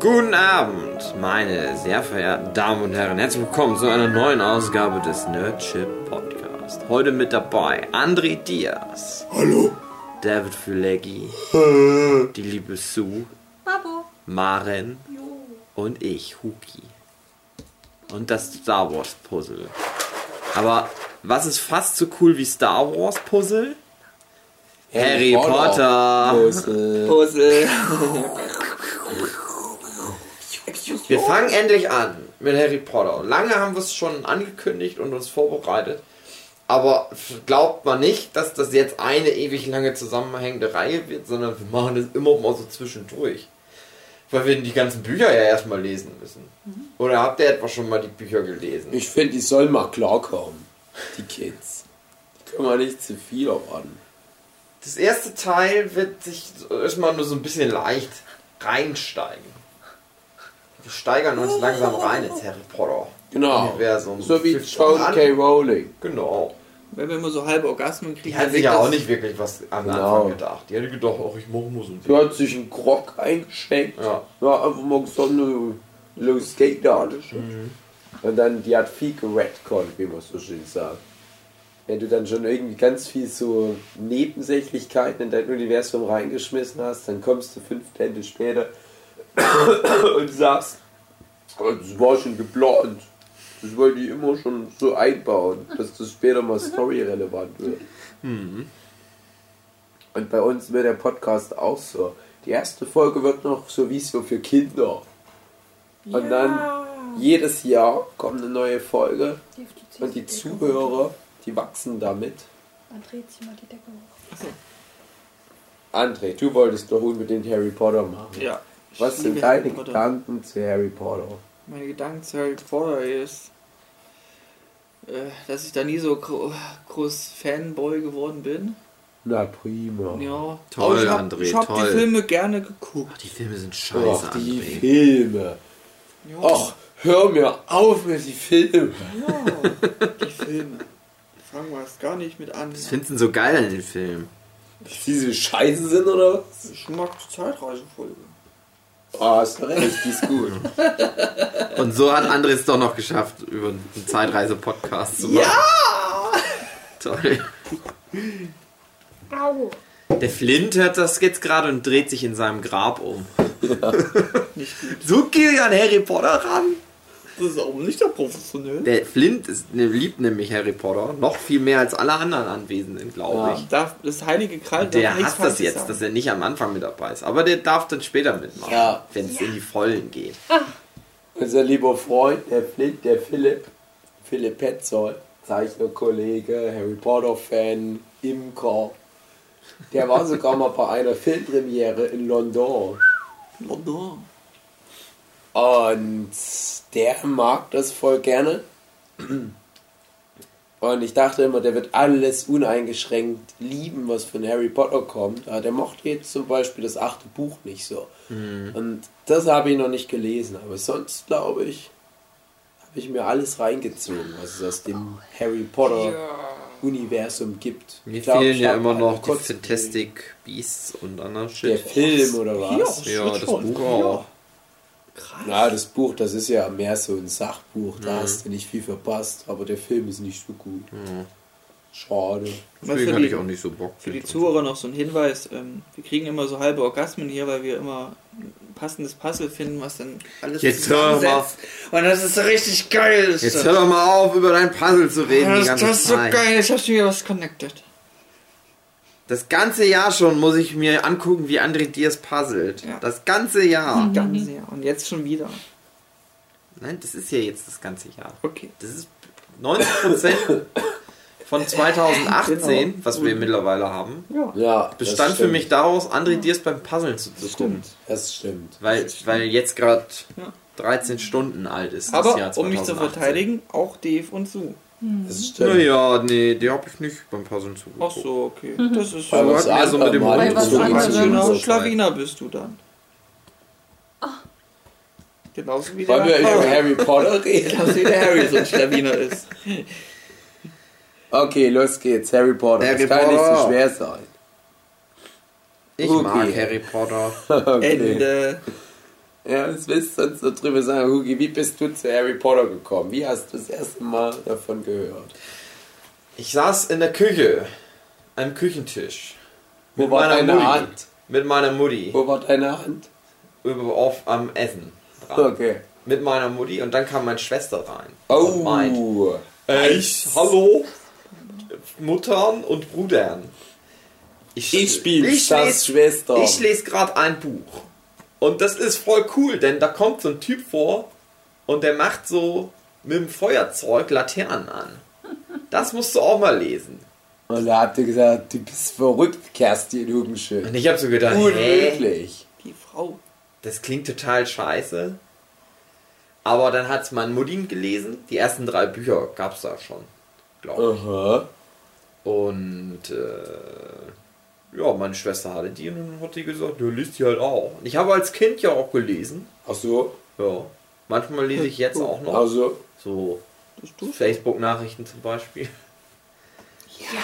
Guten Abend, meine sehr verehrten Damen und Herren. Herzlich willkommen zu einer neuen Ausgabe des Nerdship Podcast. Heute mit dabei André Diaz. Hallo. David Füleggi. die liebe Sue. Babo. Maren. Und ich, Huki. Und das Star Wars Puzzle. Aber was ist fast so cool wie Star Wars Puzzle? Harry Potter. Puzzle. Puzzle. Wir fangen endlich an mit Harry Potter. Lange haben wir es schon angekündigt und uns vorbereitet. Aber glaubt man nicht, dass das jetzt eine ewig lange zusammenhängende Reihe wird, sondern wir machen das immer mal so zwischendurch. Weil wir die ganzen Bücher ja erstmal lesen müssen. Oder habt ihr etwa schon mal die Bücher gelesen? Ich finde, die sollen mal klarkommen. Die Kids. Die können wir nicht zu viel erwarten. Das erste Teil wird sich erstmal nur so ein bisschen leicht reinsteigen. Wir steigern uns langsam rein ins Harry Potter Genau. Universum. So wie Joan an- K. Rowling. Genau. Wenn wir immer so halbe Orgasmen kriegen, Die hat sich ja auch nicht wirklich was am Genau. Anfang gedacht. Die hätte gedacht, ach, ich mache mal so ein Sie hat sich einen Grog eingeschenkt. Ja. Ja, einfach mal ne, geht da. das schon. Mhm. Und dann, die hat viel geredconnt, wie man so schön sagt. Wenn du dann schon irgendwie ganz viel so Nebensächlichkeiten in dein Universum reingeschmissen hast, dann kommst du fünf Bände später und sagst, "Aber das war schon geplant. Das wollte ich immer schon so einbauen, dass das später mal storyrelevant wird. Und bei uns wird der Podcast auch so. Die erste Folge wird noch so wie so für Kinder. Und dann jedes Jahr kommt eine neue Folge und die Zuhörer, die wachsen damit. Dreht sich mal die Decke hoch. André, du wolltest doch unbedingt Harry Potter machen. Ja. Was sind deine. Gedanken zu Harry Potter? Meine Gedanken zu Harry Potter ist, äh, dass ich da nie so gro groß Fanboy geworden bin. Na prima. Ja. Toll, Aber ich hab, André, Ich habe die. Filme gerne geguckt. Die Filme sind scheiße, Ach, die André. Filme. Ja. Ach, hör mir auf mit die Filme. Ja, die Filme. Fangen wir erst gar nicht mit an. Was findest du denn so geil an den Filmen? Dass die so scheiße sind oder was? Ich mag die Zeitreisefolge. Hast du recht, die ist gut. Und so hat André es doch noch geschafft, über einen Zeitreise-Podcast zu machen. Ja! Toll. Au! Der Flint hört das jetzt gerade und dreht sich in seinem Grab um. Gut. So geht an Harry Potter ran? Das ist auch nicht der professionell. Der Flint ist, ne, liebt nämlich Harry Potter noch viel mehr als alle anderen Anwesenden, glaube Ja. ich. Darf, das heilige Kral darf Der hasst das jetzt, sagen. dass er nicht am Anfang mit dabei ist. Aber der darf dann später mitmachen, Ja. wenn es in die Vollen geht. Unser lieber Freund, der Flint, der Philipp, Philipp Petzold, Zeichnerkollege, Harry Potter-Fan, Imker. Der war sogar mal bei einer Filmpremiere in London. London. Und der mag das voll gerne. Und ich dachte immer, der wird alles uneingeschränkt lieben, was von Harry Potter kommt. Aber der mochte jetzt zum Beispiel das achte Buch nicht so. Und das habe ich noch nicht gelesen. Aber sonst glaube ich, habe ich mir alles reingezogen, was es aus dem Harry Potter Universum gibt. Mir Ich glaub, fehlen ich ja immer noch die kurze- Fantastic Beasts und anderer Der Shit. Film oder was? Ja. Ja, das. Buch auch. Krass. Ja, das Buch, das ist ja mehr so ein Sachbuch, da Mhm. hast du nicht viel verpasst, aber der Film ist nicht so gut. Schade. Was Deswegen für hatte die- ich auch nicht so Bock. Für die Zuhörer noch so ein Hinweis, ähm, wir kriegen immer so halbe Orgasmen hier, weil wir immer ein passendes Puzzle finden, was dann alles Jetzt hör mal. zusammensetzt. Und das ist so richtig geil. Jetzt hör doch mal auf, über dein Puzzle zu reden. die das, ganze das ist so Zeit. geil, jetzt hast du mir was connected. Das ganze Jahr schon muss ich mir angucken, wie André Diaz puzzelt. Ja. Das ganze Jahr. Ganz sehr. Und jetzt schon wieder. Nein, das ist ja jetzt das ganze Jahr. Okay. Das ist 90% von 2018, Genau. was wir mittlerweile haben, Ja. Ja, das bestand für stimmt. mich daraus, André Diaz beim Puzzeln zu bekommen. Stimmt. Das stimmt. Weil, weil jetzt gerade Ja. 13 Stunden alt ist. Aber das Jahr um mich zu 2018. verteidigen, auch Dave und Sue. Das stimmt. Naja, nee, die habe ich nicht beim Puzzeln Ach zugeguckt. so, okay. Das ist Weil so. wir hat es mir so mit dem Weil was genau, haben. Schlawiner bist du dann. Genauso wie Wollen wir der über Harry. Harry Potter reden? Genauso wie der Harry so ein Schlawiner ist. Okay, los geht's. Harry Potter. Harry das kann nicht Potter. so schwer sein. Ich Okay. mag Harry Potter. Okay. Ende. Ja, was willst du uns darüber sagen, Hugi? Wie bist du zu Harry Potter gekommen? Wie hast du das erste Mal davon gehört? Ich saß in der Küche, am Küchentisch. Wo Mit war meiner deine Mutti. Hand? Mit meiner Mutti. Wo war deine Hand? Über, auf, am Essen. Dran. Okay. Mit meiner Mutti und dann kam meine Schwester rein. Meint, Oh. äh, ich, hallo, Muttern und Brudern. Ich bin ich das lese, Schwester. ich lese gerade ein Buch. Und das ist voll cool, denn da kommt so ein Typ vor und der macht so mit dem Feuerzeug Laternen an. Das musst du auch mal lesen. Und da habt ihr gesagt, du bist verrückt, Kerstin Hugenschön. Und ich habe so gedacht, hä, Unmöglich. Die Frau. das klingt total scheiße. Aber dann hat es mein Mutti gelesen. Die ersten drei Bücher gab es da schon, glaube ich. Aha. Und äh, ja, meine Schwester hatte die und dann hat die gesagt, du liest die halt auch. Und ich habe als Kind ja auch gelesen. Ach so. Ja. Manchmal lese ich jetzt auch noch. Also, So. Facebook-Nachrichten zum Beispiel. Ja.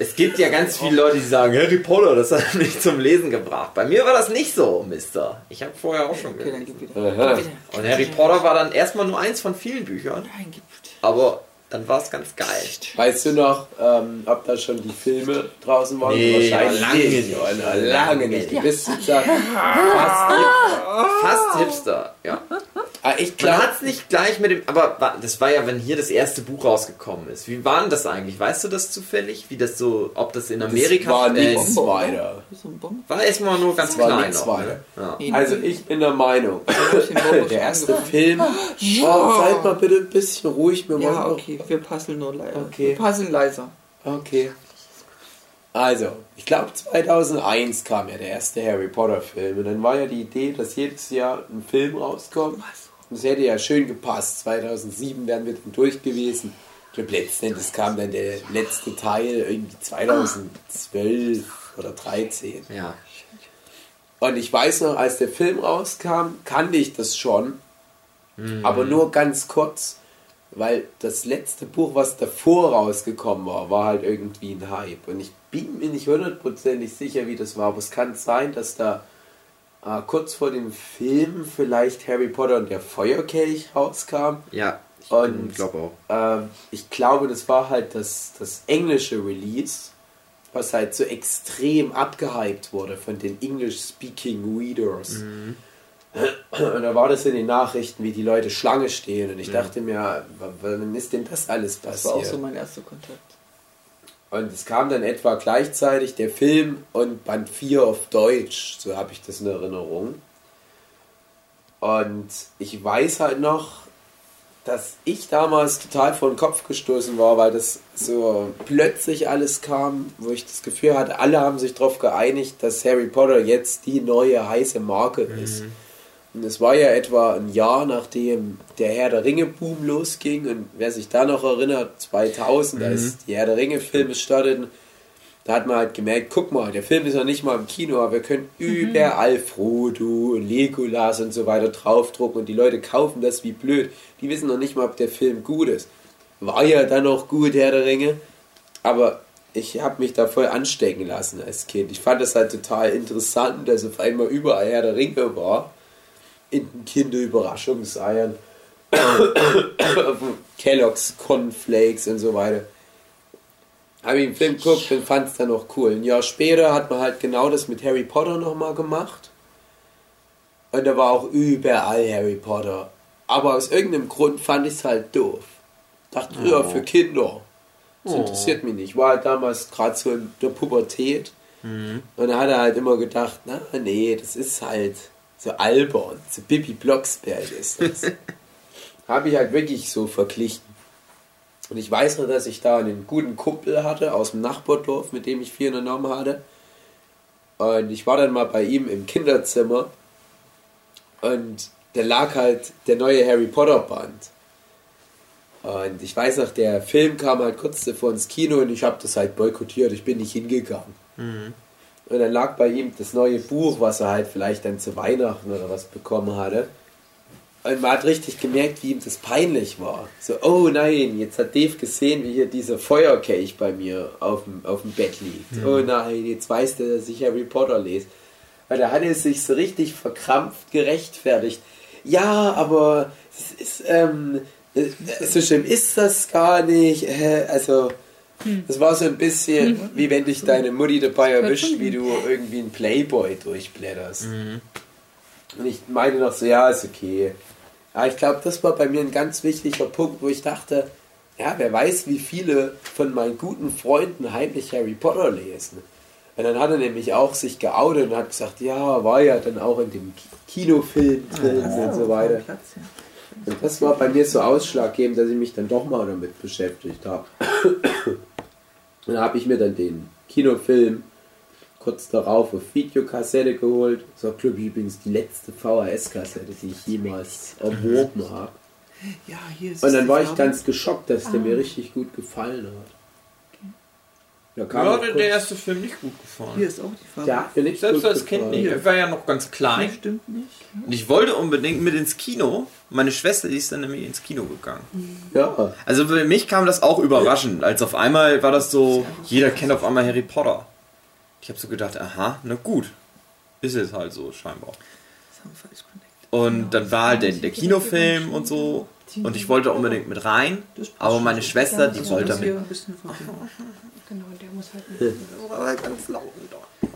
Es gibt ja ganz viele Leute, die sagen, Harry Potter, das hat mich zum Lesen gebracht. Bei mir war das nicht so, Mister. Ich habe vorher auch schon Okay, dann gelesen. gib wieder. Und Harry Potter war dann erstmal nur eins von vielen Büchern. Nein, gib wieder. Aber dann war es ganz geil. weißt du noch, ähm, ob da schon die Filme draußen waren? Nee, Wahrscheinlich lange nicht. na, lange nicht. Du bist ja fast Fast Hipster, ja. Ah, Ich Man glaube, hat es nicht gleich mit dem, aber das war ja, wenn hier das erste Buch rausgekommen ist. Wie war denn das eigentlich? Weißt du das zufällig? Wie das so, ob das in Amerika war äh, nichts weiter. So ein Bomben. war erstmal nur ganz Das war klein noch. weiter. Ne? Ja. Also ich bin der Meinung, der erste. Film, oh, seid mal bitte ein bisschen ruhig, wir Ja, okay, wir passeln nur leiser. Okay. Wir passeln leiser. Okay. Also, ich glaube 2001 kam ja der erste Harry Potter Film und dann war ja die Idee, dass jedes Jahr ein Film rauskommt. Und das hätte ja schön gepasst. 2007 wären wir dann durch gewesen. Ich glaube, letzten Endes kam dann der letzte Teil irgendwie 2012 oder 13. ja. Und ich weiß noch, als der Film rauskam, kannte ich das schon, aber nur ganz kurz, weil das letzte Buch, was davor rausgekommen war, war halt irgendwie ein Hype. Und ich bin mir nicht hundertprozentig sicher, wie das war, aber es kann sein, dass da äh, kurz vor dem Film vielleicht Harry Potter und der Feuerkelch rauskam. Ja, ich Und- glaube auch. Ähm, ich glaube, das war halt das, das englische Release, was halt so extrem abgehypt wurde von den English-speaking Readers. Und da war das in den Nachrichten, wie die Leute Schlange stehen. Und ich dachte mir, wann ist denn das alles Das war auch passiert? so mein erster Kontakt. Und es kam dann etwa gleichzeitig der Film und Band 4 auf Deutsch, so habe ich das in Erinnerung. Und ich weiß halt noch, dass ich damals total vor den Kopf gestoßen war, weil das so plötzlich alles kam, wo ich das Gefühl hatte, alle haben sich darauf geeinigt, dass Harry Potter jetzt die neue heiße Marke ist. Und es war ja etwa ein Jahr, nachdem der Herr der Ringe-Boom losging. Und wer sich da noch erinnert, 2000, als die Herr der Ringe-Filme starteten, da hat man halt gemerkt, guck mal, der Film ist noch nicht mal im Kino, aber wir können überall Frodo und Legolas und so weiter draufdrucken und die Leute kaufen das wie blöd. Die wissen noch nicht mal, ob der Film gut ist. War ja dann auch gut, Herr der Ringe, aber ich habe mich da voll anstecken lassen als Kind. Ich fand das halt total interessant, dass auf einmal überall Herr der Ringe war. In den Kinderüberraschungseiern, Kellogg's Cornflakes und so weiter. Habe ich den Film geguckt und fand es dann auch cool. Ein Jahr später hat man halt genau das mit Harry Potter nochmal gemacht. Und da war auch überall Harry Potter. Aber aus irgendeinem Grund fand ich es halt doof. Dachte, ja, für Kinder. Das interessiert mich nicht. Ich war halt damals gerade so in der Pubertät. Und da hat er halt immer gedacht, na nee, das ist halt so albern. So Bibi Blocksberg ist das. Habe ich halt wirklich so verglichen. Und ich weiß nur, dass ich da einen guten Kumpel hatte aus dem Nachbardorf, mit dem ich viel unternommen hatte. Und ich war dann mal bei ihm im Kinderzimmer und da lag halt der neue Harry Potter Band. Und ich weiß noch, der Film kam halt kurz davor ins Kino und ich habe das halt boykottiert, ich bin nicht hingegangen. Und dann lag bei ihm das neue Buch, was er halt vielleicht dann zu Weihnachten oder was bekommen hatte. Und man hat richtig gemerkt, wie ihm das peinlich war. So, oh nein, jetzt hat Dave gesehen, wie hier dieser Feuerkelch bei mir auf dem, auf dem Bett liegt. Oh nein, jetzt weiß der, dass ich Harry Potter lese. Weil da hat er sich so richtig verkrampft gerechtfertigt. Ja, aber es ist, ähm, äh, so schlimm ist das gar nicht. Äh, Also, das war so ein bisschen wie wenn dich deine Mutti dabei erwischt, wie du irgendwie einen Playboy durchblätterst. Und ich meine noch so, ja, ist okay. Ja, ich glaube, das war bei mir ein ganz wichtiger Punkt, wo ich dachte, ja, wer weiß, wie viele von meinen guten Freunden heimlich Harry Potter lesen. Und dann hat er nämlich auch sich geoutet und hat gesagt, ja, war ja dann auch in dem Ki- Kinofilm drin und so weiter. Platz, ja. Und das war bei mir so ausschlaggebend, dass ich mich dann doch mal damit beschäftigt habe. Und dann habe ich mir dann den Kinofilm kurz darauf auf Videokassette geholt. Das war, glaube ich, übrigens die letzte VHS-Kassette, die ich jemals erworben habe. Ja, hier ist Und dann war ich ganz geschockt, dass der mir richtig gut gefallen hat. Da kam Mir hat der erste Film nicht gut Hier gefallen. ist auch die Farbe. hat mir nicht Selbst als Kind nicht. Ich war ja noch ganz klein. Das stimmt nicht. Und ich wollte unbedingt mit ins Kino. Meine Schwester, die ist dann nämlich ins Kino gegangen. Ja, Also für mich kam das auch überraschend, als auf einmal war das so, jeder kennt auf einmal Harry Potter. Ich habe so gedacht, aha, na gut. Ist es halt so scheinbar. Und dann war halt der, der Kinofilm und so. Und ich wollte unbedingt mit rein. Aber meine Schwester, die wollte Das Genau, der muss halt nicht. Aber ganz laut.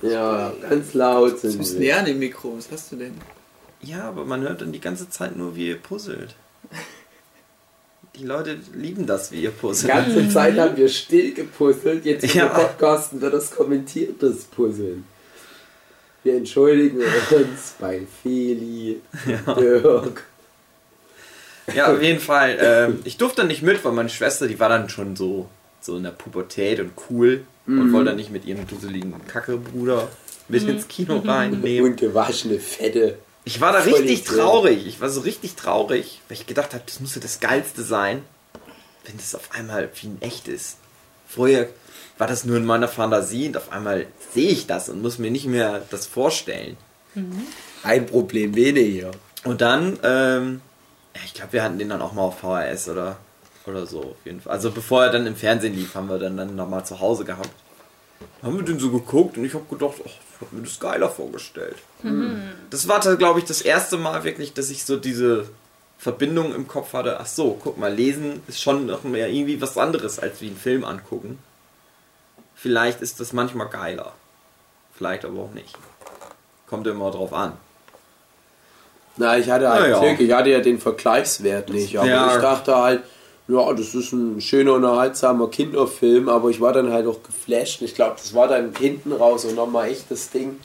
ja, ganz laut Du sind bist wir. näher an dem Mikro. Was hast du denn? Ja, aber man hört dann die ganze Zeit nur, wie ihr puzzelt. Die Leute lieben das, wie ihr Die puzzelt. ganze Zeit haben wir still gepuzzelt, jetzt Ja. ja. Podcasten wird das kommentiertes Puzzeln. Wir entschuldigen uns bei Feli, Dirk. Ja, auf jeden Fall. Ähm, ich durfte nicht mit, weil meine Schwester, die war dann schon so, so in der Pubertät und cool und wollte dann nicht mit ihrem dusseligen Kackebruder mit ins Kino reinnehmen. Ungewaschene Fette. Ich war da Voll richtig traurig. Ich war so richtig traurig, weil ich gedacht habe, das müsste das Geilste sein, wenn das auf einmal wie ein echt ist. Vorher war das nur in meiner Fantasie und auf einmal sehe ich das und muss mir nicht mehr das vorstellen. Ein Problem weniger. Und dann, ähm, ich glaube, wir hatten den dann auch mal auf VHS oder, oder so auf jeden Fall. Also bevor er dann im Fernsehen lief, haben wir dann, dann nochmal zu Hause gehabt. Haben wir den so geguckt und ich habe gedacht, ach, ich habe mir das geiler vorgestellt. Das war, glaube ich, das erste Mal wirklich, dass ich so diese Verbindung im Kopf hatte. Ach so, guck mal, lesen ist schon noch mehr irgendwie was anderes als wie einen Film angucken. Vielleicht ist das manchmal geiler. Vielleicht aber auch nicht. Kommt immer drauf an. Na, ich hatte halt Na ja. Glück, ich hatte ja den Vergleichswert nicht. Aber Ja. ich dachte halt, ja, das ist ein schöner, unterhaltsamer Kinderfilm, aber ich war dann halt auch geflasht. Ich glaube, das war dann hinten raus und nochmal echt das Ding,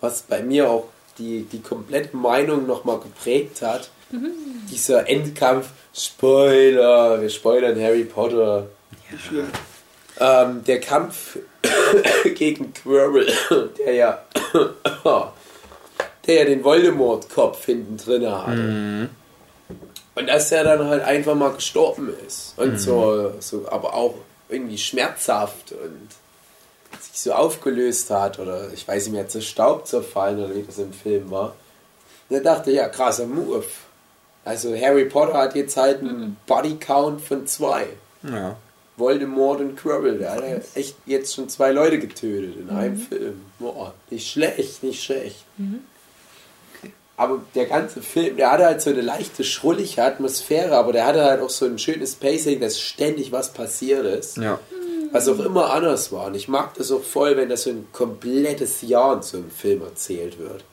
was bei mir auch die, die komplette Meinung nochmal geprägt hat. Dieser Endkampf, Spoiler, wir spoilern Harry Potter. Ähm, der Kampf gegen Quirrell, der ja, der ja den Voldemort-Kopf hinten drin hatte. Und dass er dann halt einfach mal gestorben ist. Und so, so, aber auch irgendwie schmerzhaft und sich so aufgelöst hat oder ich weiß nicht mehr, zerstaubt zerfallen oder wie das im Film war. Und da dachte ich, ja, krasser Move. Also Harry Potter hat jetzt halt einen Bodycount von zwei. Ja. Voldemort und Quirrell, der hat ja echt jetzt schon zwei Leute getötet in einem Film. Boah, nicht schlecht, nicht schlecht. Aber der ganze Film, der hatte halt so eine leichte, schrullige Atmosphäre, aber der hatte halt auch so ein schönes Pacing, dass ständig was passiert ist. Ja. Was auch immer anders war. Und ich mag das auch voll, wenn das so ein komplettes Jahr in so einem Film erzählt wird.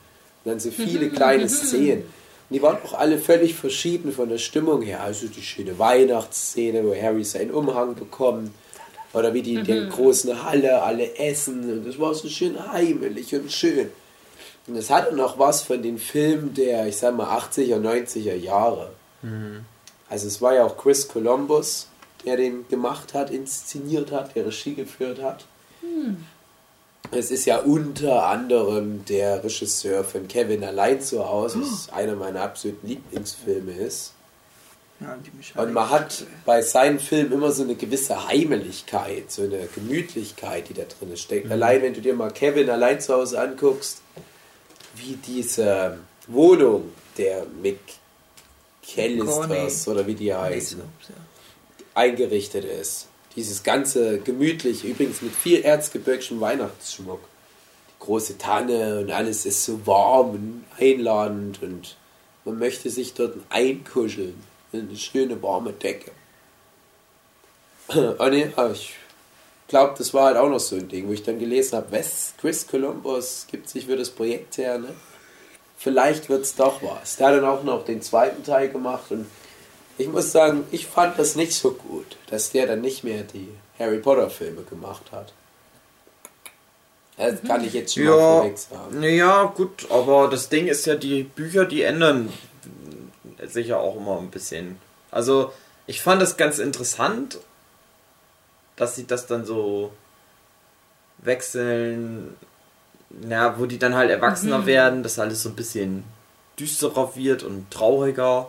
Und dann so viele kleine Szenen. Und die waren auch alle völlig verschieden von der Stimmung her. Also die schöne Weihnachtsszene, wo Harry seinen Umhang bekommt. Oder wie die in der großen Halle alle essen. Und das war so schön heimelig und schön. Und es hatte noch was von den Filmen der, ich sag mal, 80er, 90er Jahre. Also es war ja auch Chris Columbus, der den gemacht hat, inszeniert hat, der Regie geführt hat. Es ist ja unter anderem der Regisseur von Kevin allein zu Hause, was einer meiner absoluten Lieblingsfilme ist. Ja. Und man hat bei seinen Filmen immer so eine gewisse Heimeligkeit, so eine Gemütlichkeit, die da drin steckt. Allein wenn du dir mal Kevin allein zu Hause anguckst, wie diese Wohnung der McCallisters oder wie die heißen, eingerichtet ist. Dieses ganze gemütliche, übrigens mit viel erzgebirgischen Weihnachtsschmuck. Die große Tanne und alles ist so warm und einladend und man möchte sich dort einkuscheln in eine schöne warme Decke. Und ja, ich glaube, das war halt auch noch so ein Ding, wo ich dann gelesen habe, West Chris Columbus gibt sich für das Projekt her, ne? Vielleicht wird es doch was. Der hat dann auch noch den zweiten Teil gemacht und ich muss sagen, ich fand das nicht so gut, dass der dann nicht mehr die Harry Potter Filme gemacht hat. Das kann ich jetzt schon mal Ja, vorweg sagen. ja, gut, aber das Ding ist ja, die Bücher, die ändern sich ja auch immer ein bisschen. Also, ich fand das ganz interessant, dass sie das dann so wechseln, na, wo die dann halt erwachsener werden, dass alles so ein bisschen düsterer wird und trauriger,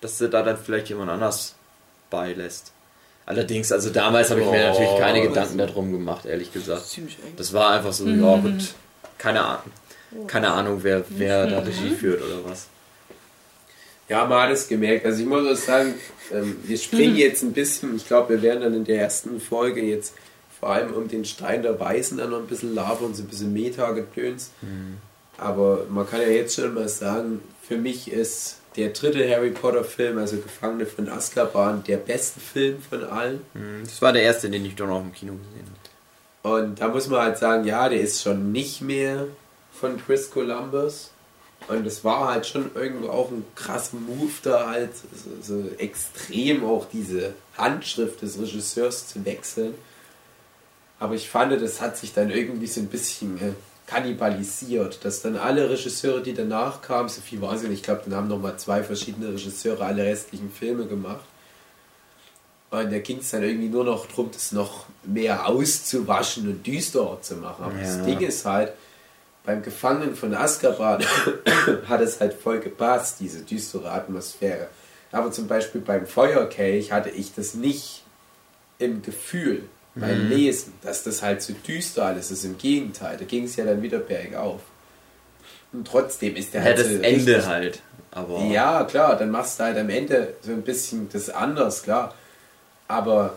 dass sie da dann vielleicht jemand anders beilässt. Allerdings, also damals habe ich mir Oh, natürlich keine das- Gedanken darum gemacht, ehrlich gesagt. Das war einfach so, ja gut, keine Ahnung. Keine Ahnung, wer, wer da Regie führt oder was. Ja, man hat es gemerkt. Also ich muss auch sagen, ähm, wir springen jetzt ein bisschen. Ich glaube, wir werden dann in der ersten Folge jetzt vor allem um den Stein der Weißen dann noch ein bisschen labern, so ein bisschen Meta-Gedöns. Aber man kann ja jetzt schon mal sagen, für mich ist der dritte Harry Potter Film, also Gefangene von Azkaban, der beste Film von allen. Das war der erste, den ich doch noch im Kino gesehen habe. Und da muss man halt sagen, ja, der ist schon nicht mehr von Chris Columbus. Und es war halt schon irgendwo auch ein krasser Move da halt, so, so extrem auch diese Handschrift des Regisseurs zu wechseln. Aber ich fand, das hat sich dann irgendwie so ein bisschen äh, kannibalisiert, dass dann alle Regisseure, die danach kamen, so viel nicht, ich glaube, dann haben nochmal zwei verschiedene Regisseure alle restlichen Filme gemacht. Und da ging es dann irgendwie nur noch darum, das noch mehr auszuwaschen und düsterer zu machen. Aber das Ja. Ding ist halt, beim Gefangenen von Azkaban hat es halt voll gepasst, diese düstere Atmosphäre. Aber zum Beispiel beim Feuerkelch hatte ich das nicht im Gefühl, beim Lesen, dass das halt so düster alles ist. Im Gegenteil, da ging es ja dann wieder bergauf. Und trotzdem ist der Ja, halt das so Ende richtig- halt. Aber ja, klar, dann machst du halt am Ende so ein bisschen das anders, klar. Aber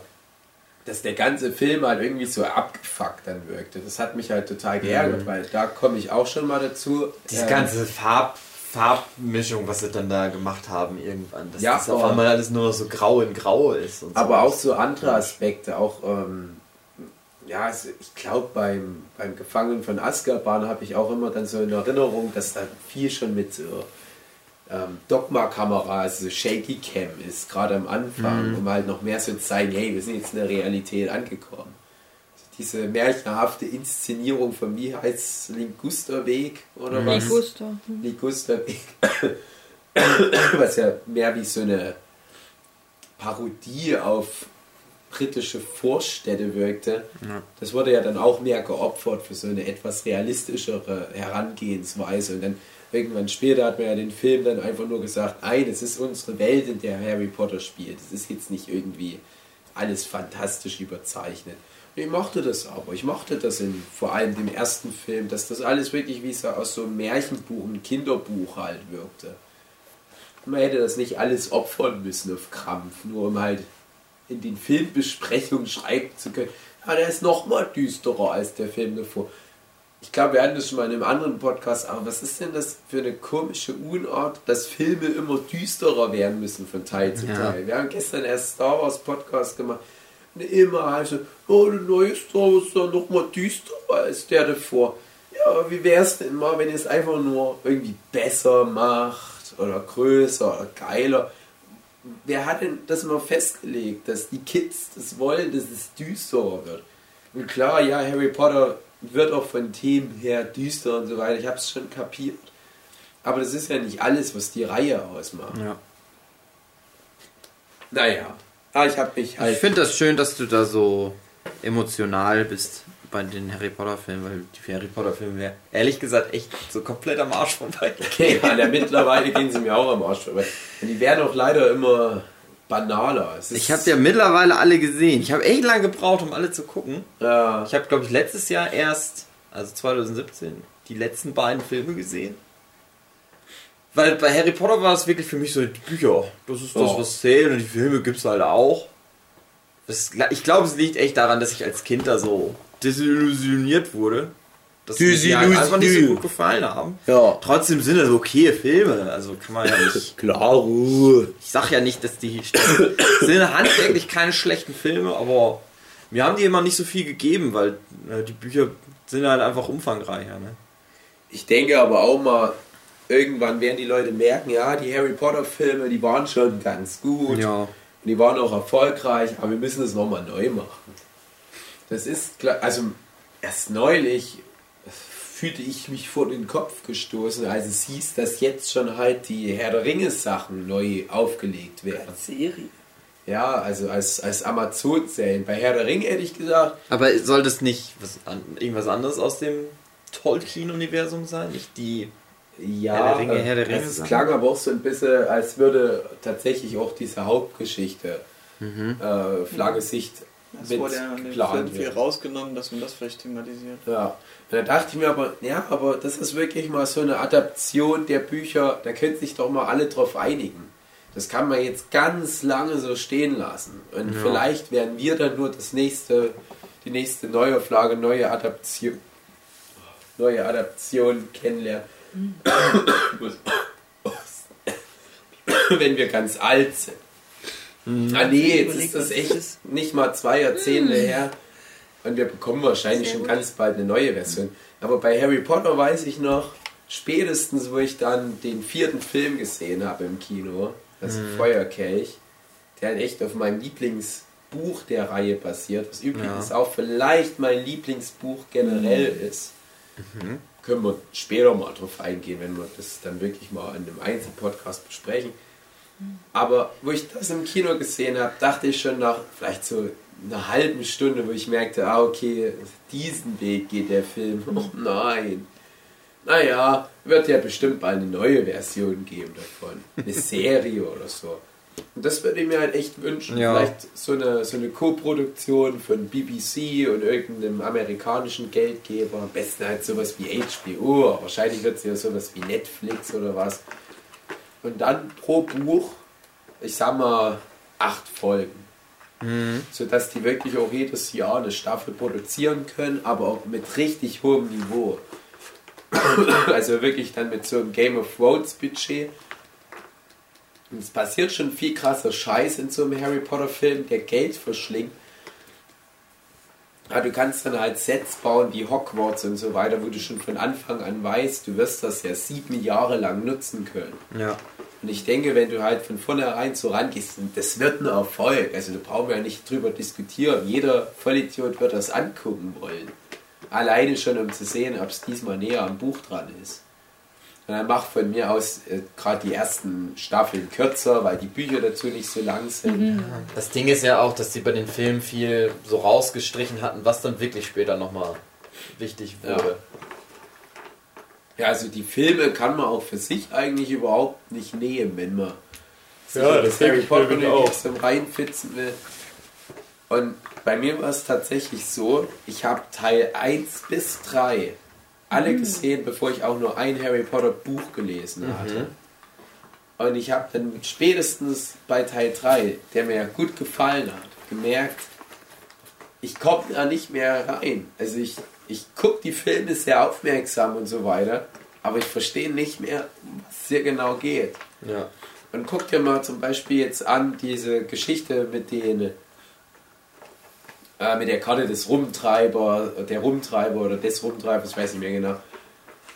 dass der ganze Film halt irgendwie so abgefuckt dann wirkte, das hat mich halt total geärgert, weil da komme ich auch schon mal dazu. diese ähm, ganze Farb, Farbmischung, was sie dann da gemacht haben irgendwann, dass Ja, das auf einmal alles nur noch so grau in grau ist. Aber so. auch so andere Aspekte, auch, ähm, ja, also ich glaube, beim, beim Gefangenen von Azkaban habe ich auch immer dann so in Erinnerung, dass da viel schon mit so ähm, Dogma-Kamera, also Shaky Cam ist, gerade am Anfang, um halt noch mehr so zu zeigen, hey, wir sind jetzt in der Realität angekommen. Also diese märchenhafte Inszenierung von, wie heißt Lingusterweg oder was? Liguster. Ligusterweg. Was ja mehr wie so eine Parodie auf britische Vorstädte wirkte. Ja. Das wurde ja dann auch mehr geopfert für so eine etwas realistischere Herangehensweise. Und dann irgendwann später hat man ja den Film dann einfach nur gesagt, nein, es ist unsere Welt, in der Harry Potter spielt. Es ist jetzt nicht irgendwie alles fantastisch überzeichnet. Ich mochte das aber. Ich mochte das in vor allem dem ersten Film, dass das alles wirklich wie so aus so einem Märchenbuch, einem Kinderbuch halt wirkte. Man hätte das nicht alles opfern müssen auf Krampf, nur um halt in den Filmbesprechungen schreiben zu können, ja, der ist noch mal düsterer als der Film davor. Ich glaube, wir hatten das schon mal in einem anderen Podcast, aber was ist denn das für eine komische Unart, dass Filme immer düsterer werden müssen von Teil zu Ja. Teil. Wir haben gestern erst Star Wars Podcast gemacht und immer heißt es, oh, der neue Star Wars ist doch noch mal düsterer als der davor. Ja, aber wie wäre es denn mal, wenn ihr es einfach nur irgendwie besser macht oder größer oder geiler? Wer hat denn das mal festgelegt, dass die Kids das wollen, dass es düsterer wird? Und klar, ja, Harry Potter wird auch von Themen her düster und so weiter. Ich habe es schon kapiert. Aber das ist ja nicht alles, was die Reihe ausmacht. Ja. Naja, ah, ich habe mich Ich halt. finde das schön, dass du da so emotional bist bei den Harry Potter Filmen, weil die Harry Potter Filme wäre ehrlich gesagt echt so komplett am Arsch vorbei. Okay, ja, mittlerweile gehen sie mir auch am Arsch vorbei. Und die werden auch leider immer banaler. Ich habe ja mittlerweile alle gesehen. Ich habe echt lange gebraucht, um alle zu gucken. Ja, Ich habe, glaube ich, letztes Jahr erst, also 2017, die letzten beiden Filme gesehen. Weil bei Harry Potter war es wirklich für mich so, die Bücher, das ist das, Oh. was zählt und die Filme gibt es halt auch. Das, ich glaube, es liegt echt daran, dass ich als Kind da so desillusioniert wurde. Dass Die mir die Sinus- einfach nicht so die. gut gefallen haben. Ja. Trotzdem sind das okay Filme, also kann man ja nicht. Klar, Ruhe. Ich sag ja nicht, dass die sind handwerklich keine schlechten Filme, aber mir haben die immer nicht so viel gegeben, weil äh, die Bücher sind halt einfach umfangreicher. Ne? Ich denke aber auch mal, irgendwann werden die Leute merken, ja, die Harry Potter Filme, die waren schon ganz gut. Ja. Die waren auch erfolgreich, aber wir müssen es nochmal neu machen. Das ist klar, also erst neulich fühlte ich mich vor den Kopf gestoßen, als es hieß, dass jetzt schon halt die Herr der Ringe Sachen neu aufgelegt werden. Serie. Ja, also als, als Amazon-Serien. Bei Herr der Ringe hätte ich gesagt, Aber soll das nicht was an, irgendwas anderes aus dem Tolkien-Universum sein? Nicht die. ja, Herr der Ringe, äh, Herr der Ringe es klang aber auch so ein bisschen, als würde tatsächlich auch diese Hauptgeschichte äh, auf lange Sicht Das wurde ja in dem geplant Film viel rausgenommen, dass man das vielleicht thematisiert. Ja, und da dachte ich mir aber, ja, aber das ist wirklich mal so eine Adaption der Bücher, da können sich doch mal alle drauf einigen. Das kann man jetzt ganz lange so stehen lassen. Und Ja. vielleicht werden wir dann nur das nächste, die nächste Neuauflage, neue Adaption, neue Adaption kennenlernen. Wenn wir ganz alt sind. Ah nee, jetzt ist das echt nicht mal zwei Jahrzehnte her. Und wir bekommen wahrscheinlich schon ganz bald eine neue Version. Aber bei Harry Potter weiß ich noch, spätestens wo ich dann den vierten Film gesehen habe im Kino, das Feuerkelch, der halt echt auf meinem Lieblingsbuch der Reihe basiert, was übrigens auch vielleicht mein Lieblingsbuch generell ist. Können wir später mal drauf eingehen, wenn wir das dann wirklich mal in einem Einzelpodcast besprechen. Aber wo ich das im Kino gesehen habe, dachte ich schon nach vielleicht so einer halben Stunde, wo ich merkte, ah okay, diesen Weg geht der Film. Oh nein. Naja, wird ja bestimmt bald eine neue Version geben davon. Eine Serie oder so. Und das würde ich mir halt echt wünschen. Ja. Vielleicht so eine, so eine Co-Produktion von BBC und irgendeinem amerikanischen Geldgeber. Am besten halt sowas wie HBO. Wahrscheinlich wird es ja sowas wie Netflix oder was. Und dann pro Buch, ich sag mal, acht Folgen. Sodass die wirklich auch jedes Jahr eine Staffel produzieren können, aber auch mit richtig hohem Niveau. also wirklich dann mit so einem Game of Thrones Budget. Und es passiert schon viel krasser Scheiß in so einem Harry Potter Film, der Geld verschlingt. Ja, du kannst dann halt Sets bauen wie Hogwarts und so weiter, wo du schon von Anfang an weißt, du wirst das ja sieben Jahre lang nutzen können. Ja. Und ich denke, wenn du halt von vornherein so rangehst, das wird ein Erfolg. Also da brauchen wir ja nicht drüber diskutieren. Jeder Vollidiot wird das angucken wollen. Alleine schon, um zu sehen, ob es diesmal näher am Buch dran ist. Und dann mach von mir aus äh, gerade die ersten Staffeln kürzer, weil die Bücher dazu nicht so lang sind. Das Ding ist ja auch, dass sie bei den Filmen viel so rausgestrichen hatten, was dann wirklich später nochmal wichtig wurde. Ja, also die Filme kann man auch für sich eigentlich überhaupt nicht nehmen, wenn man sich Ja, das Harry Potter auch. Universum reinfitzen will. Und bei mir war es tatsächlich so, ich habe Teil 1 bis 3 alle Mhm. gesehen, bevor ich auch nur ein Harry Potter Buch gelesen hatte. Und ich habe dann spätestens bei Teil 3, der mir gut gefallen hat, gemerkt, ich komme da nicht mehr rein. Also ich, ich gucke die Filme sehr aufmerksam und so weiter, aber ich verstehe nicht mehr, was es hier genau geht. Ja. Und guck dir mal zum Beispiel jetzt an diese Geschichte mit den äh, mit der Karte des Rumtreiber, der Rumtreiber oder des Rumtreibers, ich weiß nicht mehr genau.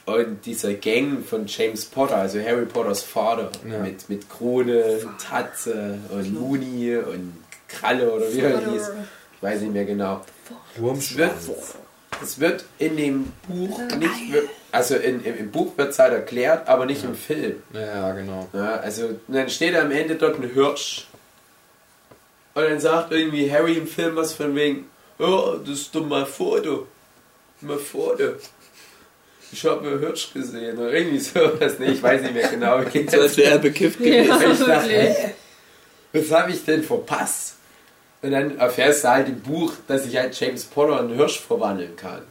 Und dieser Gang von James Potter, also Harry Potters Vater, Ja. mit, mit Krone, Tatze und Looney und Kralle oder wie er hieß. Ich weiß nicht mehr genau. Wird, es wird in dem Buch nicht, also in, im, im Buch wird es halt erklärt, aber nicht im Film. Ja, genau. Ja, also dann steht am Ende dort ein Hirsch. Und dann sagt irgendwie Harry im Film was von wegen, oh, das ist doch mein Foto. Mein Foto. Ich habe einen Hirsch gesehen oder irgendwie sowas. Nee, ich weiß nicht mehr genau. wie So als wäre er bekifft gewesen. Ja, ich dachte, hä? Was habe ich denn verpasst? Und dann erfährst du halt im Buch, dass sich halt James Potter in Hirsch verwandeln kann.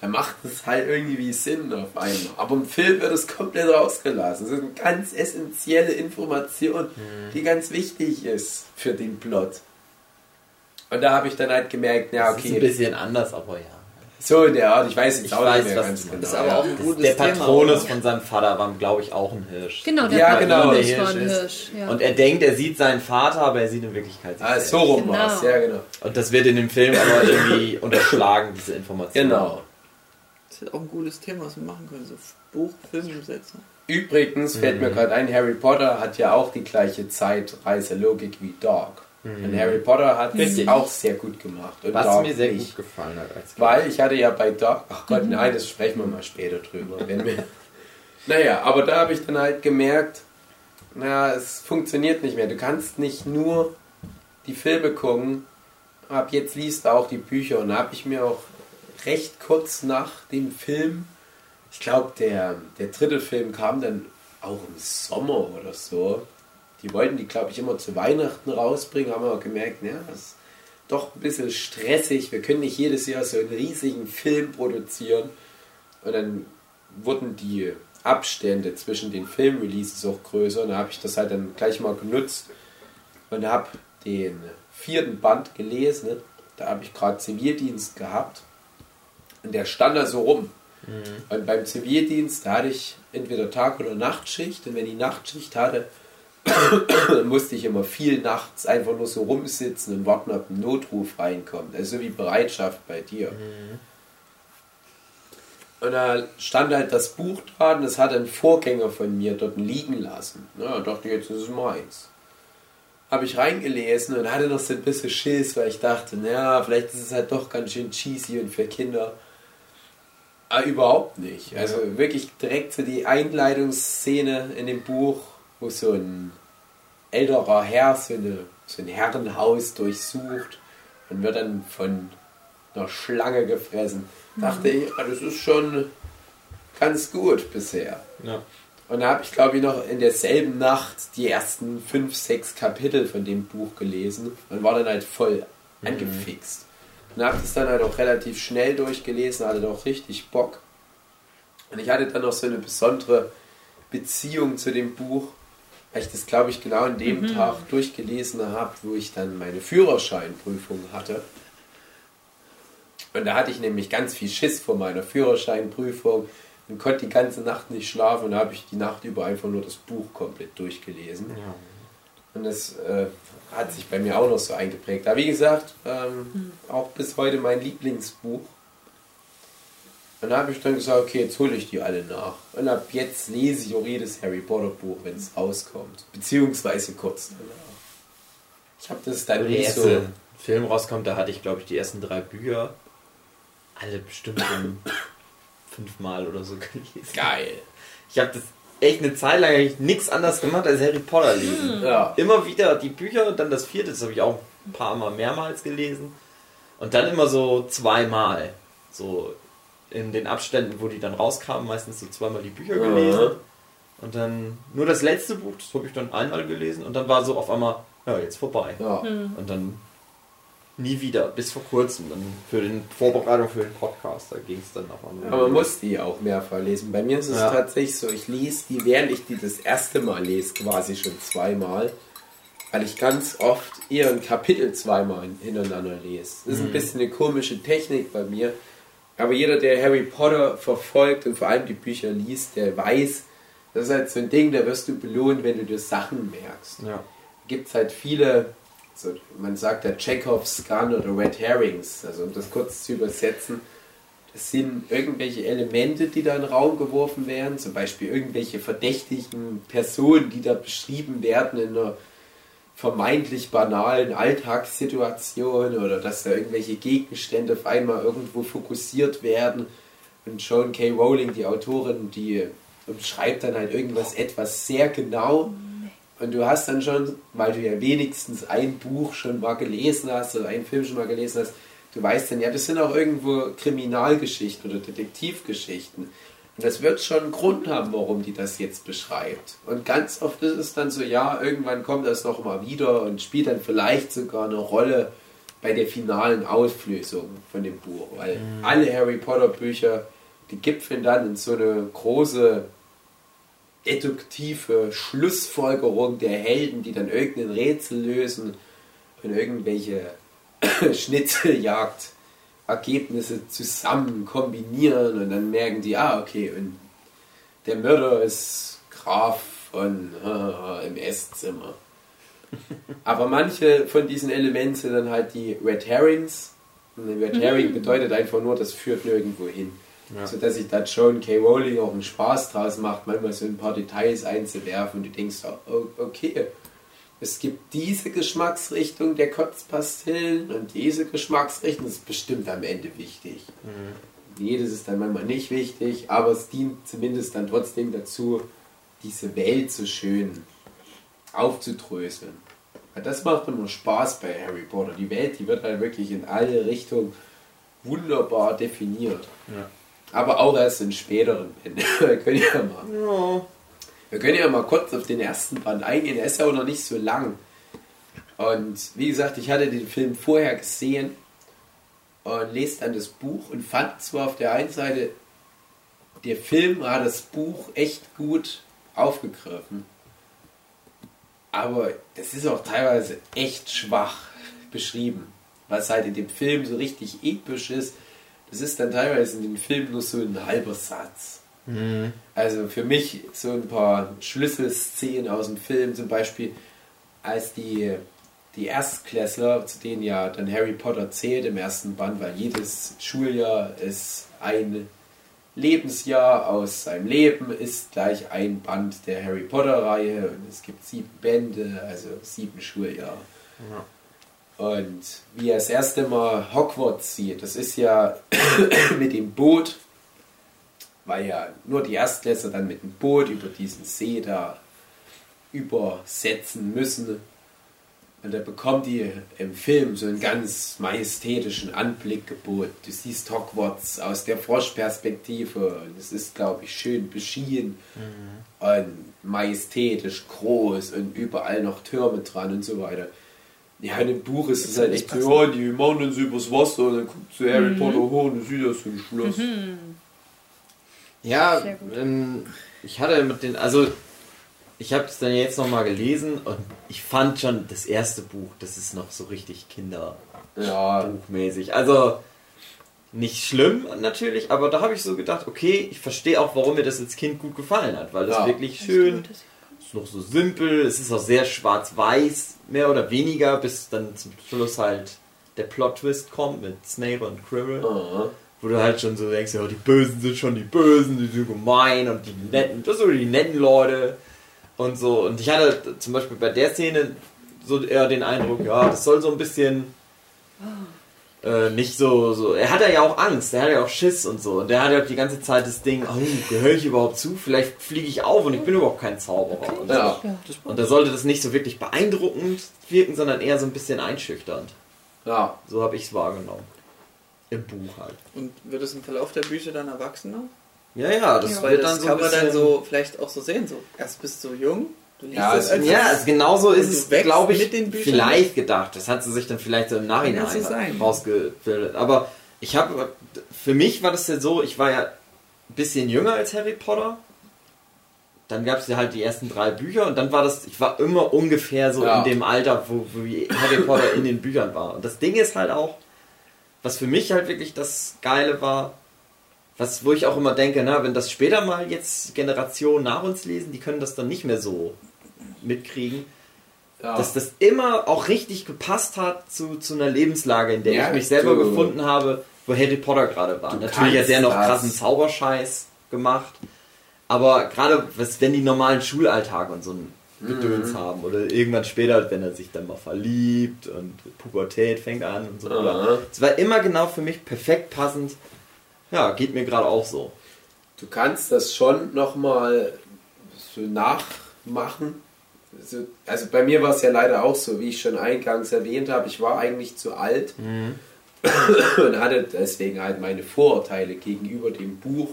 Er macht es halt irgendwie Sinn auf einmal. Aber im Film wird es komplett rausgelassen. Das ist eine ganz essentielle Information, die ganz wichtig ist für den Plot. Und da habe ich dann halt gemerkt, ja, Das ist ein okay. bisschen anders, aber ja. So in der Art, ich weiß jetzt Ich auch weiß, nicht mehr was ganz genau. Ist aber auch ein gutes der Patronus von seinem Vater war, glaube ich, auch ein Hirsch. Genau, der Ja, Patronus genau. War Hirsch ein Hirsch. Ja. Und er denkt, er sieht seinen Vater, aber er sieht in Wirklichkeit sich Ah, selbst. so rum Genau. war's, ja genau. Und das wird in dem Film aber irgendwie unterschlagen, diese Information. Genau. Das ist auch ein gutes Thema, was wir machen können. So Buch, Film umsetzen. Übrigens fällt mir gerade ein, Harry Potter hat ja auch die gleiche Zeitreiselogik wie Dark. Und Harry Potter hat es Richtig. auch sehr gut gemacht. Und Was mir sehr nicht. gut gefallen hat. Als Weil ich hatte ja bei Dark, ach Gott, nein, das sprechen wir mal später drüber. Wenn wir, naja, aber da habe ich dann halt gemerkt, na, es funktioniert nicht mehr. Du kannst nicht nur die Filme gucken, ab jetzt liest du auch die Bücher. Und da habe ich mir auch recht kurz nach dem Film, ich glaube, der, der dritte Film kam dann auch im Sommer oder so. Die wollten die, glaube ich, immer zu Weihnachten rausbringen, haben aber gemerkt, ja, das ist doch ein bisschen stressig. Wir können nicht jedes Jahr so einen riesigen Film produzieren. Und dann wurden die Abstände zwischen den Filmreleases auch größer. Und da habe ich das halt dann gleich mal genutzt und habe den vierten Band gelesen. Da habe ich gerade Zivildienst gehabt. Und der stand da so rum. Und beim Zivildienst, da hatte ich entweder Tag- oder Nachtschicht. Und wenn ich Nachtschicht hatte, musste ich immer viel nachts einfach nur so rumsitzen und warten, ob ein Notruf reinkommt. Also so wie Bereitschaft bei dir. Und da stand halt das Buch da und das hat ein Vorgänger von mir dort liegen lassen. Na, da dachte ich, jetzt ist es meins. Habe ich reingelesen und hatte noch so ein bisschen Schiss, weil ich dachte, naja, vielleicht ist es halt doch ganz schön cheesy und für Kinder. Aber überhaupt nicht. Also wirklich direkt so die Einleitungsszene in dem Buch, wo so ein älterer Herr so, eine, so ein Herrenhaus durchsucht und wird dann von einer Schlange gefressen. Dachte ich, ah, das ist schon ganz gut bisher. Ja. Und da habe ich, glaube ich, noch in derselben Nacht die ersten fünf, sechs Kapitel von dem Buch gelesen und war dann halt voll angefixt. Und habe das dann halt auch relativ schnell durchgelesen, hatte auch richtig Bock. Und ich hatte dann noch so eine besondere Beziehung zu dem Buch, weil ich das, glaube ich, genau an dem Tag durchgelesen habe, wo ich dann meine Führerscheinprüfung hatte. Und da hatte ich nämlich ganz viel Schiss vor meiner Führerscheinprüfung und konnte die ganze Nacht nicht schlafen und da habe ich die Nacht über einfach nur das Buch komplett durchgelesen. Und das äh, hat sich bei mir auch noch so eingeprägt. Aber wie gesagt, ähm, auch bis heute mein Lieblingsbuch. Und da habe ich dann gesagt, okay, jetzt hole ich die alle nach. Und ab jetzt lese ich auch jedes Harry Potter Buch, wenn es rauskommt. Beziehungsweise kurz danach. Ich habe das dann nicht so... erste Film rauskommt, da hatte ich, glaube ich, die ersten drei Bücher alle bestimmt schon fünfmal oder so gelesen. Geil. Ich habe das echt eine Zeit lang eigentlich nichts anderes gemacht als Harry Potter lesen. Ja. Immer wieder die Bücher und dann das vierte, das habe ich auch ein paar Mal mehrmals gelesen. Und dann immer so zweimal. So in den Abständen, wo die dann rauskamen, meistens so zweimal die Bücher gelesen. Und dann nur das letzte Buch, das habe ich dann einmal gelesen und dann war so auf einmal, ja, jetzt vorbei. Ja. Und dann nie wieder, bis vor kurzem, dann für den Vorbereitung für den Podcast, da ging es dann auf einmal. Aber man muss die auch mehrfach lesen. Bei mir ist es Ja. tatsächlich so, ich lese die, während ich die das erste Mal lese, quasi schon zweimal. Weil ich ganz oft eher ein Kapitel zweimal hintereinander lese. Das ist ein bisschen eine komische Technik bei mir. Aber jeder, der Harry Potter verfolgt und vor allem die Bücher liest, der weiß, das ist halt so ein Ding, da wirst du belohnt, wenn du dir Sachen merkst ja. gibt es halt viele, so, man sagt ja Chekhovs Gun oder Red Herrings, also um das kurz zu übersetzen, das sind irgendwelche Elemente, die da in den Raum geworfen werden, zum Beispiel irgendwelche verdächtigen Personen, die da beschrieben werden in einer vermeintlich banalen Alltagssituation oder dass da irgendwelche Gegenstände auf einmal irgendwo fokussiert werden. Und Joan K. Rowling, die Autorin, die umschreibt dann halt irgendwas etwas sehr genau. Und du hast dann schon, weil du ja wenigstens ein Buch schon mal gelesen hast oder einen Film schon mal gelesen hast, du weißt dann, ja, das sind auch irgendwo Kriminalgeschichten oder Detektivgeschichten. Und das wird schon einen Grund haben, warum die das jetzt beschreibt. Und ganz oft ist es dann so, ja, irgendwann kommt das noch mal wieder und spielt dann vielleicht sogar eine Rolle bei der finalen Auflösung von dem Buch. Weil alle Harry Potter Bücher, die gipfeln dann in so eine große deduktive Schlussfolgerung der Helden, die dann irgendein Rätsel lösen und irgendwelche Schnitzeljagd Ergebnisse zusammen kombinieren und dann merken die, ah, okay, und der Mörder ist Graf von äh, im Esszimmer. Aber manche von diesen Elementen sind dann halt die Red Herrings. Und ein Red Herring bedeutet einfach nur, das führt nirgendwo hin. Ja. So dass sich da John K. Rowling auch einen Spaß draus macht, manchmal so ein paar Details einzuwerfen und du denkst, oh, okay, es gibt diese Geschmacksrichtung der Kotzpastillen und diese Geschmacksrichtung, das ist bestimmt am Ende wichtig. Jedes ist dann manchmal nicht wichtig, aber es dient zumindest dann trotzdem dazu, diese Welt so schön aufzudröseln. Ja, Das macht immer Spaß bei Harry Potter. Die Welt, die wird halt wirklich in alle Richtungen wunderbar definiert. Ja. Aber auch erst in späteren Bänden. Wir können ja mal Ja. Wir können ja mal kurz auf den ersten Band eingehen. Er ist ja auch noch nicht so lang. Und wie gesagt, ich hatte den Film vorher gesehen und lese dann das Buch und fand zwar auf der einen Seite, der Film hat das Buch echt gut aufgegriffen. Aber das ist auch teilweise echt schwach beschrieben. Was halt in dem Film so richtig episch ist, das ist dann teilweise in dem Film nur so ein halber Satz. Mhm. Also für mich so ein paar Schlüsselszenen aus dem Film, zum Beispiel als die, die Erstklässler, zu denen ja dann Harry Potter zählt im ersten Band, weil jedes Schuljahr ist ein Lebensjahr aus seinem Leben, ist gleich ein Band der Harry Potter-Reihe und es gibt sieben Bände, also sieben Schuljahre. Und wie er das erste Mal Hogwarts sieht, das ist ja mit dem Boot, weil ja nur die Erstklässler dann mit dem Boot über diesen See da übersetzen müssen. Und da bekommt die im Film so einen ganz majestätischen Anblick geboten. Du siehst Hogwarts aus der Froschperspektive und es ist, glaube ich, schön beschienen und majestätisch groß und überall noch Türme dran und so weiter. Ja, in dem Buch ist es halt echt so, ja, die machen dann so übers Wasser und dann guckt so Harry Potter hoch und du siehst das so ein Schloss. Ja, ähm, ich hatte mit den, also ich habe es dann jetzt nochmal gelesen und ich fand schon das erste Buch, das ist noch so richtig kinderbuchmäßig. Ja, Also nicht schlimm natürlich, aber da habe ich so gedacht, okay, ich verstehe auch, warum mir das als Kind gut gefallen hat, weil es Ja. wirklich schön, ist noch so simpel, es ist auch sehr schwarz-weiß, mehr oder weniger, bis dann zum Schluss halt der Plot-Twist kommt mit Snape und Quirrell. Aha. Wo du halt schon so denkst, ja, die Bösen sind schon die Bösen, die sind gemein und die netten, das sind die netten Leute und so. Und ich hatte zum Beispiel bei der Szene so eher den Eindruck, ja, das soll so ein bisschen äh, nicht so, so. Er hat ja auch Angst, er hat ja auch Schiss und so. Und der hat ja auch die ganze Zeit das Ding, oh, gehöre ich überhaupt zu? Vielleicht fliege ich auf und ich bin überhaupt kein Zauberer. Und, Ja. Ja. und da sollte das nicht so wirklich beeindruckend wirken, sondern eher so ein bisschen einschüchternd. Ja, So habe ich es wahrgenommen. Im Buch halt. Und wird es im Verlauf der Bücher dann erwachsener? Ja, ja, das Ja. Weil wird das dann so kann man dann so vielleicht auch so sehen. So, erst bist du jung, du liest Ja, es- als Ja, also genauso ist es, glaube ich, vielleicht gedacht. Das hat sie sich dann vielleicht so im Nachhinein so rausgebildet. Aber ich habe, für mich war das ja so, ich war ja ein bisschen jünger als Harry Potter. Dann gab es ja halt die ersten drei Bücher und dann war das, ich war immer ungefähr so Ja. in dem Alter, wo, wo Harry Potter in den Büchern war. Und das Ding ist halt auch, was für mich halt wirklich das Geile war, was, wo ich auch immer denke, na, wenn das später mal jetzt Generationen nach uns lesen, die können das dann nicht mehr so mitkriegen ja. dass das immer auch richtig gepasst hat zu, zu einer Lebenslage, in der Ja, ich mich selber du- gefunden habe, wo Harry Potter gerade war. Du Natürlich hat der noch das. krassen Zauberscheiß gemacht, aber gerade was, wenn die normalen Schulalltag und so ein Gedöns Mhm. haben oder irgendwann später, wenn er sich dann mal verliebt und Pubertät fängt an und so. Es war immer genau für mich perfekt passend. Ja, geht mir gerade auch so. Du kannst das schon nochmal so nachmachen. Also, also bei mir war es ja leider auch so, wie ich schon eingangs erwähnt habe, ich war eigentlich zu alt und hatte deswegen halt meine Vorurteile gegenüber dem Buch,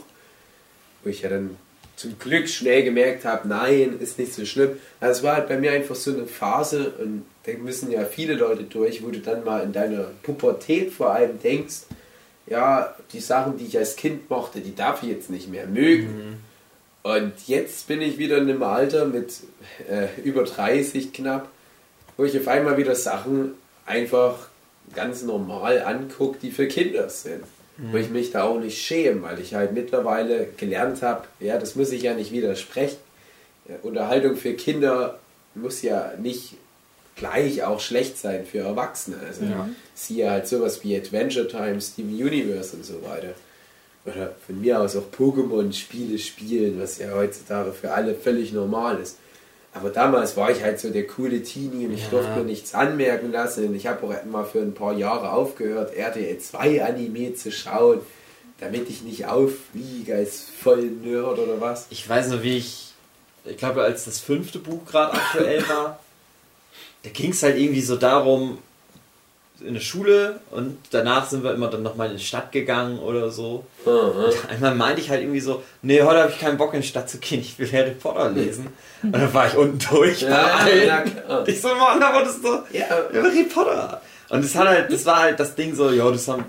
wo ich ja dann zum Glück schnell gemerkt habe, nein, ist nicht so schlimm. Also es war halt bei mir einfach so eine Phase und da müssen ja viele Leute durch, wo du dann mal in deiner Pubertät vor allem denkst, ja, die Sachen, die ich als Kind mochte, die darf ich jetzt nicht mehr mögen. Und jetzt bin ich wieder in einem Alter mit äh, über 30 knapp, wo ich auf einmal wieder Sachen einfach ganz normal angucke, die für Kinder sind. Wo ich mich da auch nicht schäme, weil ich halt mittlerweile gelernt habe, ja, das muss ich ja nicht widersprechen. Ja, Unterhaltung für Kinder muss ja nicht gleich auch schlecht sein für Erwachsene. Also Ja. siehe halt sowas wie Adventure Time, Steven Universe und so weiter. Oder von mir aus auch Pokémon-Spiele spielen, was ja heutzutage für alle völlig normal ist. Aber damals war ich halt so der coole Teenie und ich Ja. durfte mir nichts anmerken lassen. Ich habe auch mal für ein paar Jahre aufgehört, RTL 2 Anime zu schauen, damit ich nicht auffliege als voll Nerd oder was. Ich weiß noch, wie ich, ich glaube, als das fünfte Buch gerade aktuell war, da ging es halt irgendwie so darum, in der Schule und danach sind wir immer dann nochmal in die Stadt gegangen oder so. Und einmal meinte ich halt irgendwie so, nee, heute habe ich keinen Bock in die Stadt zu gehen, ich will Harry Potter lesen. Und dann war ich unten durch. Ja, klar. Und ich so, Mann, aber das ist doch Ja, Harry Potter. Und das hat halt, das war halt das Ding so, ja, das haben,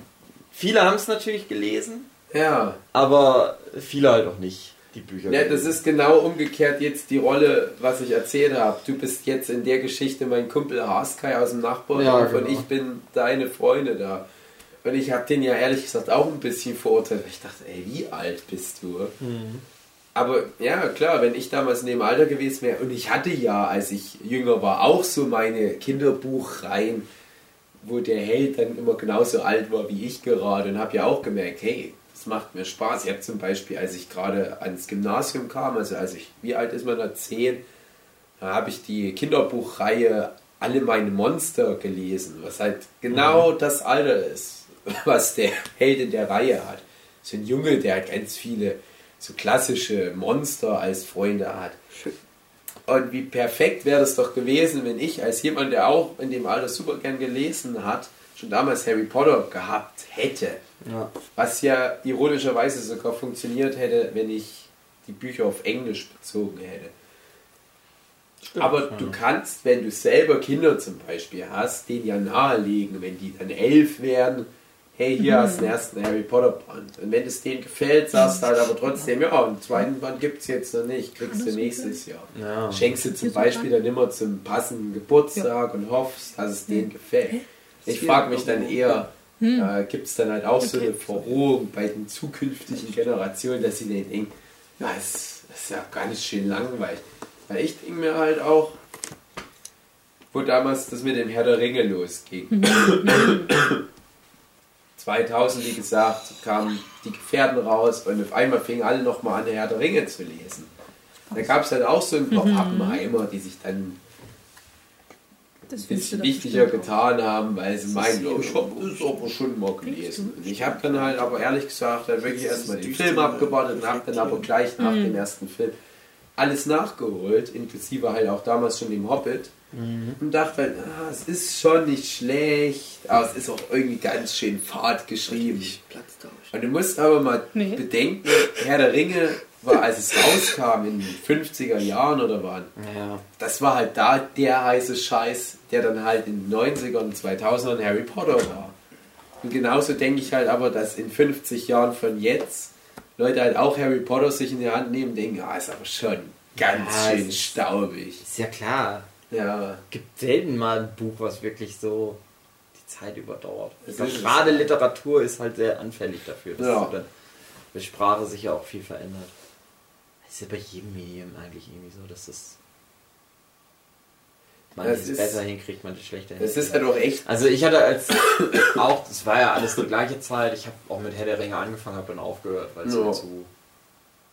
viele haben es natürlich gelesen, ja. aber viele halt auch nicht, die Bücher. Ja, das ist genau umgekehrt jetzt die Rolle, was ich erzählt habe. Du bist jetzt in der Geschichte mein Kumpel Haskai aus dem Nachbardorf Ja, und genau. ich bin deine Freunde da. Und ich habe den ja ehrlich gesagt auch ein bisschen verurteilt. Ich dachte, ey, wie alt bist du? Mhm. Aber ja, klar, wenn ich damals in dem Alter gewesen wäre, und ich hatte ja, als ich jünger war, auch so meine Kinderbuchreihen, wo der Held dann immer genauso alt war wie ich gerade und habe ja auch gemerkt, hey, das macht mir Spaß. Ich habe zum Beispiel, als ich gerade ans Gymnasium kam, also als ich, wie alt ist man da, zehn, da habe ich die Kinderbuchreihe Alle meine Monster gelesen, was halt genau das Alter ist, was der Held in der Reihe hat. So ein Junge, der halt ganz viele so klassische Monster als Freunde hat. Und wie perfekt wäre das doch gewesen, wenn ich als jemand, der auch in dem Alter super gern gelesen hat, schon damals Harry Potter gehabt hätte. Ja. Was ja ironischerweise sogar funktioniert hätte, wenn ich die Bücher auf Englisch bezogen hätte. Aber du kannst, wenn du selber Kinder zum Beispiel hast, denen ja nahelegen, wenn die dann elf werden, hey, hier hast du den ersten Harry Potter Band. Und wenn es denen gefällt, sagst du halt aber trotzdem, ja, einen zweiten Band gibt es jetzt noch nicht, kriegst du nächstes Jahr. Ja. Schenkst du zum Beispiel dann immer zum passenden Geburtstag und hoffst, dass es denen gefällt. Ich frage mich dann eher, äh, gibt es dann halt auch so eine Verrohung bei den zukünftigen Generationen, dass sie dann denken, ja, das ist ja ganz schön langweilig. Weil ich denke mir halt auch, wo damals das mit dem Herr der Ringe losging. 2000, wie gesagt, kamen die Gefährten raus und auf einmal fingen alle nochmal an, Herr der Ringe zu lesen. Da gab es dann auch so ein paar Pappenheimer, die sich dann Das bisschen wichtiger bestimmt auch. getan haben, weil sie meinen, oh, ich habe das aber schon mal gelesen. Und ich habe dann halt aber ehrlich gesagt dann wirklich erstmal den Film abgewartet und habe dann aber gleich nach dem ersten Film alles nachgeholt, inklusive halt auch damals schon dem Hobbit. Und dachte halt, ah, es ist schon nicht schlecht, aber es ist auch irgendwie ganz schön fad geschrieben. Und du musst aber mal Nee. bedenken, Herr der Ringe war, als es rauskam in den 50er Jahren oder wann, Ja. das war halt da der heiße Scheiß, der dann halt in den 90ern und 2000ern Harry Potter war. Und genauso denke ich halt aber, dass in 50 Jahren von jetzt Leute halt auch Harry Potter sich in die Hand nehmen und denken, ah, ist aber schon ganz Ja, schön staubig. Ist ja klar. Ja, Gibt selten mal ein Buch, was wirklich so die Zeit überdauert. Gerade Literatur ist halt sehr anfällig dafür, dass Ja. dann die Sprache sich ja auch viel verändert. Das ist ja bei jedem Medium eigentlich irgendwie so, dass das man Das ist- besser hinkriegt, man es schlechter es hinkriegt. ist halt auch echt, Also ich hatte als auch, das war ja alles die gleiche Zeit, ich habe auch mit Herr der Ringe angefangen, habe dann aufgehört, weil es Ja. mir zu...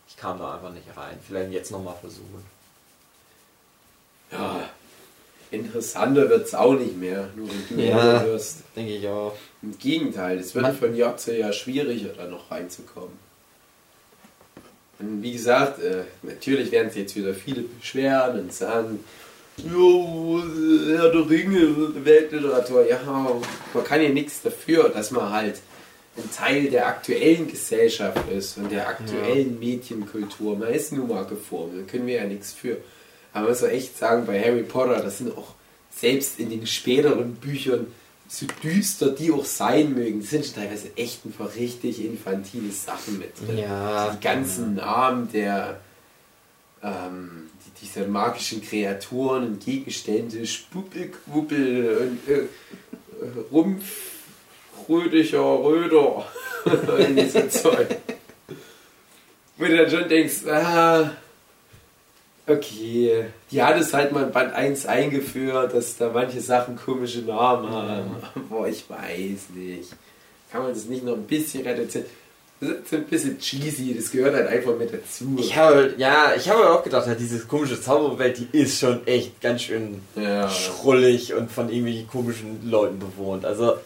Ich kam da einfach nicht rein. Vielleicht jetzt nochmal versuchen. ja, interessanter wird es auch nicht mehr, nur wenn du Ja. wirst. Denke ich auch. Im Gegenteil, es wird Man- von Jahr zu Jahr schwieriger, da noch reinzukommen. Und wie gesagt, äh, natürlich werden sich jetzt wieder viele beschweren und sagen, Jo, äh, Herr der Ringe, Weltliteratur, ja, man kann ja nichts dafür, dass man halt ein Teil der aktuellen Gesellschaft ist und der aktuellen Medienkultur. Man ist nun mal geformt, da können wir ja nichts für. Aber man muss auch echt sagen, bei Harry Potter, das sind auch selbst in den späteren Büchern so düster die auch sein mögen, sind schon teilweise echt einfach richtig infantile Sachen mit drin. Ja. Die ganzen Namen der ähm, die, diese magischen Kreaturen und Gegenstände, Spuppelquuppel und äh, Rumpf, Rödiger, Röder. Irgendwie so Zeug. Wo du dann schon denkst, ah, okay, die hat es halt mal in Band 1 eingeführt, dass da manche Sachen komische Namen haben. Boah, ich weiß nicht. Kann man das nicht noch ein bisschen reduzieren? Das ist ein bisschen cheesy, das gehört halt einfach mit dazu. Ich habe, ja, ich habe auch gedacht, ja, diese komische Zauberwelt, die ist schon echt ganz schön ja. schrullig und von irgendwelchen komischen Leuten bewohnt. Also,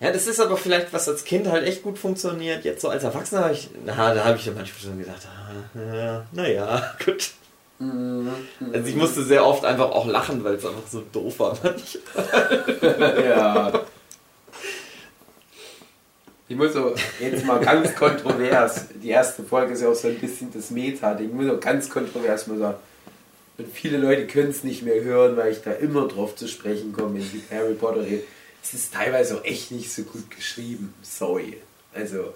ja, das ist aber vielleicht, was als Kind halt echt gut funktioniert. Jetzt so als Erwachsener habe ich, na, da habe ich ja manchmal schon gedacht, ah, naja, gut. Mhm. Also ich musste sehr oft einfach auch lachen, weil es einfach so doof war. ja. Ich muss auch jetzt mal ganz kontrovers, die erste Folge ist ja auch so ein bisschen das Meta, ich muss auch ganz kontrovers mal sagen, und viele Leute können es nicht mehr hören, weil ich da immer drauf zu sprechen komme, wenn ich Harry Potter rede. Es ist teilweise auch echt nicht so gut geschrieben. Sorry. Also,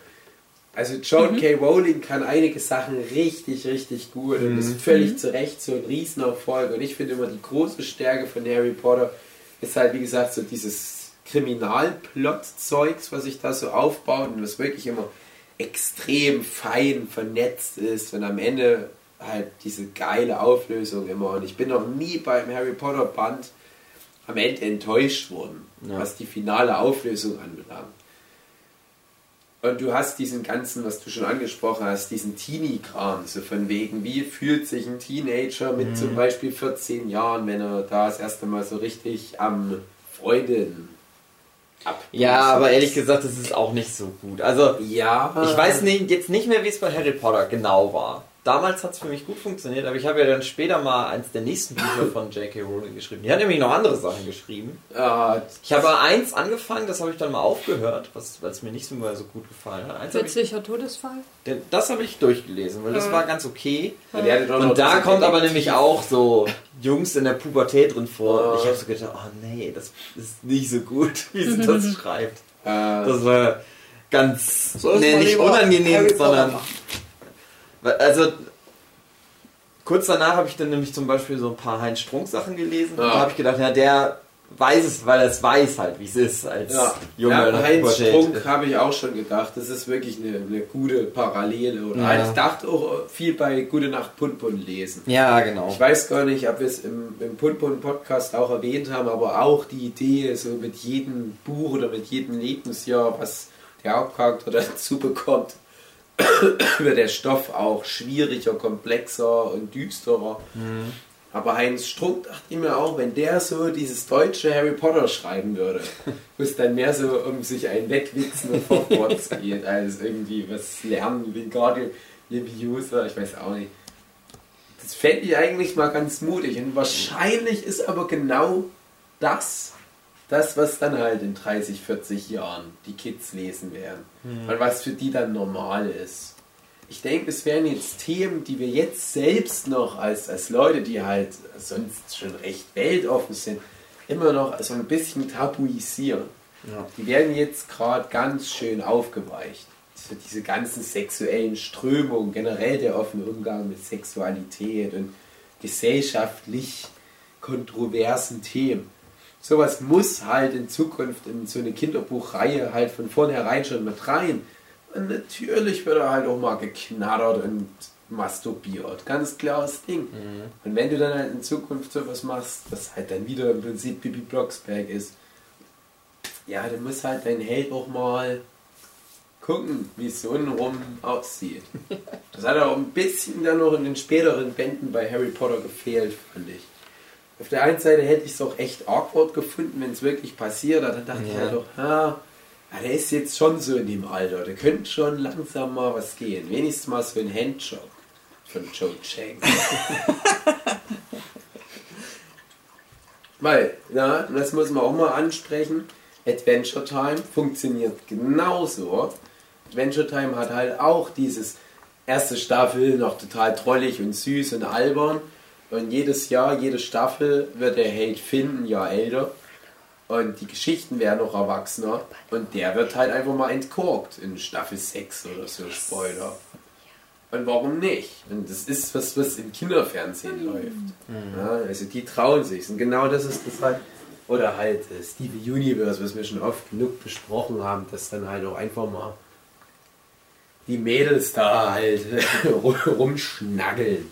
also John K. Rowling kann einige Sachen richtig, richtig gut und ist völlig zu Recht so ein Riesenerfolg. Und ich finde immer die große Stärke von Harry Potter ist halt, wie gesagt, so dieses Kriminalplot-Zeugs, was sich da so aufbaut und was wirklich immer extrem fein vernetzt ist und am Ende halt diese geile Auflösung immer. Und ich bin noch nie beim Harry Potter Band am Ende enttäuscht worden, Ja. was die finale Auflösung anbelangt. Und du hast diesen ganzen, was du schon angesprochen hast, diesen Teenie-Kram, so von wegen, wie fühlt sich ein Teenager mit zum Beispiel 14 Jahren, wenn er da das erste Mal so richtig am Freundin ab. Ja, aber ehrlich gesagt, das ist auch nicht so gut. Also, Ja. ich weiß nicht, jetzt nicht mehr, wie es bei Harry Potter genau war. Damals hat es für mich gut funktioniert, aber ich habe ja dann später mal eins der nächsten Bücher von J.K. Rowling geschrieben. Die hat nämlich noch andere Sachen geschrieben. Ja, Ich habe eins angefangen, das habe ich dann mal aufgehört, was- weil es mir nicht so mehr so gut gefallen hat. Eins hab ich, Plötzlicher Todesfall. das habe ich durchgelesen, weil das Ja. war ganz okay. noch Und da kommt aber nämlich auch so Jungs in der Pubertät drin vor. Ja. Und ich habe so gedacht, oh nee, das ist nicht so gut, wie sie das schreibt. Äh, Das war ganz, So nee, nicht unangenehm, sondern, machen. Also, kurz danach habe ich dann nämlich zum Beispiel so ein paar Heinz Strunk Sachen gelesen. Und Ja. da habe ich gedacht, ja, der weiß es, weil er es weiß halt, wie es ist als Ja, Junge ja Heinz. Strunk habe ich auch schon gedacht. Das ist wirklich eine, eine gute Parallele. Oder Ja. Ich dachte auch viel bei Gute Nacht Punpun lesen. Ja, genau. Ich weiß gar nicht, ob wir es im, im Punpun Podcast auch erwähnt haben, aber auch die Idee, so mit jedem Buch oder mit jedem Lebensjahr, was der Hauptcharakter dazu bekommt, wird der Stoff auch schwieriger, komplexer und düsterer. Aber Heinz Strunk dachte ich mir auch, wenn der so dieses deutsche Harry Potter schreiben würde, wo es dann mehr so um sich ein Wegwichsen und Hogwarts geht, als irgendwie was lernen, Wingardium Leviosa, ich weiß auch nicht. Das fände ich eigentlich mal ganz mutig. Und wahrscheinlich ist aber genau das, das, was dann halt in 30, 40 Jahren die Kids lesen werden. Und was für die dann normal ist. Ich denke, es wären jetzt Themen, die wir jetzt selbst noch als, als Leute, die halt sonst schon recht weltoffen sind, immer noch so ein bisschen tabuisieren. Ja. Die werden jetzt gerade ganz schön aufgeweicht. So diese ganzen sexuellen Strömungen, generell der offene Umgang mit Sexualität und gesellschaftlich kontroversen Themen. Sowas muss halt in Zukunft in so eine Kinderbuchreihe halt von vornherein schon mit rein. Und natürlich wird er halt auch mal geknattert und masturbiert. Ganz klares Ding. Und wenn du dann halt in Zukunft sowas machst, das halt dann wieder im Prinzip Bibi Blocksberg ist, ja, dann muss halt dein Held auch mal gucken, wie es so untenrum aussieht. Das hat auch ein bisschen dann noch in den späteren Bänden bei Harry Potter gefehlt, fand ich. Auf der einen Seite hätte ich es auch echt awkward gefunden, wenn es wirklich passiert. Aber dann dachte ich Ja. halt doch, ja, der ist jetzt schon so in dem Alter. Der könnte schon langsam mal was gehen. Wenigstens mal so ein Handjob von Joe Chang. Weil, ja, das muss man auch mal ansprechen. Adventure Time funktioniert genauso. Adventure Time hat halt auch dieses erste Staffel noch total trollig und süß und albern. Und jedes Jahr, jede Staffel wird der Held Finn ein Jahr älter. Und die Geschichten werden noch erwachsener. Und der wird halt einfach mal entkorkt in Staffel 6 oder so, Spoiler. Und warum nicht? Und das ist was, was im Kinderfernsehen läuft. Ja, also die trauen sich. Und genau das ist das halt, Oder halt äh, Steven Universe, was wir schon oft genug besprochen haben, dass dann halt auch einfach mal die Mädels da halt rumschnaggeln.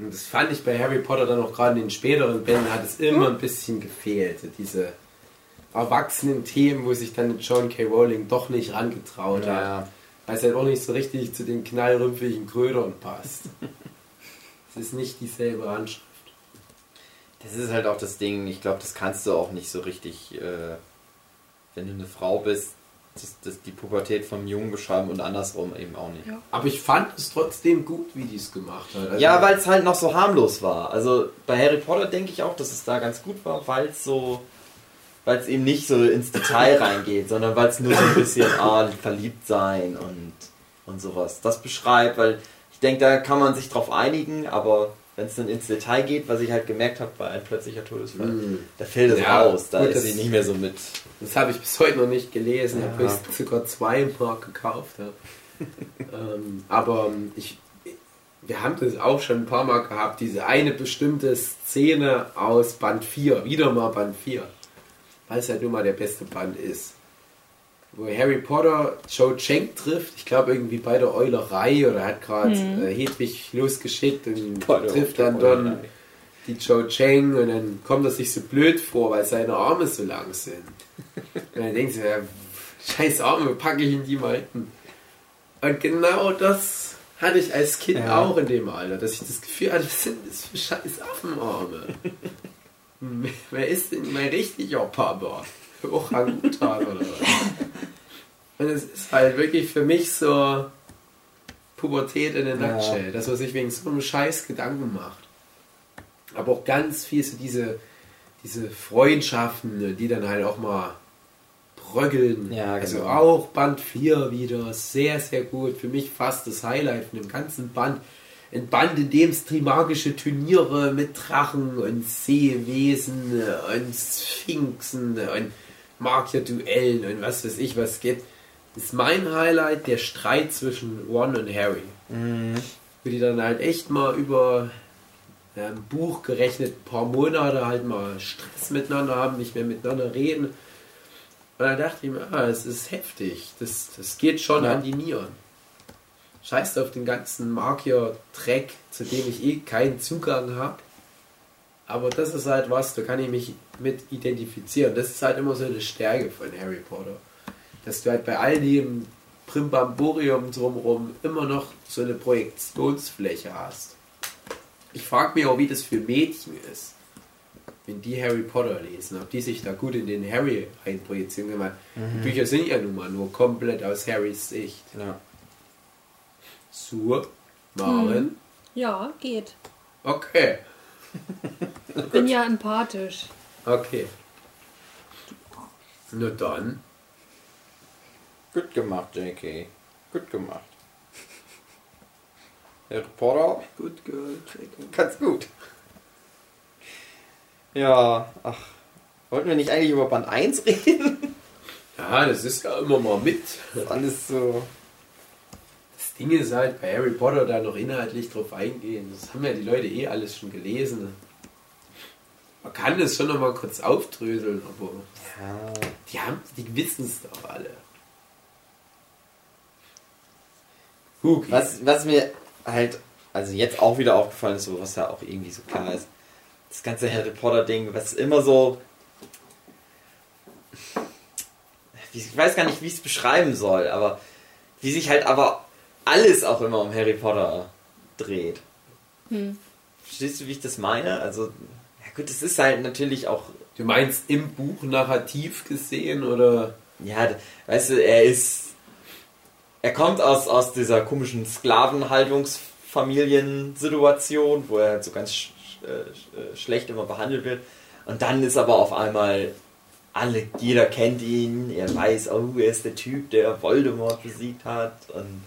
Und das fand ich bei Harry Potter dann auch gerade in den späteren Bänden hat es immer ein bisschen gefehlt. Diese erwachsenen Themen, wo sich dann John K. Rowling doch nicht rangetraut Ja. hat. Weil es halt auch nicht so richtig zu den knallrümpfigen Krödern passt. es ist nicht dieselbe Handschrift. Das ist halt auch das Ding, ich glaube, das kannst du auch nicht so richtig, äh, wenn du eine Frau bist, das, das, die Pubertät vom Jungen beschreiben und andersrum eben auch nicht. Ja. Aber ich fand es trotzdem gut, wie die es gemacht hat. Also- Ja, weil es halt noch so harmlos war. Also bei Harry Potter denke ich auch, dass es da ganz gut war, weil es so, weil es eben nicht so ins Detail reingeht, sondern weil es nur so ein bisschen ah, verliebt sein und, und sowas. Das beschreibt, weil ich denke, da kann man sich drauf einigen, aber wenn es dann ins Detail geht, was ich halt gemerkt habe bei ein plötzlicher Todesfall, Mhm. da fällt es Ja, raus, da gut, ist sie nicht mehr so mit. Das habe ich bis heute noch nicht gelesen. Ich Ja. habe höchstens sogar zweimal gekauft. Ja. ähm, aber ähm, ich, wir haben das auch schon ein paar Mal gehabt, diese eine bestimmte Szene aus Band 4, wieder mal Band 4, weil es halt nun mal der beste Band ist. Wo Harry Potter Joe Cheng trifft, ich glaube irgendwie bei der Eulerei oder hat gerade äh, Hedwig losgeschickt und der trifft dann dann die Joe Cheng und dann kommt er sich so blöd vor, weil seine Arme so lang sind. Und dann denkst du, ja, scheiß Arme, packe ich in die mal hinten. Und genau das hatte ich als Kind Ja. auch in dem Alter, dass ich das Gefühl hatte, was sind das für scheiß Affenarme? Wer ist denn mein richtiger Papa? Orangutan oder was? Und es ist halt wirklich für mich so Pubertät in der Ja. Nutshell, dass man sich wegen so einem Scheiß Gedanken macht. Aber auch ganz viel so diese, diese Freundschaften, die dann halt auch mal bröckeln. Ja, Also genau. auch Band 4 wieder, sehr, sehr gut. Für mich fast das Highlight von dem ganzen Band. Ein Band, in dem es trimagische Turniere mit Drachen und Seewesen und Sphinxen und Magierduellen und was weiß ich was gibt. Ist mein Highlight der Streit zwischen Ron und Harry. Wo die dann halt echt mal über ja, ein Buch gerechnet ein paar Monate halt mal Stress miteinander haben, nicht mehr miteinander reden. Und dann dachte ich mir, ah, es ist heftig. Das, das geht schon Ja. an die Nieren. Scheißt auf den ganzen Magier-Dreck, zu dem ich eh keinen Zugang habe. Aber das ist halt was, da kann ich mich mit identifizieren. Das ist halt immer so eine Stärke von Harry Potter. Dass du halt bei all dem Primbamborium drumherum immer noch so eine Projektionsfläche hast. Ich frage mich auch, wie das für Mädchen ist, wenn die Harry Potter lesen, ob die sich da gut in den Harry einprojizieren können. weil Die Bücher sind ja nun mal nur komplett aus Harrys Sicht. Ja. So, Maren. Ja, geht. Okay, Bin ja empathisch. okay. Na dann. Gut gemacht, JK. Gut gemacht. Harry Potter, Good girl, Jacob. ganz gut. Ja, ach. Wollten wir nicht eigentlich über Band 1 reden? Ja, das ist ja immer mal mit. Alles so. Ding ist halt bei Harry Potter da noch inhaltlich drauf eingehen. Das haben ja die Leute eh alles schon gelesen. Man kann das schon noch mal kurz aufdröseln, aber Ja. die haben, die wissen es doch alle. Huki. Was, was mir halt, also jetzt auch wieder aufgefallen ist, was ja auch irgendwie so klar ist, das ganze Harry Potter Ding, was immer so, ich weiß gar nicht, wie ich es beschreiben soll, aber wie sich halt aber alles auch immer um Harry Potter dreht. Hm. Verstehst du, wie ich das meine? Also, ja gut, es ist halt natürlich auch, Du meinst im Buch narrativ gesehen oder? ja, weißt du, er ist, er kommt aus, aus dieser komischen Sklavenhaltungsfamiliensituation, wo er halt so ganz sch äh, sch- äh, schlecht immer behandelt wird. Und dann ist aber auf einmal alle, jeder kennt ihn, er weiß, oh, er ist der Typ, der Voldemort besiegt hat und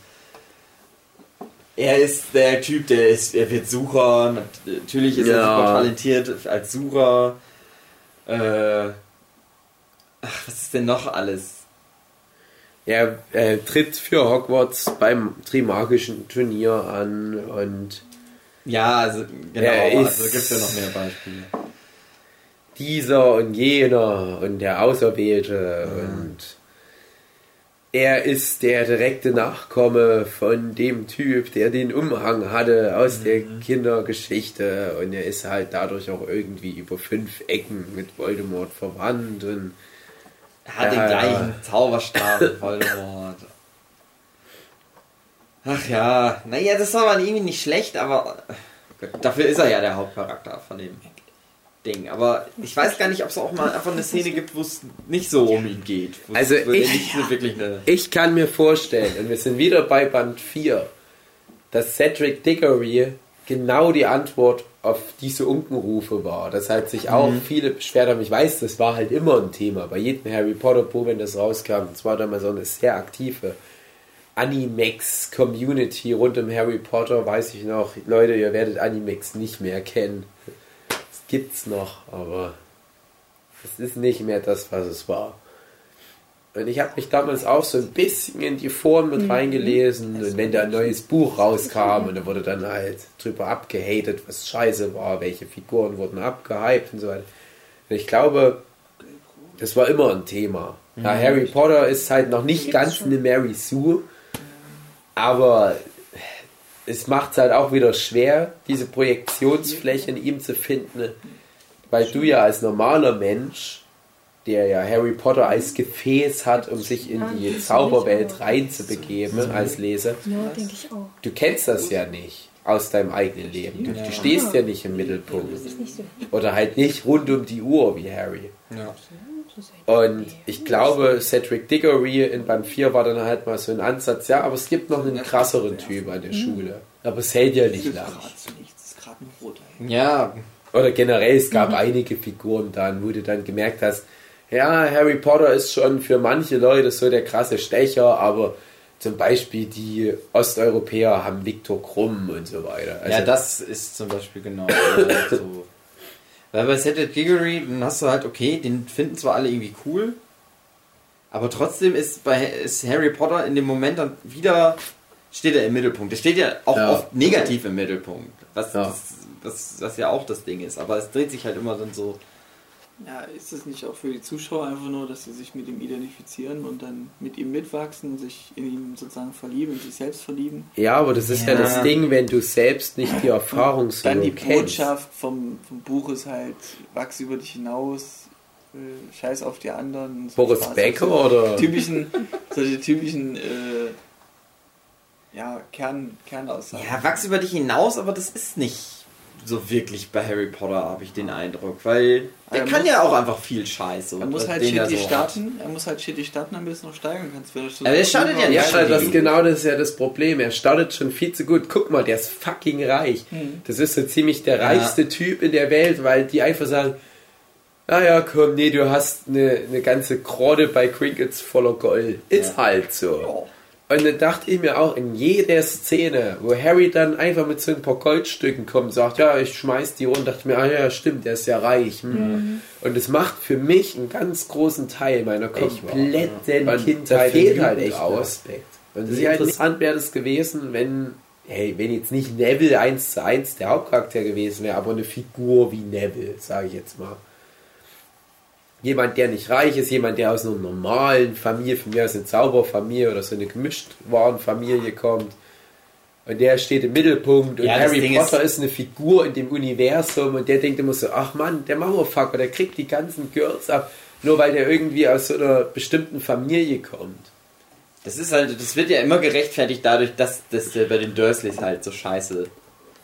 er ist der Typ, der ist, er wird Sucher, nat- natürlich ist er Ja. super talentiert als Sucher. Äh, ach, was ist denn noch alles? Er äh, tritt für Hogwarts beim Trimagischen Turnier an und Ja, also genau, Er also gibt es ja noch mehr Beispiele. dieser und jener und der Auserwählte und er ist der direkte Nachkomme von dem Typ, der den Umhang hatte aus der Kindergeschichte. Und er ist halt dadurch auch irgendwie über fünf Ecken mit Voldemort verwandt und Er hat den gleichen Zauberstab wie Voldemort. Ach ja, naja, das war aber irgendwie nicht schlecht, aber dafür ist er ja der Hauptcharakter von dem Ding. Aber ich weiß gar nicht, ob es auch mal einfach eine Szene gibt, wo es nicht so um ihn geht. Also ich- eine. Ich kann mir vorstellen, und wir sind wieder bei Band 4, dass Cedric Diggory genau die Antwort auf diese Unkenrufe war. Das hat sich auch viele beschwert haben. Ich weiß, das war halt immer ein Thema bei jedem Harry Potter Buch, wenn das rauskam. Das war damals so eine sehr aktive Animex-Community rund um Harry Potter, weiß ich noch. Leute, ihr werdet Animex nicht mehr kennen. Es gibt's noch, aber es ist nicht mehr das, was es war. Und ich habe mich damals auch so ein bisschen in die Foren mit reingelesen. Und wenn da ein neues Buch rauskam und da wurde dann halt drüber abgehatet, was scheiße war, welche Figuren wurden abgehypt und so weiter. Und ich glaube, das war immer ein Thema. Ja, Harry Potter ist halt noch nicht ganz eine Mary Sue, aber es macht es halt auch wieder schwer, diese Projektionsfläche in ihm zu finden, weil du ja als normaler Mensch, der ja Harry Potter als Gefäß hat, um sich in die Zauberwelt reinzubegeben als Leser, du kennst das ja nicht aus deinem eigenen Leben. Du, du stehst ja nicht im Mittelpunkt. Oder halt nicht rund um die Uhr wie Harry. Ja. Und ich glaube, Cedric Diggory in Band 4 war dann halt mal so ein Ansatz, ja, aber es gibt noch einen krasseren Typ an der Schule. Aber es hält ja nicht lang. Gerade zu nichts, das ist gerade ein roter. Ja, Oder generell, es gab einige Figuren dann, wo du dann gemerkt hast, ja, Harry Potter ist schon für manche Leute so der krasse Stecher, aber zum Beispiel die Osteuropäer haben Viktor Krumm und so weiter. Also, ja, das ist zum Beispiel genau äh, so. Weil bei Cedric Diggory, dann hast du halt, okay, den finden zwar alle irgendwie cool, aber trotzdem ist bei ist Harry Potter in dem Moment dann wieder steht er im Mittelpunkt. Der steht ja auch Ja. oft negativ im Mittelpunkt, was, Ja. das, was, was ja auch das Ding ist. Aber es dreht sich halt immer dann so. Ja, ist es nicht auch für die Zuschauer einfach nur, dass sie sich mit ihm identifizieren und dann mit ihm mitwachsen, sich in ihn sozusagen verlieben, in sich selbst verlieben? ja, aber das ist ja. Ja. das Ding, wenn du selbst nicht die Erfahrung so Dann die kennst. Botschaft vom, vom Buch ist halt, wachs über dich hinaus, äh, scheiß auf die anderen. so Boris Spaß. Becker Also oder? Typischen, solche typischen, äh, ja, Kern, Kernaussagen. Ja, wachs über dich hinaus, aber das ist nicht so wirklich bei Harry Potter, habe ich den Eindruck. Weil der Er kann muss- ja auch einfach viel Scheiße. Er muss halt shitty so hat. starten, er muss halt shitty starten, damit es noch steigern kannst. Wenn er Aber er startet ja nicht Ja, das genau das ist ja das Problem. Er startet schon viel zu gut. Guck mal, der ist fucking reich. Mhm. Das ist so ziemlich der reichste Typ in der Welt, weil die einfach sagen, naja, komm, nee, du hast eine, eine ganze Krone bei Crickets voller Gold. Ist halt so. Und dann dachte ich mir auch in jeder Szene, wo Harry dann einfach mit so ein paar Goldstücken kommt und sagt, ja, ich schmeiß die runter, dachte ich mir, ah ja, stimmt, der ist ja reich. Hm. Und es macht für mich einen ganz großen Teil meiner kompletten Und Kindheit da fehlt halt echt. Aspekt. Und es ist interessant wäre das gewesen, wenn, hey, wenn jetzt nicht Neville 1 zu 1 der Hauptcharakter gewesen wäre, aber eine Figur wie Neville, sage ich jetzt mal. Jemand, der nicht reich ist, jemand, der aus einer normalen Familie, von mir aus eine Zauberfamilie oder so eine Gemischtwarenfamilie kommt. Und der steht im Mittelpunkt und Ja, Harry Ding Potter ist, eine Figur in dem Universum und der denkt immer so, ach Mann, der Mauerfucker, der kriegt die ganzen Girls ab, nur weil der irgendwie aus so einer bestimmten Familie kommt. Das ist halt, das wird ja immer gerechtfertigt dadurch, dass das bei den Dursleys halt so scheiße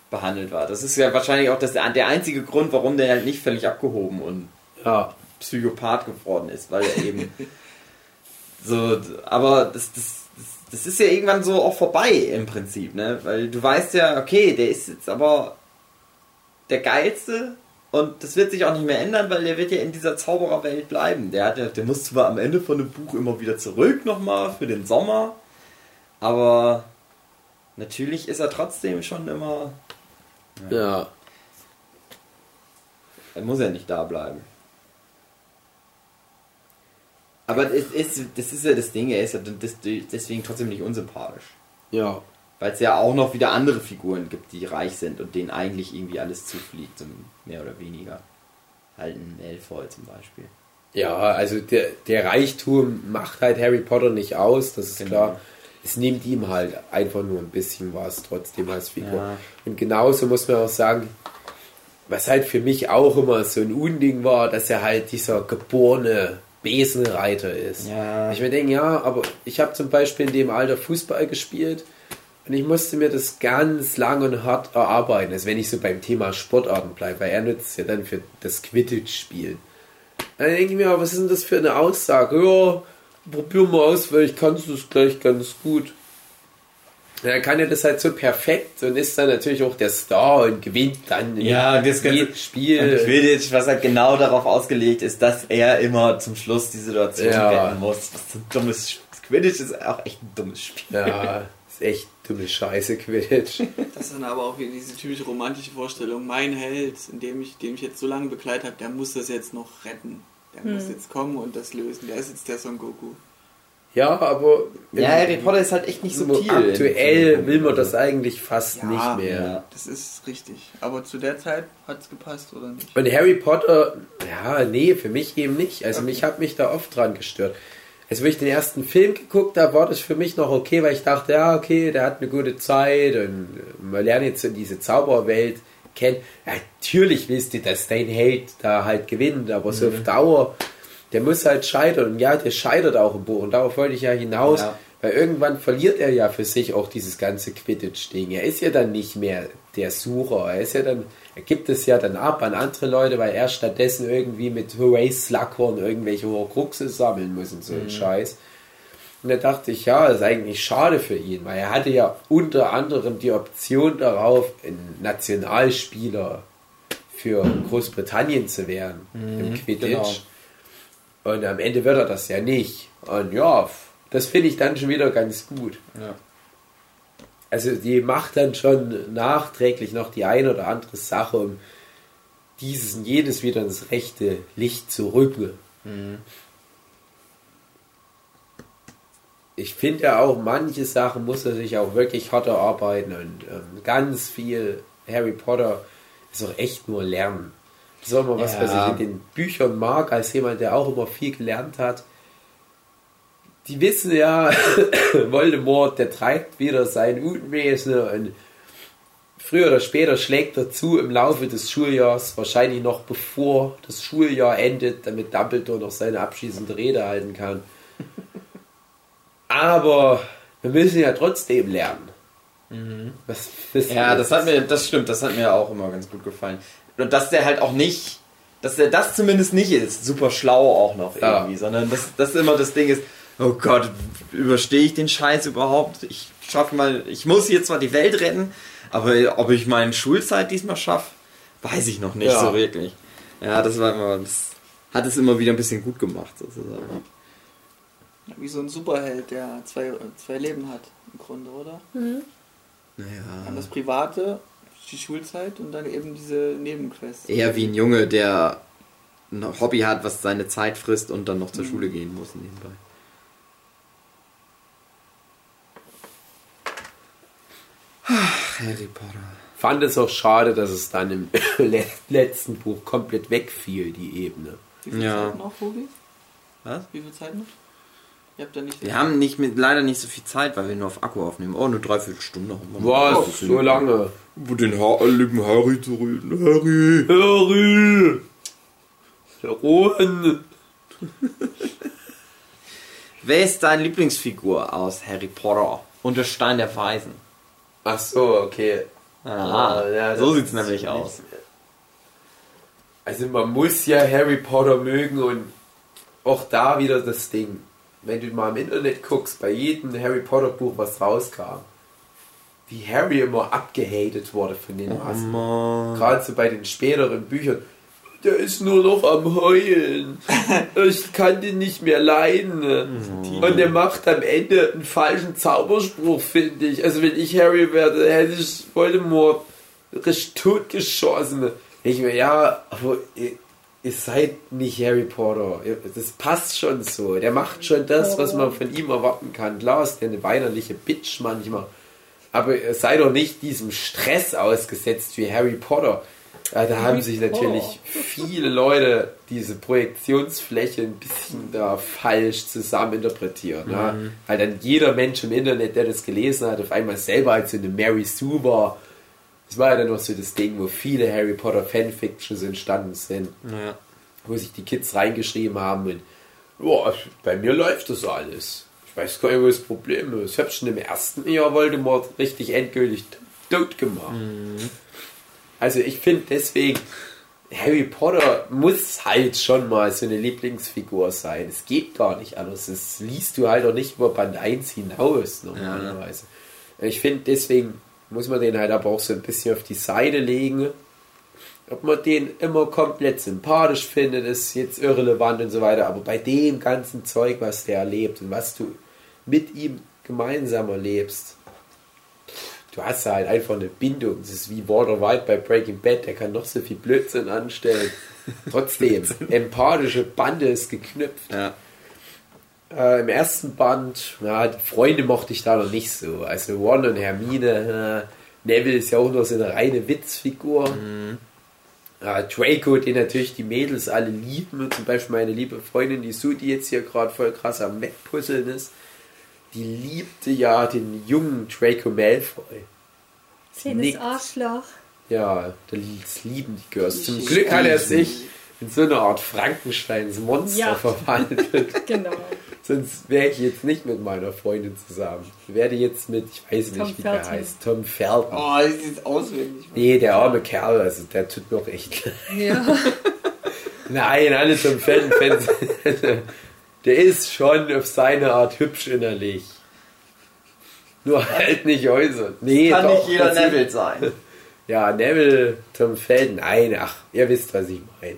behandelt war. Das ist ja wahrscheinlich auch das, der einzige Grund, warum der halt nicht völlig abgehoben und Ja, Psychopath geworden ist, weil er eben so, aber das, das, das, das ist ja irgendwann so auch vorbei im Prinzip, ne? Weil du weißt ja, okay, der ist jetzt aber der geilste und das wird sich auch nicht mehr ändern, weil der wird ja in dieser Zaubererwelt bleiben. Der hat ja, der muss zwar am Ende von dem Buch immer wieder zurück nochmal für den Sommer, aber natürlich ist er trotzdem schon immer, ja. er muss ja nicht da bleiben. Aber es ist, das ist ja das Ding, er ist ja deswegen trotzdem nicht unsympathisch. Ja. Weil es ja auch noch wieder andere Figuren gibt, die reich sind und denen eigentlich irgendwie alles zufliegt, mehr oder weniger. halt ein Malfoy zum Beispiel. Ja, also der, der Reichtum macht halt Harry Potter nicht aus, das ist Genau. klar. Es nimmt ihm halt einfach nur ein bisschen was trotzdem als Figur. Ja. Und genauso muss man auch sagen, was halt für mich auch immer so ein Unding war, dass er halt dieser geborene Besenreiter ist. Ja. Ich mir denke, ja, aber ich habe zum Beispiel in dem Alter Fußball gespielt und ich musste mir das ganz lang und hart erarbeiten, also wenn ich so beim Thema Sportarten bleibe, weil er nutzt es ja dann für das Quidditch-Spielen. Dann denke ich mir, was ist denn das für eine Aussage? Ja, probier mal aus, weil ich kann es gleich ganz gut. Dann kann er das halt so perfekt und ist dann natürlich auch der Star und gewinnt dann in Ja, das ganze jedem Spiel. Und Quidditch, was halt genau darauf ausgelegt ist, dass er immer zum Schluss die Situation Ja. retten muss. Was so ein dummes Quidditch ist auch echt ein dummes Spiel. Ja, ist echt dumme Scheiße, Quidditch. Das ist dann aber auch wieder diese typische romantische Vorstellung. Mein Held, in dem ich, den ich jetzt so lange begleitet habe, der muss das jetzt noch retten. Der muss jetzt kommen und das lösen. Der ist jetzt der Son Goku. Ja, aber Ja, Harry Potter ist halt echt nicht subtil. aktuell will man das eigentlich fast Ja, nicht mehr. Ja. Das ist richtig. Aber zu der Zeit hat es gepasst, oder nicht? Und Harry Potter, ja, nee, für mich eben nicht. Also mich hat mich da oft dran gestört. Also, wo ich den ersten Film geguckt habe, war das für mich noch okay, weil ich dachte, ja, okay, der hat eine gute Zeit und man lernt jetzt so diese Zauberwelt kennen. Ja, natürlich willst du, dass dein Held da halt gewinnt, aber so auf Dauer, der muss halt scheitern. Und ja, der scheitert auch im Buch und darauf wollte ich ja hinaus. Ja. Weil irgendwann verliert er ja für sich auch dieses ganze Quidditch-Ding. Er ist ja dann nicht mehr der Sucher. Er ist ja dann, er gibt es ja dann ab an andere Leute, weil er stattdessen irgendwie mit Hooray Slughorn irgendwelche Horcruxe sammeln muss und so ein Scheiß. Und da dachte ich, ja, das ist eigentlich schade für ihn, weil er hatte ja unter anderem die Option darauf, ein Nationalspieler für Großbritannien zu werden im Quidditch. genau. Und am Ende wird er das ja nicht. Und ja, das finde ich dann schon wieder ganz gut. Ja. Also die macht dann schon nachträglich noch die ein oder andere Sache, um dieses und jenes wieder ins rechte Licht zu rücken. Ich finde ja auch, manche Sachen muss er sich auch wirklich hart erarbeiten und ähm, ganz viel Harry Potter ist auch echt nur Lernen. Auch immer was, Ja. was ich in den Büchern mag, als jemand, der auch immer viel gelernt hat. Die wissen ja, Voldemort, der treibt wieder sein Unwesen und früher oder später schlägt er zu im Laufe des Schuljahrs, wahrscheinlich noch bevor das Schuljahr endet, damit Dumbledore noch seine abschließende Rede halten kann. Aber wir müssen ja trotzdem lernen. Was, was, Ja, das hat mir, das stimmt, das hat mir auch immer ganz gut gefallen. Und dass der halt auch nicht, dass der das zumindest nicht ist, super schlau auch noch Ja. irgendwie, sondern dass das immer das Ding ist, oh Gott, überstehe ich den Scheiß überhaupt? Ich schaffe mal, ich muss hier zwar die Welt retten, aber ob ich meine Schulzeit diesmal schaffe, weiß ich noch nicht Ja. so wirklich. Ja, das war immer, das hat es immer wieder ein bisschen gut gemacht, sozusagen. Wie so ein Superheld, der zwei, zwei Leben hat, im Grunde, oder? Naja. An das Private, die Schulzeit und dann eben diese Nebenquests. Eher wie ein Junge, der ein Hobby hat, was seine Zeit frisst und dann noch zur Schule gehen muss nebenbei. Ach, Harry Potter. fand es auch schade, dass es dann im le- letzten Buch komplett wegfiel, die Ebene. Wie viel Ja. Zeit noch, Hugi? Was? Wie viel Zeit noch? Ihr habt da nicht. Wir haben nicht mit, leider nicht so viel Zeit, weil wir nur auf Akku aufnehmen. Oh, nur dreiviertel Stunde. Was? So lange? Über den ha lieben Harry zu reden. Harry! Harry! Der Rohan! Wer ist deine Lieblingsfigur aus Harry Potter und der Stein der Weisen? Ach so, okay. Ah, Ah, ja, so sieht's ist nämlich aus. Also man muss ja Harry Potter mögen und auch da wieder das Ding. Wenn du mal im Internet guckst, bei jedem Harry Potter Buch, was rauskam, wie Harry immer abgehatet wurde von den Massen. Gerade so bei den späteren Büchern. Der ist nur noch am Heulen. Ich kann den nicht mehr leiden. Und der macht am Ende einen falschen Zauberspruch, finde ich. Also wenn ich Harry werde, hätte ich Voldemort richtig totgeschossen. Ich mir, ja, aber ihr, seid nicht Harry Potter. Das passt schon so. Der macht schon das, was man von ihm erwarten kann. Klar ist der eine weinerliche Bitch manchmal. Aber er sei doch nicht diesem Stress ausgesetzt wie Harry Potter. Ja, da haben sich natürlich viele Leute diese Projektionsfläche ein bisschen da falsch zusammeninterpretiert. Ne? Mhm. Weil dann jeder Mensch im Internet, der das gelesen hat, auf einmal selber als so eine Mary Sue war. Das war ja dann noch so das Ding, wo viele Harry Potter Fanfictions entstanden sind, Ja. wo sich die Kids reingeschrieben haben und "Boah, bei mir läuft das alles. Ich weiß gar nicht, was das Problem ist. Ich habe schon im ersten Jahr Voldemort richtig endgültig tot gemacht. Also ich finde deswegen, Harry Potter muss halt schon mal so eine Lieblingsfigur sein. Es geht gar nicht anders. Das liest du halt auch nicht über Band 1 hinaus normalerweise. Ich finde deswegen muss man den halt aber auch so ein bisschen auf die Seite legen. Ob man den immer komplett sympathisch findet, ist jetzt irrelevant und so weiter. Aber bei dem ganzen Zeug, was der erlebt und was du mit ihm gemeinsam erlebst, du hast halt einfach eine Bindung. Das ist wie Walter White bei Breaking Bad, der kann noch so viel Blödsinn anstellen. Trotzdem, empathische Bande ist geknüpft. Ja. Äh, Im ersten Band, na, die Freunde mochte ich da noch nicht so. Also Ron und Hermine, äh, Neville ist ja auch nur so eine reine Witzfigur. Äh, Draco, den natürlich die Mädels alle lieben. Zum Beispiel meine liebe Freundin, die Sue, die jetzt hier gerade voll krass am Wegpuzzeln ist, die liebte ja den jungen Draco Malfoy. Kleines. Arschloch. Ja, das lieben die Girls. Zum Glück hat er sich in so eine Art Frankensteins Monster Ja. verwandelt. Genau. Sonst wäre ich jetzt nicht mit meiner Freundin zusammen. Ich werde jetzt mit, ich weiß Tom nicht, wie der Felton. heißt, Tom Felton. Oh, das ist jetzt auswendig. Nee, der arme Kerl, also der tut mir auch echt leid. Ja. Nein, alle Tom Felton-Fans. der ist schon auf seine Art hübsch innerlich. Nur halt nicht äußert. Nee, Kann doch, nicht jeder sieht- Neville sein. Ja, Neville, Tom Felton, nein, ach, ihr wisst, was ich meine.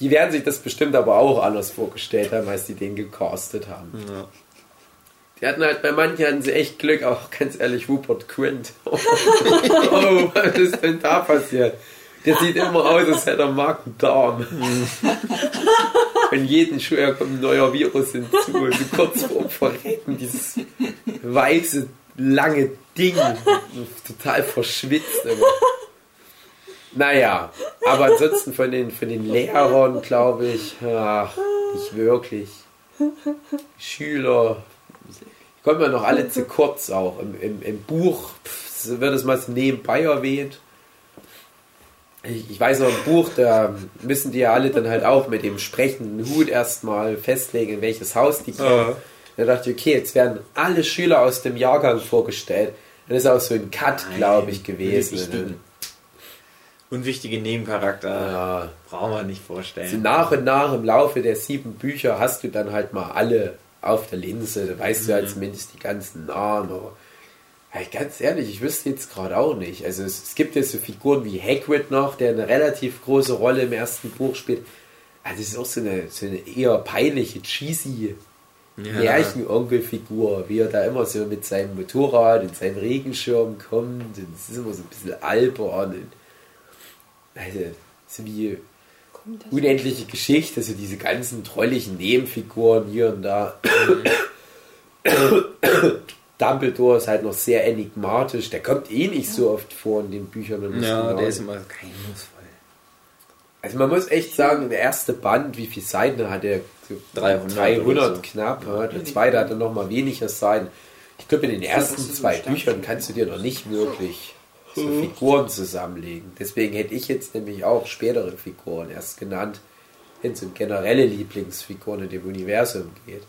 Die werden sich das bestimmt aber auch anders vorgestellt haben, als die den gecastet haben. Ja. Die hatten halt, bei manchen hatten sie echt Glück, auch ganz ehrlich, Rupert Quint. Oh, was ist denn da passiert? Der sieht immer aus, als hätte er Magen-Darm. In jedem Schuljahr kommt ein neuer Virus hinzu. So kurz vorm Verrecken, dieses weiße, lange Ding. Total verschwitzt immer. Naja, aber ansonsten von den, von den Lehrern, glaube ich, ach, nicht wirklich. Schüler, kommen ja noch alle zu kurz auch. Im, im, im Buch pff, wird es mal so nebenbei erwähnt. Ich, ich weiß noch, im Buch, da müssen die ja alle dann halt auch mit dem sprechenden Hut erstmal festlegen, in welches Haus die kommen. Ja. Da dachte ich, okay, jetzt werden alle Schüler aus dem Jahrgang vorgestellt. Dann ist auch so ein Cut, glaube ich, gewesen. Unwichtige Nebencharakter Ja. brauchen wir nicht vorstellen. nach und nach im Laufe der sieben Bücher hast du dann halt mal alle auf der Linse. Da weißt du Mhm. ja zumindest die ganzen Namen. Aber ja, ganz ehrlich, ich wüsste jetzt gerade auch nicht. Also es, es gibt jetzt so Figuren wie Hagrid noch, der eine relativ große Rolle im ersten Buch spielt. Also das ist auch so eine, so eine eher peinliche, cheesy Märchenonkelfigur, wie er da immer so mit seinem Motorrad und seinem Regenschirm kommt. Und es ist immer so ein bisschen albern. Und, also, so wie Kommt das? unendliche Geschichte, also diese ganzen trolligen Nebenfiguren hier und da. Dumbledore ist halt noch sehr enigmatisch, der kommt eh nicht so oft vor in den Büchern. und Ja, der ist immer geheimnisvoll. Also man muss echt sagen, der erste Band, wie viele Seiten hat er? So 300 300 oder so. knapp. Ja. Der zweite hatte noch mal weniger Seiten. Ich glaube, in den ersten das ist zwei Büchern kannst du dir noch nicht wirklich so Figuren zusammenlegen. Deswegen hätte ich jetzt nämlich auch spätere Figuren erst genannt, wenn es um generelle Lieblingsfiguren in dem Universum geht.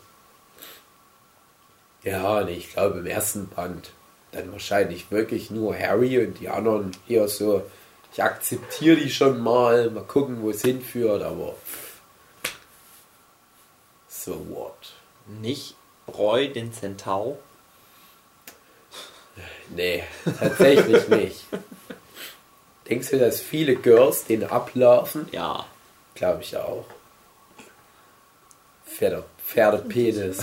Ja, nee, ich glaube im ersten Band dann wahrscheinlich wirklich nur Harry und die anderen eher so, ich akzeptiere die schon mal, mal gucken, wo es hinführt, aber so what? Nicht Roy den Centaur. Nee, tatsächlich nicht. Denkst du, dass viele Girls den ablaufen? Ja. Glaube ich auch. Pferde, Pferdepenis.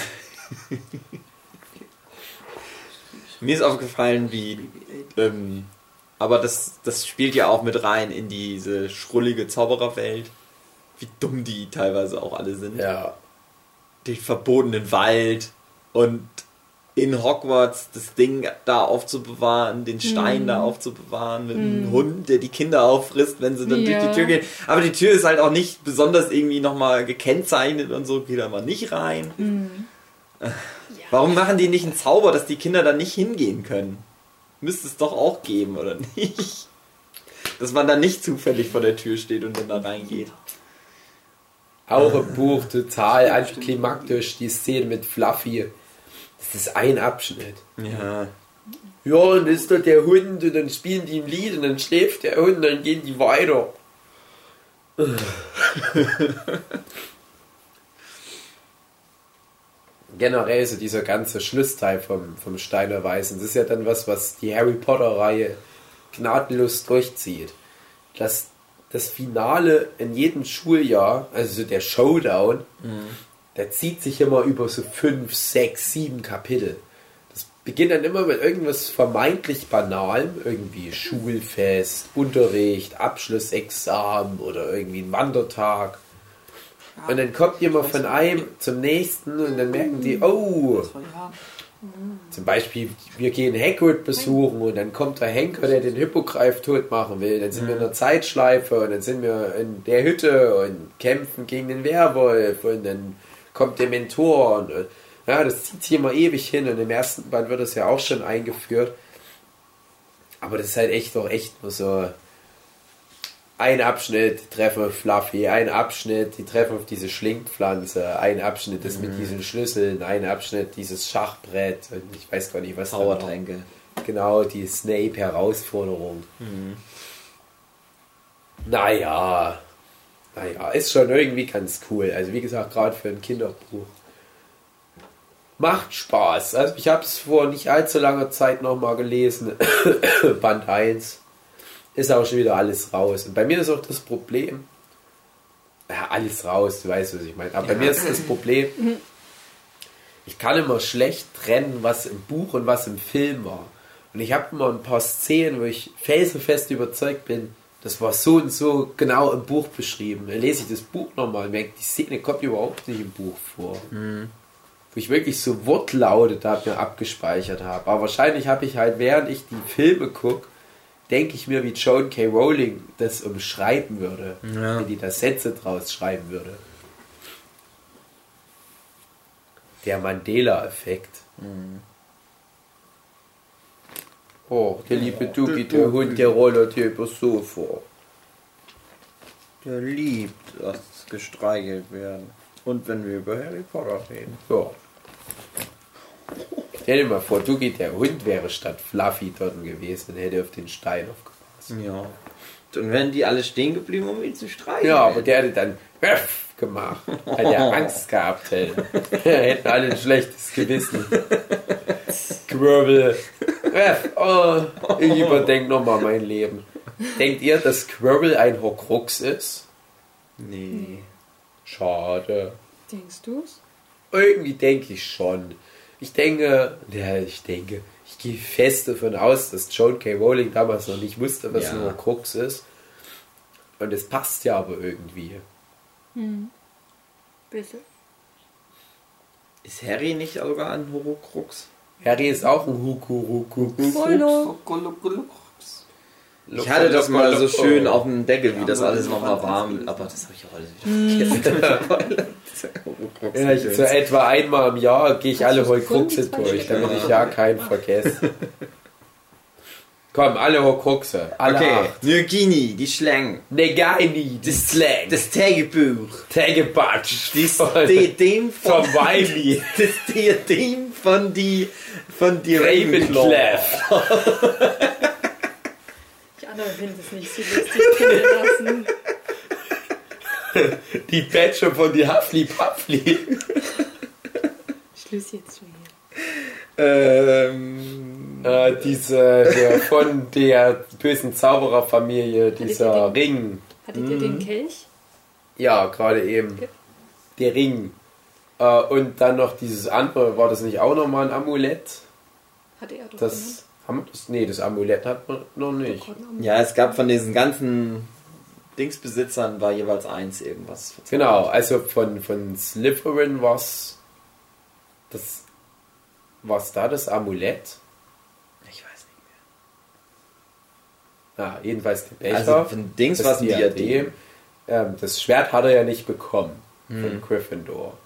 Mir ist aufgefallen, wie. Ähm, aber das, das spielt ja auch mit rein in diese schrullige Zaubererwelt. Wie dumm die teilweise auch alle sind. Ja. Den verbotenen Wald und in Hogwarts das Ding da aufzubewahren, den Stein Mhm. da aufzubewahren, mit einem Hund, der die Kinder auffrisst, wenn sie dann durch Ja. die Tür gehen. Aber die Tür ist halt auch nicht besonders irgendwie nochmal gekennzeichnet und so, geht da mal nicht rein. Mhm. Äh, Warum machen die nicht einen Zauber, dass die Kinder da nicht hingehen können? Müsste es doch auch geben, oder nicht? Dass man da nicht zufällig vor der Tür steht und dann da reingeht. Auch im Buch total antiklimaktisch, die Szene mit Fluffy. Das ist ein Abschnitt. Ja. Ja, und ist da der Hund und dann spielen die ein Lied und dann schläft der Hund und dann gehen die weiter. Generell so dieser ganze Schlussteil vom, vom Steiner Weißen, das ist ja dann was, was die Harry Potter-Reihe gnadenlos durchzieht. Das, das Finale in jedem Schuljahr, also so der Showdown, der zieht sich immer über so fünf, sechs, sieben Kapitel. Das beginnt dann immer mit irgendwas vermeintlich Banalem, irgendwie Schulfest, Unterricht, Abschlussexamen oder irgendwie ein Wandertag. Und dann kommt jemand von einem zum nächsten und dann merken die, oh, war ja. zum Beispiel, wir gehen Hagrid besuchen und dann kommt der Henker, der den Hippogreif tot machen will. Dann sind wir in einer Zeitschleife und dann sind wir in der Hütte und kämpfen gegen den Werwolf und dann kommt der Mentor und äh, ja, das zieht sich immer ewig hin und im ersten Band wird das ja auch schon eingeführt. Aber das ist halt echt doch echt nur so ein Abschnitt, die treffen auf Fluffy, ein Abschnitt, die treffen auf diese Schlingpflanze, ein Abschnitt ist mit diesen Schlüsseln, ein Abschnitt dieses Schachbrett und ich weiß gar nicht, was Zaubertränke. Genau, die Snape-Herausforderung. Naja, naja, ist schon irgendwie ganz cool. Also wie gesagt, gerade für ein Kinderbuch. Macht Spaß. Also ich habe es vor nicht allzu langer Zeit nochmal gelesen. Band 1. Ist auch schon wieder alles raus. Und bei mir ist auch das Problem, ja, alles raus, du weißt, was ich meine. Aber bei mir ist das Problem, ich kann immer schlecht trennen, was im Buch und was im Film war. Und ich habe immer ein paar Szenen, wo ich felsenfest überzeugt bin, das war so und so genau im Buch beschrieben. Dann lese ich das Buch nochmal und merke, die Szene kommt überhaupt nicht im Buch vor. Wo ich wirklich so Wortlaute da mir abgespeichert habe. Aber wahrscheinlich habe ich halt, während ich die Filme gucke, denke ich mir, wie Joan K. Rowling das umschreiben würde. Ja. Wenn die da Sätze draus schreiben würde. Der Mandela-Effekt. Oh, der liebe Dugi, der Hund, der rollert hier übers Sofa. Der liebt das gestreichelt werden. Und wenn wir über Harry Potter reden. Ja. Stell dir mal vor, Dugi, der Hund wäre statt Fluffy dort gewesen und hätte auf den Stein aufgepasst. Ja. Dann wären die alle stehen geblieben, um ihn zu streicheln. Ja, aber der hätte dann Öff gemacht, weil der Angst gehabt hätte. Hätten alle ein schlechtes Gewissen. Squirrel. Öff, oh, ich überdenke nochmal mein Leben. Denkt ihr, dass Squirrel ein Horcrux ist? Nee. Schade. Denkst du's? Irgendwie denke ich schon. Ich denke, ja, ich denke, ich gehe fest davon aus, dass Joan K. Rowling damals noch nicht wusste, was Ja. ein Horcrux ist. Und es passt ja aber irgendwie. Bitte. Ist Harry nicht sogar ein Horcrux? Harry ist auch ein Hukuruku. Ich hatte das mal so schön auf dem Deckel, wie das alles nochmal warm, aber das habe ich auch alles wieder vergessen. Horcrux. Ja, ich, so etwa einmal im Jahr gehe ich alle Horcruxe durch, damit ich ja keinen vergesse. Komm, alle Horcruxe. Alle Okay, acht. Nirgini, die Schlangen. Negaini, das Slang. Das Tagebuch. Tagebatsch. Das Diadem von, Von Wiley. Das Diadem von die, von die Ravenclaw. Die anderen finden es nicht so lustig lassen. Die Badge von die Huffly Puffly. Schluss jetzt schon hier. Ähm, Äh, diese, der von der bösen Zaubererfamilie, dieser ihr den- Ring. Hattet ihr den Kelch? Ja, gerade eben. Okay. Der Ring. Äh, und dann noch dieses andere, war das nicht auch nochmal ein Amulett? Hatte er doch Das, haben wir das? Nee, das Amulett hat man noch nicht. genannt. ja, es gab von diesen ganzen Dingsbesitzern war jeweils eins irgendwas. Genau, also von, von Slytherin war es das was da das Amulett? Ich weiß nicht Ja, jedenfalls der mehr. Becher. Also von Dings das was ein Diadem. Ähm, das Schwert hat er ja nicht bekommen Hm. von Gryffindor.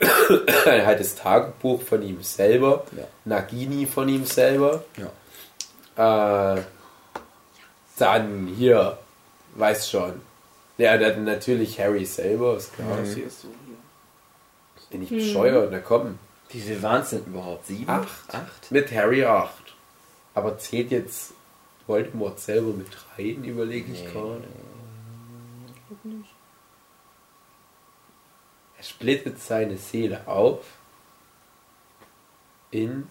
halt das Tagebuch von ihm selber, Ja. Nagini von ihm selber. Ja. Äh, dann hier, weiß schon. Ja, dann natürlich Harry selber, ist klar. Das hier ist so hier. Bin ich bescheuert, na komm. Wie viel waren es denn überhaupt? Sieben? Acht. Acht? Mit Harry 8. Aber zählt jetzt Voldemort selber mit rein, überlege ich Nee. gerade. Glaub nicht. Er splittet seine Seele auf in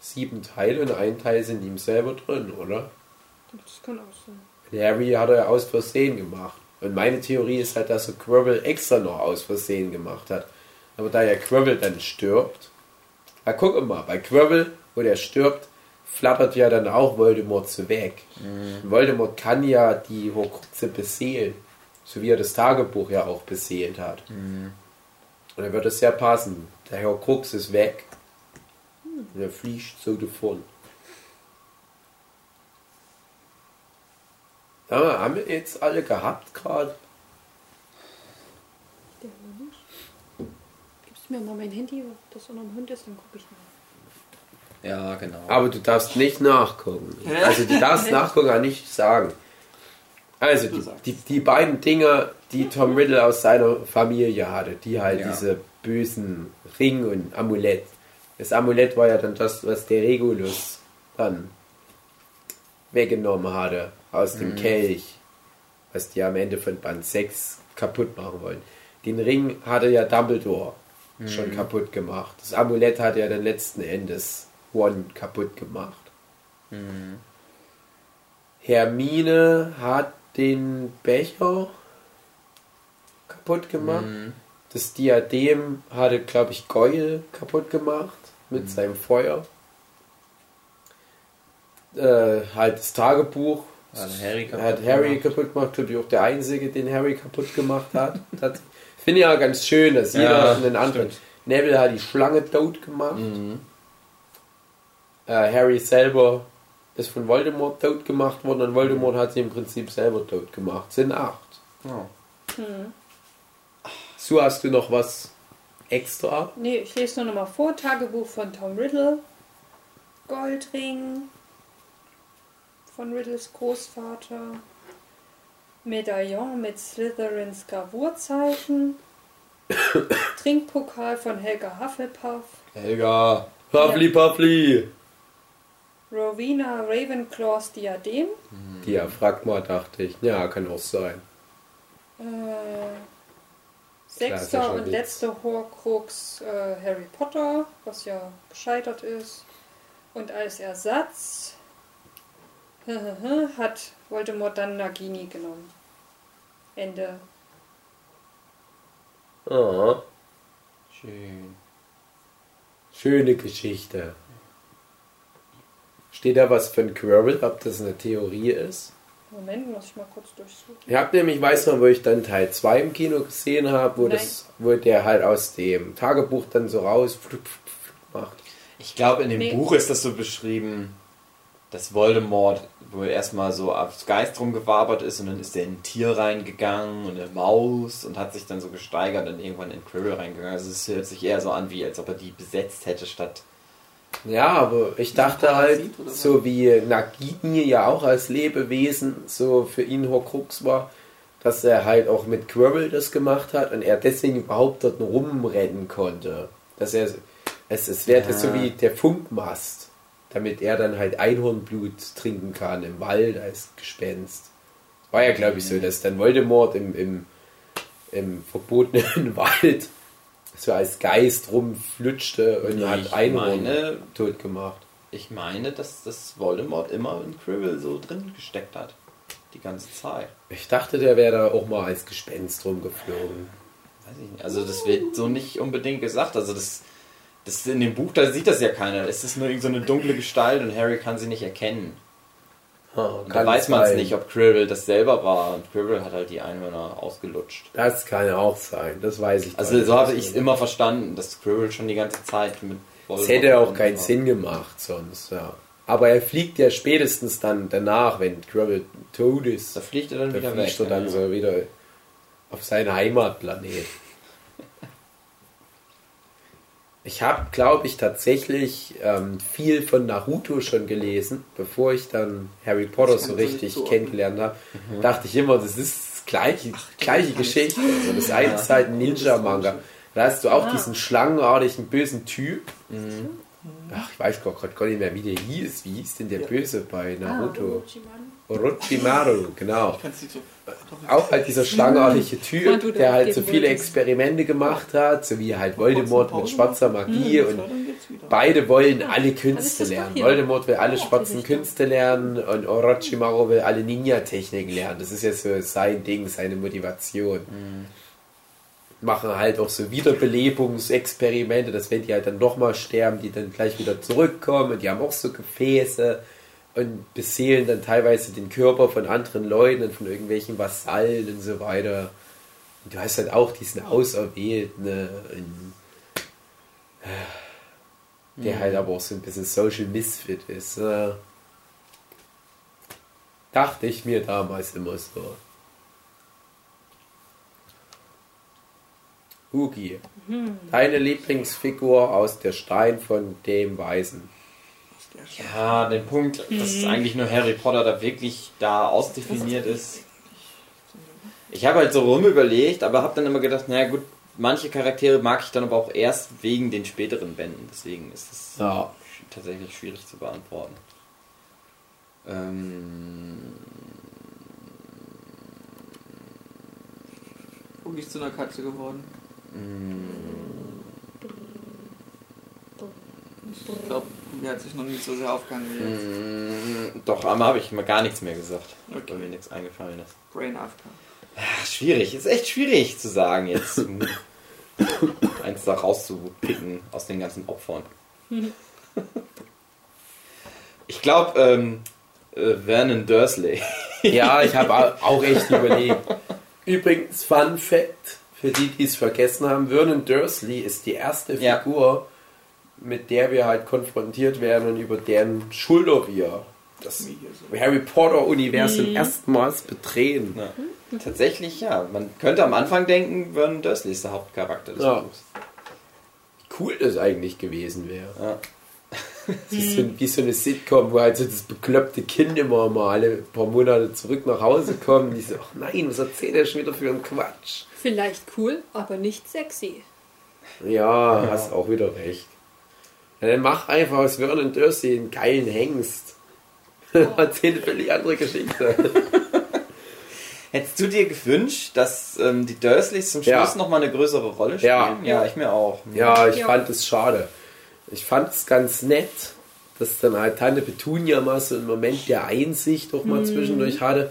sieben Teile und ein Teil sind ihm selber drin, oder? Das kann auch sein. Harry hat er aus Versehen gemacht. Und meine Theorie ist halt, dass er Quirrell extra noch aus Versehen gemacht hat. Aber da ja Quirrell dann stirbt, na guck mal, bei Quirrell, wo der stirbt, flattert ja dann auch Voldemort so weg. Und Voldemort kann ja die Horcruxe beseelen, so wie er das Tagebuch ja auch beseelt hat. Und dann wird es sehr passen. Der Horcrux ist weg. Und er fliegt so davon. Ja, haben wir jetzt alle gehabt gerade? Der wohl nicht. Gibst du mir mal mein Handy, das unter dem Hund ist, dann gucke ich mal. Ja, genau. Aber du darfst nicht nachgucken. Also du darfst nachgucken, aber nicht sagen. Also die, die, die beiden Dinge, die Tom Riddle aus seiner Familie hatte, die halt Ja. diese bösen Ring und Amulett. Das Amulett war ja dann das, was der Regulus dann weggenommen hatte aus dem Kelch, was die am Ende von Band 6 kaputt machen wollen. Den Ring hatte ja Dumbledore schon kaputt gemacht. Das Amulett hat ja dann letzten Endes One kaputt gemacht. Hermine hat den Becher kaputt gemacht. Das Diadem hatte, glaube ich, Goyle kaputt gemacht mit seinem Feuer. Äh, halt das Tagebuch Hat Harry kaputt hat Harry gemacht. kaputt gemacht, glaube ich auch der Einzige, den Harry kaputt gemacht hat. Das Finde ich ja ganz schön, dass jeder Ja, einen anderen. stimmt. Neville hat die Schlange tot gemacht. Mhm. Äh, Harry selber ist von Voldemort tot gemacht worden und Voldemort hat sie im Prinzip selber tot gemacht. Sind acht. Oh. So hast du noch was extra? Nee, ich lese nur noch mal vor. Tagebuch von Tom Riddle. Goldring. Von Riddles Großvater. Medaillon mit Slytherins Gravurzeichen. Trinkpokal von Helga Hufflepuff. Helga. Puffly, Puffly. Rowena Ravenclaws Diadem. Diaphragma dachte ich. Ja, kann auch sein. Äh, sechster und letzter Horcrux äh, Harry Potter, was ja gescheitert ist. Und als Ersatz hat Voldemort dann Nagini genommen. Ende. Ah, Schön. schöne Geschichte. Steht da was von Quirrell, ob das eine Theorie ist? Moment, muss ich mal kurz durchsuchen. Ich habe nämlich, weiß noch, wo ich dann Teil 2 im Kino gesehen habe, wo, Nein. das, wo der halt aus dem Tagebuch dann so raus macht. Ich glaube, in dem Nee. Buch ist das so beschrieben, dass Voldemort wohl erstmal so aufs Geist rumgewabert ist und dann ist er in ein Tier reingegangen und eine Maus und hat sich dann so gesteigert und irgendwann in Quirrell reingegangen. Also es hört sich eher so an, wie als ob er die besetzt hätte, statt. Ja, aber ich dachte halt, was? so wie Nagini ja auch als Lebewesen so für ihn Horcrux war, dass er halt auch mit Quirrell das gemacht hat und er deswegen überhaupt dort rumrennen konnte. Dass er, es, es wäre Ja. so wie der Funkmast, damit er dann halt Einhornblut trinken kann im Wald als Gespenst. War ja, glaube ich, so, dass dann Voldemort im, im, im verbotenen Wald so als Geist rumflutschte und Nee, hat ich Einhorn tot gemacht. Ich meine, dass das Voldemort immer in Quirrell so drin gesteckt hat. Die ganze Zeit. Ich dachte, der wäre da auch mal als Gespenst rumgeflogen. Weiß ich nicht. Also das wird so nicht unbedingt gesagt. Also das, das in dem Buch, da sieht das ja keiner. Es ist nur irgend so eine dunkle Gestalt und Harry kann sie nicht erkennen. Oh, da weiß man es nicht, ob Quirrell das selber war. Und Quirrell hat halt die Einhörner ausgelutscht. Das kann auch sein, das weiß ich. Also so habe ich es immer verstanden, dass Quirrell schon die ganze Zeit mit Es hätte auch keinen war. Sinn gemacht sonst, ja. Aber er fliegt ja spätestens dann danach, wenn Quirrell tot ist. Da fliegt er dann Da wieder fliegt weg. er dann ja. so wieder auf seinen Heimatplanet. Ich habe, glaube ich, tatsächlich ähm, viel von Naruto schon gelesen, bevor ich dann Harry Potter so richtig zuordnen. kennengelernt habe. Dachte ich immer, das ist das gleiche, gleiche Geschichte. Also das eine ist halt ein Ninja-Manga. Da hast du auch Ah. diesen schlangenartigen bösen Typ. Mhm. Ach, ich weiß gerade gar nicht mehr, wie der hieß. Wie hieß denn der Ja. Böse bei Naruto? Orochimaru. Orochimaru, genau. Ich kann es nicht so. Auch halt dieser schlangenartige Ja, Typ, der halt so viele. Experimente gemacht hat, so wie halt Voldemort mit schwarzer Magie Ja, und beide wollen alle Künste lernen. Voldemort will alle Oh, schwarzen. Künste lernen und Orochimaru will alle Ninja-Techniken lernen. Das ist ja so sein Ding, seine Motivation. Machen halt auch so Wiederbelebungsexperimente, dass wenn die halt dann nochmal sterben, die dann gleich wieder zurückkommen und die haben auch so Gefäße und beseelen dann teilweise den Körper von anderen Leuten und von irgendwelchen Vasallen und so weiter. Und du hast halt auch diesen Auserwählten, ne, der halt aber auch so ein bisschen Social Misfit ist. Ne? Dachte ich mir damals immer so. Hugi, deine Lieblingsfigur aus der Stein von dem Weisen. Ja, den Punkt, dass eigentlich nur Harry Potter da wirklich da ausdefiniert ist. Ich habe halt so rum überlegt, aber habe dann immer gedacht, naja gut, manche Charaktere mag ich dann aber auch erst wegen den späteren Bänden. Deswegen ist es Ja. tatsächlich schwierig zu beantworten. Ähm, Guck ich zu einer Katze geworden. Ich glaube, die hat sich noch nicht so sehr aufgehangen wie jetzt. mh, doch, einmal habe ich mal gar nichts mehr gesagt, weil Okay. mir nichts eingefallen ist. Brain AFK. Ach, schwierig, ist echt schwierig zu sagen jetzt. Eins da rauszupicken aus den ganzen Opfern. Ich glaube, ähm, äh, Vernon Dursley. Ja, ich habe auch echt überlegt. Übrigens, Fun Fact, für die, die es vergessen haben, Vernon Dursley ist die erste Ja. Mit der wir halt konfrontiert werden und über deren Schulter wir das Wie hier so. Harry Potter-Universum erstmals betreten. Ja. Tatsächlich, ja. Man könnte am Anfang denken, Vernon Dursley ist der Hauptcharakter des Ja. Buchs. Wie cool das eigentlich gewesen wäre. Ja. Das ist so, wie so eine Sitcom, wo halt so das bekloppte Kind immer mal alle paar Monate zurück nach Hause kommt und die so, ach nein, was erzählt er schon wieder für einen Quatsch? Vielleicht cool, aber nicht sexy. Ja, hast auch wieder recht. Ja, dann mach einfach aus Vernon Dursley einen geilen Hengst. Erzähl eine völlig andere Geschichte. Hättest du dir gewünscht, dass ähm, die Dursleys zum Ja. Schluss nochmal eine größere Rolle spielen? Ja. ja ich mir auch. Ja, ich Ja. fand es schade. Ich fand es ganz nett, dass dann halt Tante Petunia mal so einen Moment der Einsicht auch mal zwischendurch hatte.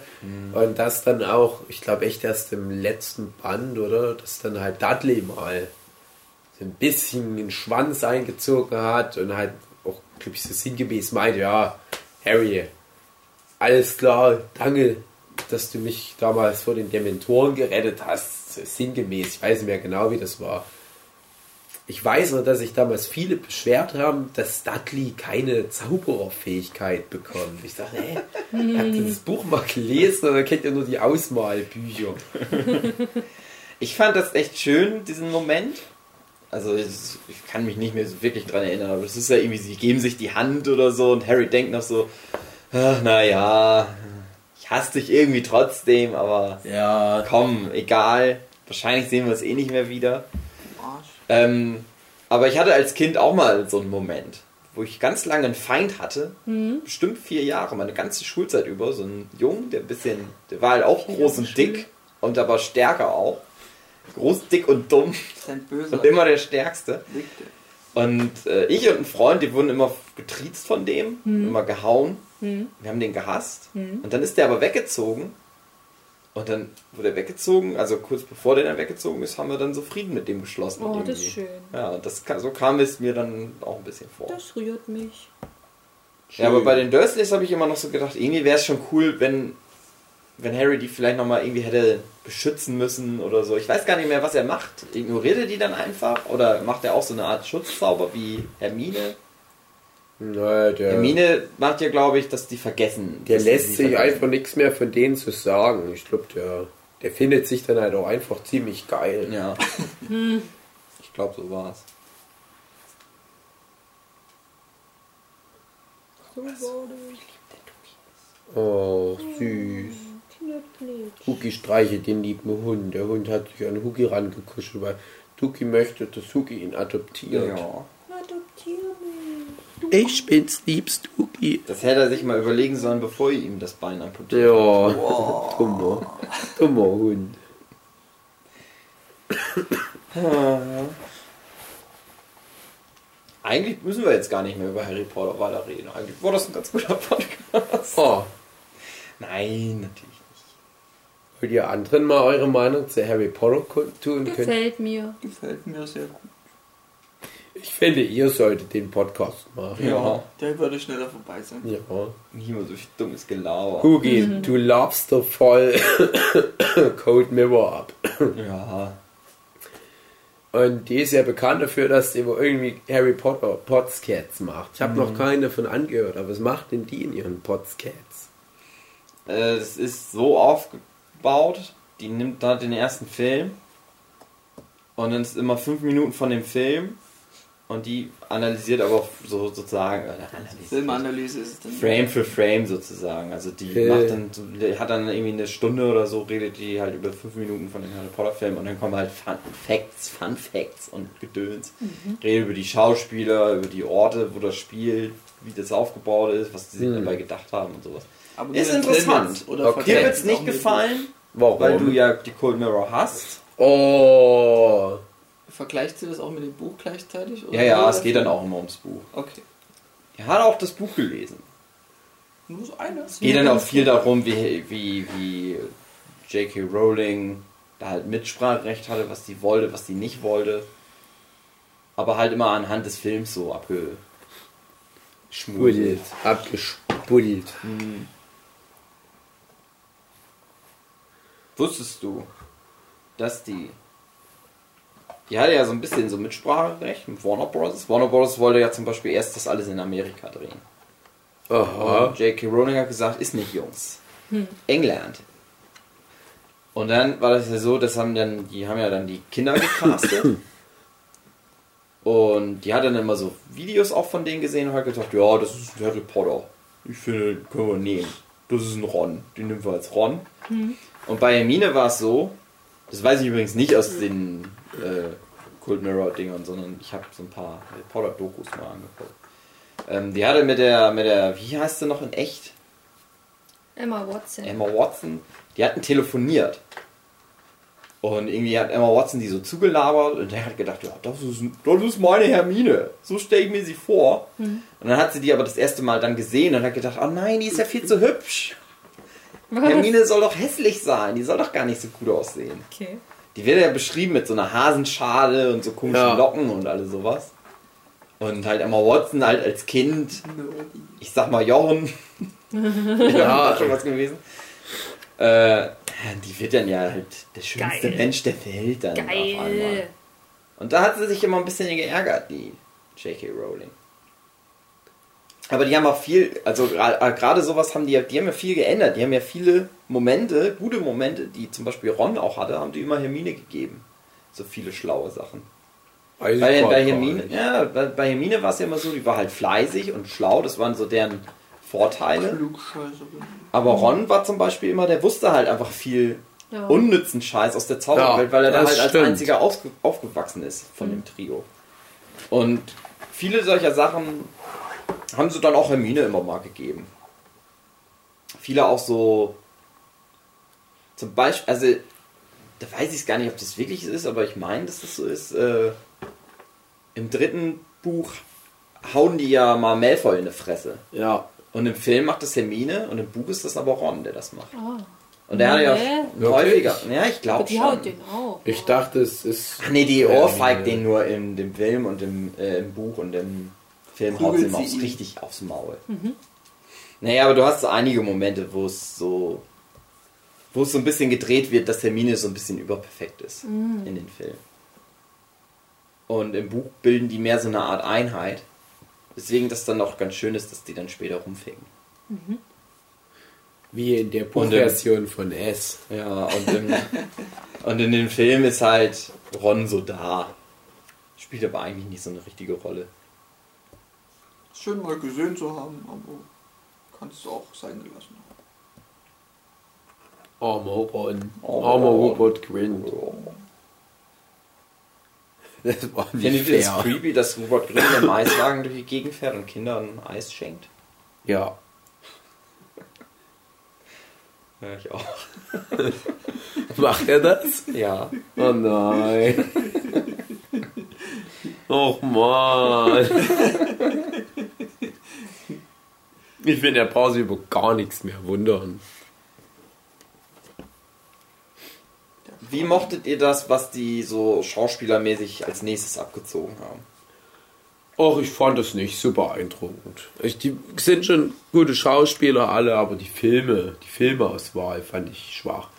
Und das dann auch, ich glaube echt erst im letzten Band, oder? Dass dann halt Dudley mal ein bisschen den Schwanz eingezogen hat und halt auch, glaube ich, so sinngemäß meint, ja, Harry, alles klar, danke, dass du mich damals vor den Dementoren gerettet hast. So sinngemäß, ich weiß nicht mehr genau, wie das war. Ich weiß nur, dass sich damals viele beschwert haben, dass Dudley keine Zaubererfähigkeit bekommt. Ich dachte, hä, habt ihr das Buch mal gelesen oder kennt ihr nur die Ausmalbücher? Ich fand das echt schön, diesen Moment. Also es- ich kann mich nicht mehr so wirklich dran erinnern, aber es ist ja irgendwie, sie geben sich die Hand oder so und Harry denkt noch so, ach naja, ich hasse dich irgendwie trotzdem, aber Ja, komm, egal. Wahrscheinlich sehen wir es eh nicht mehr wieder. Arsch. Ähm, aber ich hatte als Kind auch mal so einen Moment, wo ich ganz lange einen Feind hatte, bestimmt vier Jahre, meine ganze Schulzeit über, so einen Jungen, der ein bisschen, der war halt auch groß und dick und aber stärker auch. Groß, dick und dumm Sein böser und immer der Stärkste. Und äh, ich und ein Freund, die wurden immer getriezt von dem, immer gehauen. Wir haben den gehasst. Und dann ist der aber weggezogen. Und dann wurde er weggezogen, also kurz bevor der dann weggezogen ist, haben wir dann so Frieden mit dem geschlossen. Oh, das irgendwie. ist schön. Ja, das, so kam es mir dann auch ein bisschen vor. Das rührt mich. Ja, aber bei den Dursleys habe ich immer noch so gedacht, irgendwie wäre es schon cool, wenn, wenn Harry die vielleicht nochmal irgendwie hätte beschützen müssen oder so. Ich weiß gar nicht mehr, was er macht. Ignoriert er die dann einfach? Oder macht er auch so eine Art Schutzzauber wie Hermine? Naja, der, Hermine macht ja, glaube ich, dass die vergessen. der lässt sich vergessen. einfach nichts mehr von denen zu sagen. Ich glaube, der, der findet sich dann halt auch einfach ziemlich geil. Ja. Ich glaube, so war es. So war das. Oh, süß. Huki streichelt den lieben Hund. Der Hund hat sich an Huki rangekuschelt, weil Tuki möchte, dass Huki ihn adoptiert. Ja. Adoptier mich. Ich bin's liebst, Huki. Das hätte er sich mal überlegen sollen, bevor ihr ihm das Bein amputiert. Ja, dummer, dummer Hund. Eigentlich müssen wir jetzt gar nicht mehr über Harry Potter weiter reden. Eigentlich war das ein ganz guter Podcast. Oh, Nein, natürlich wollt ihr anderen mal eure Meinung zu Harry Potter kundtun können? Gefällt mir. Gefällt mir sehr gut. Ich finde, ihr solltet den Podcast machen. Ja. Der würde schneller vorbei sein. Ja. Nicht immer so viel dummes Gelaber. Hugi, du labst doch voll Cold Mirror ab. Ja. Und die ist ja bekannt dafür, dass die immer irgendwie Harry Potter Potscats macht. Ich habe noch keinen davon angehört, aber was macht denn die in ihren Potscats? Äh, Das ist so aufgebaut, die nimmt da den ersten Film und dann ist immer fünf Minuten von dem Film und die analysiert aber so sozusagen. Filmanalyse ist es dann. Frame für Frame sozusagen. Also die Okay. macht dann, die hat dann irgendwie eine Stunde oder so, redet die halt über fünf Minuten von dem Harry Potter Film und dann kommen halt Fun Facts, Fun Facts und Gedöns. Redet über die Schauspieler, über die Orte, wo das spielt, wie das aufgebaut ist, was die sich Mhm. dabei gedacht haben und sowas. Aber Ist interessant. Oder Okay. Dir wird es nicht gefallen, Warum? weil du ja die Cold Mirror hast. Oh. Vergleicht sie das auch mit dem Buch gleichzeitig? oder Ja, ja, es geht dann auch immer ums Buch. Okay. Er hat auch das Buch gelesen. Nur so eine? Es geht dann auch viel darum, wie, wie, wie J.K. Rowling da halt Mitspracherecht hatte, was die wollte, was die nicht wollte. Aber halt immer anhand des Films so abgeschmudelt. Spuddelt. Abgespuddelt. Wusstest du, dass die. Die hatte ja so ein bisschen so Mitspracherecht mit Warner Bros. Warner Bros. wollte ja zum Beispiel erst das alles in Amerika drehen. Aha. Und J.K. Rowling hat gesagt, ist nicht Jungs. England. Und dann war das ja so, das haben dann, die haben ja dann die Kinder gecastet. und die hat dann immer so Videos auch von denen gesehen und hat gesagt, ja, das ist ein Harry Potter. Ich finde, können wir nehmen. Das ist ein Ron. Den nehmen wir als Ron. Und bei Hermine war es so, das weiß ich übrigens nicht aus den äh, Cold Mirror Dingern, sondern ich habe so ein paar Harry Potter Dokus mal angeguckt. Ähm, die hatte mit der, mit der, wie heißt sie noch in echt? Emma Watson. Emma Watson, die hatten telefoniert. Und irgendwie hat Emma Watson die so zugelabert und der hat gedacht, ja, das ist, das ist meine Hermine. So stelle ich mir sie vor. Und dann hat sie die aber das erste Mal dann gesehen und hat gedacht, oh nein, die ist ja viel zu hübsch. Was? Hermine soll doch hässlich sein, die soll doch gar nicht so gut aussehen. Okay. Die wird ja beschrieben mit so einer Hasenschale und so komischen Ja. Locken und alles sowas. Und halt Emma Watson halt als Kind, ich sag mal Jochen, ja, schon was gewesen. Äh, die wird dann ja halt der schönste Geil. Mensch der Welt dann auf einmal. Geil. Und da hat sie sich immer ein bisschen geärgert, die J.K. Rowling. Aber die haben auch viel, also äh, gerade sowas haben die, ja- die haben ja viel geändert. Die haben ja viele Momente, gute Momente, die zum Beispiel Ron auch hatte, haben die immer Hermine gegeben. So viele schlaue Sachen. Bei, bei Hermine, ja, bei, bei Hermine war es ja immer so, die war halt fleißig und schlau, das waren so deren Vorteile. Aber Ron war zum Beispiel immer, der wusste halt einfach viel Ja. unnützen Scheiß aus der Zauberwelt, Ja, weil er da halt als stimmt. einziger aufge aufgewachsen ist von dem Trio. Und viele solcher Sachen haben sie dann auch Hermine immer mal gegeben. Viele auch so, zum Beispiel, also, da weiß ich gar nicht, ob das wirklich so ist, aber ich meine, dass das so ist. Äh, Im dritten Buch hauen die ja mal Malfoy in die Fresse. Ja. Und im Film macht das Hermine und im Buch ist das aber Ron, der das macht. Ah. Und der hat ja Nee. häufiger. Ja, ich glaube Die schon. haut den auch. Ich dachte, es ist. Ach nee, die ohrfeigt den nur in dem Film und im, äh, im Buch und im Film haut Kugelt ihm sie aufs, ihn. richtig aufs Maul. Naja, aber du hast so einige Momente, wo es so wo es so ein bisschen gedreht wird, dass Hermine so ein bisschen überperfekt ist in den Film. Und im Buch bilden die mehr so eine Art Einheit. Deswegen das dann auch ganz schön ist, dass die dann später rumficken. Wie in der Buchversion von S. Ja, und, im, und in dem Film ist halt Ron so da. Spielt aber eigentlich nicht so eine richtige Rolle. Schön mal gesehen zu haben, aber kannst du auch sein gelassen haben. Armer Ron. Armer Armer Ron. Das war nicht Findet ihr es fair. creepy, dass Rupert Grint im Eiswagen durch die Gegend fährt und Kindern Eis schenkt? Ja. Ja, ich auch. Macht er das? Ja. Oh nein. Och man. Ich finde, er braucht sich über gar nichts mehr wundern. Wie mochtet ihr das, was die so schauspielermäßig als nächstes abgezogen haben? Och, ich fand das nicht so beeindruckend. Ich, die sind schon gute Schauspieler alle, aber die Filme, die Filmauswahl fand ich schwach.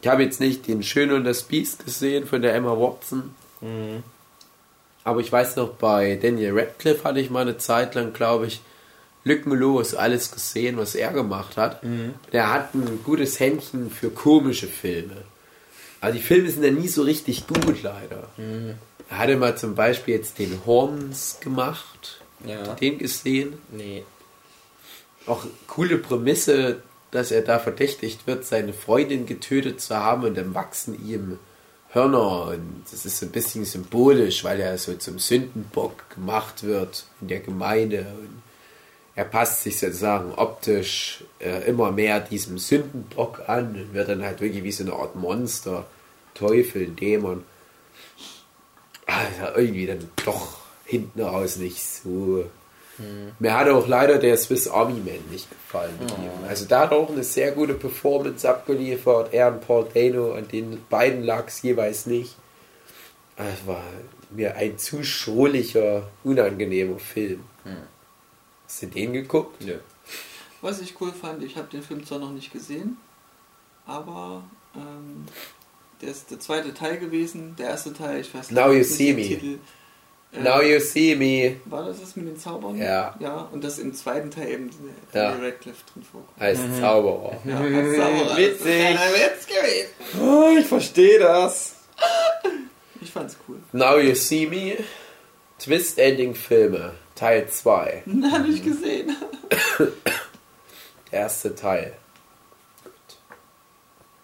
Ich habe jetzt nicht den Schön und das Biest gesehen von der Emma Watson. Aber ich weiß noch, bei Daniel Radcliffe hatte ich mal eine Zeit lang, glaube ich, lückenlos alles gesehen, was er gemacht hat. Der hat ein gutes Händchen für komische Filme. Aber die Filme sind ja nie so richtig gut, leider. Er hatte mal zum Beispiel jetzt den Horns gemacht. Ja. Den gesehen. Nee. Auch coole Prämisse, dass er da verdächtigt wird, seine Freundin getötet zu haben und dann wachsen ihm Hörner. Und das ist so ein bisschen symbolisch, weil er so zum Sündenbock gemacht wird in der Gemeinde. Und er passt sich sozusagen optisch äh, immer mehr diesem Sündenbock an und wird dann halt wirklich wie so eine Art Monster, Teufel, Dämon. Also irgendwie dann doch hinten raus nicht so. Mir hat auch leider der Swiss Army Man nicht gefallen. ihm. Also da hat auch eine sehr gute Performance abgeliefert. Er und Paul Dano, an den beiden lag es jeweils nicht. Es war mir ein zu schrulliger, unangenehmer Film. Hast du den geguckt? Nö. Was ich cool fand, ich habe den Film zwar noch nicht gesehen, aber ähm, der ist der zweite Teil gewesen. Der erste Teil, ich weiß Now You nicht See den Me. Titel. Äh, Now you see me War das das mit den Zaubern? Ja. Ja, und dass im zweiten Teil eben Ja. Daniel Radcliffe drin vorkommt. als Zauberer. Ja, als Zauberer. Witzig. Das ist ein kleiner Witz gewesen. Oh, ich verstehe das. Ich fand's cool. Now you see me. Twist Ending Filme, Teil 2. Hab ich gesehen. Erste Teil. Gut.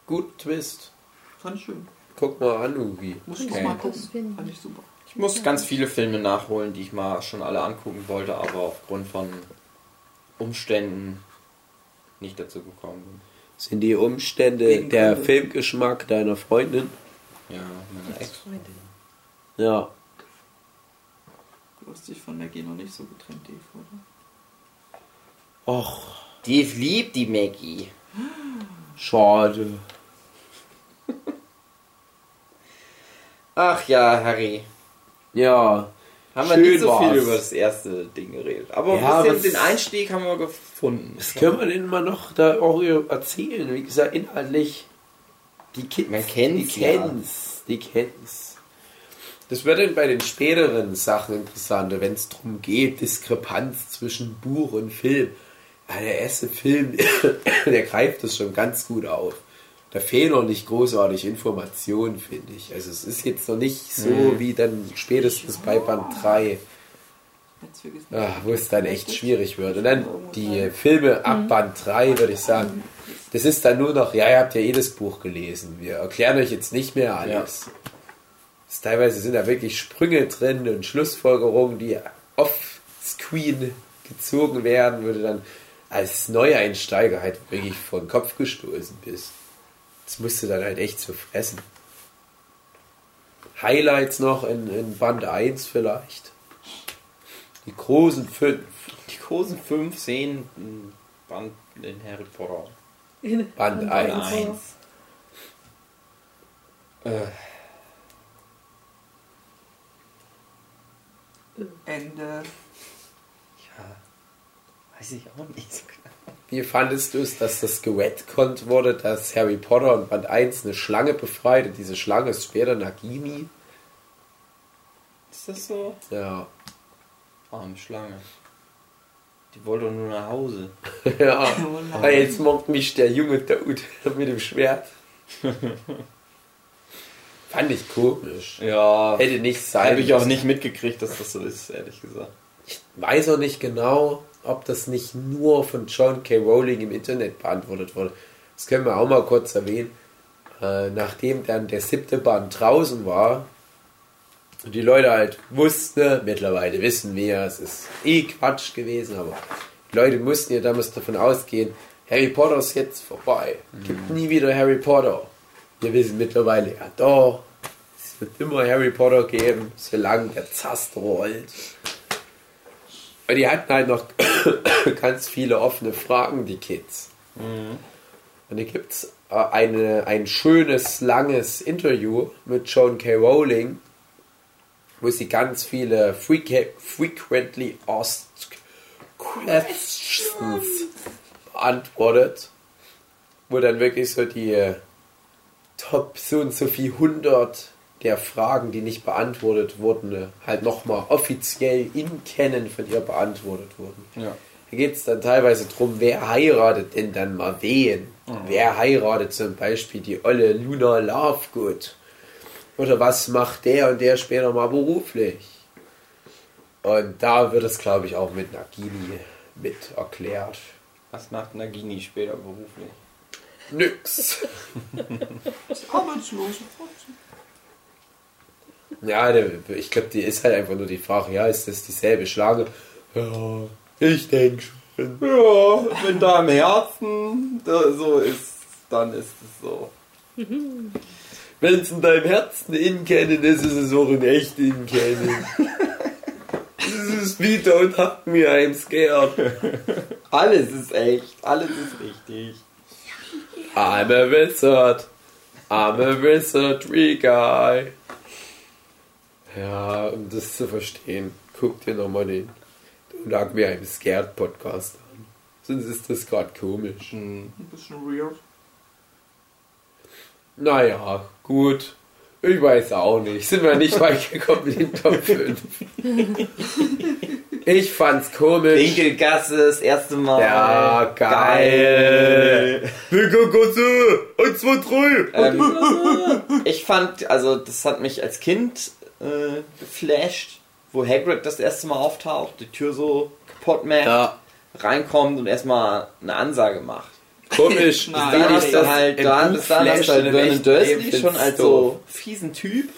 Gut Twist. Fand ich schön. Guck mal an, Ugi. Muss ich Okay. noch mal Das gucken. Fand ich super. Ich muss ganz viele Filme nachholen, die ich mal schon alle angucken wollte, aber aufgrund von Umständen nicht dazu gekommen bin. Sind die Umstände Wegen der Gründe. Filmgeschmack deiner Freundin? Ja, meine Ex-Freundin. Ja. Du hast dich von Maggie noch nicht so getrennt, Dave, oder? Och, Dave liebt die Maggie. schade. Ach ja, Harry. Ja. Haben wir nicht so war's. viel über das erste Ding geredet. Aber Ja, ein bisschen den Einstieg haben wir gefunden. Was können wir denn mal noch da auch erzählen? Wie gesagt, inhaltlich. Die Kids, Man kennt's die ja. kennt's, die kennt's. Das wird dann bei den späteren Sachen interessanter, wenn es darum geht, Diskrepanz zwischen Buch und Film. Ja, der erste Film, der greift das schon ganz gut auf. Da fehlen noch nicht großartig Informationen, finde ich. Also es ist jetzt noch nicht so Mhm. wie dann spätestens bei Band 3. Jetzt vergiss nicht. Ja, wo es dann echt schwierig wird. Und dann die Filme ab Band 3, würde ich sagen, das ist dann nur noch, ja, ihr habt ja jedes Buch gelesen. Wir erklären euch jetzt nicht mehr alles. Es teilweise sind da wirklich Sprünge drin und Schlussfolgerungen, die off-screen gezogen werden, du dann als Neueinsteiger halt wirklich vor den Kopf gestoßen bist. Das musst du dann halt echt so fressen. Highlights noch in, in Band 1 vielleicht. Die großen fünf. Die großen fünf Szenen in Band in Harry Potter. Band 1. Äh, Ende. Weiß ich auch nicht so genau. Wie fandest du es, dass das geredconnt wurde, dass Harry Potter in Band 1 eine Schlange befreit und diese Schlange ist später Nagini? Ist das so? Ja. Arme Schlange. Die wollte doch nur nach Hause. ja. Ah, Jetzt mockt mich der junge Dude mit dem Schwert. Fand ich komisch. Ja. Hätte nicht sein Habe ich auch nicht mitgekriegt, dass das so ist, ehrlich gesagt. Ich weiß auch nicht genau, ob das nicht nur von John K. Rowling im Internet beantwortet wurde. Das können wir auch mal kurz erwähnen. Äh, nachdem dann der siebte Band draußen war und die Leute halt wussten, mittlerweile wissen wir, es ist eh Quatsch gewesen, aber die Leute mussten ja damals davon ausgehen, Harry Potter ist jetzt vorbei. Gibt nie wieder Harry Potter. Wir wissen mittlerweile, ja doch, es wird immer Harry Potter geben, solange der Zast rollt. Und die hatten halt noch ganz viele offene Fragen, die Kids. Und da gibt es eine, ein schönes, langes Interview mit Joan K. Rowling, wo sie ganz viele freque- frequently asked questions beantwortet. Wo dann wirklich so die äh, Top so und so viel 100 der Fragen, die nicht beantwortet wurden, äh, halt nochmal offiziell in Kennen von ihr beantwortet wurden. Ja. Da geht es dann teilweise drum, wer heiratet denn dann mal wen? Wer heiratet zum Beispiel die olle Luna Lovegood? Oder was macht der und der später mal beruflich? Und da wird es, glaube ich, auch mit Nagini mit erklärt. Was macht Nagini später beruflich? Nix. Arbeitslos. Ja, ich glaube, die ist halt einfach nur die Frage, ja, ist das dieselbe Schlange? Ja, ich denke schon. Ja, wenn da im Herzen da so ist, dann ist es so. Wenn es in deinem Herzen in kennen ist, ist es auch in echt in kennen. Das ist wie Don't Hug Me, I'm scared. Alles ist echt, alles ist richtig. I'm a wizard. I'm a wizardry guy. Ja, um das zu verstehen, guck dir nochmal den Don't Hug Me, I'm scared Podcast an. Sonst ist das gerade komisch. Ein bisschen weird. Naja, gut. Ich weiß auch nicht. Sind wir nicht weit gekommen mit den Top 5. Ich fand's komisch. Winkelgasse, das erste Mal. Ja, geil. Winkelgasse! 1, 2, 3! Ähm, ich fand, also das hat mich als Kind äh, geflasht, wo Hagrid das erste Mal auftaucht, die Tür so kaputt macht, Ja, reinkommt und erstmal eine Ansage macht. komisch. Nein, Da hast du halt, da bis dahin hast du halt Vernon Dursley schon als so fiesen Typ,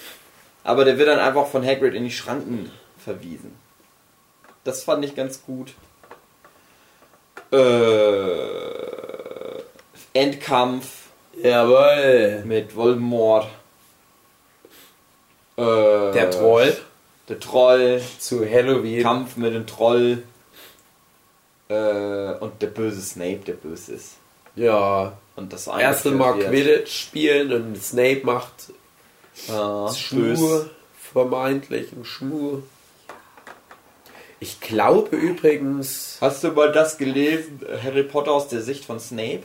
aber der wird dann einfach von Hagrid in die Schranken verwiesen. Das fand ich ganz gut. Äh, Endkampf Jawohl. mit Voldemort. Äh, Der Troll Der Troll. zu Halloween. Kampf mit dem Troll. Äh, und der böse Snape, der böse ist. Ja. Und das Erste Mal wird. Quidditch spielen und Snape macht Ja, Schmur. böse. Vermeintlichen Schmur. Ich glaube übrigens. Hast du mal das gelesen? Harry Potter aus der Sicht von Snape?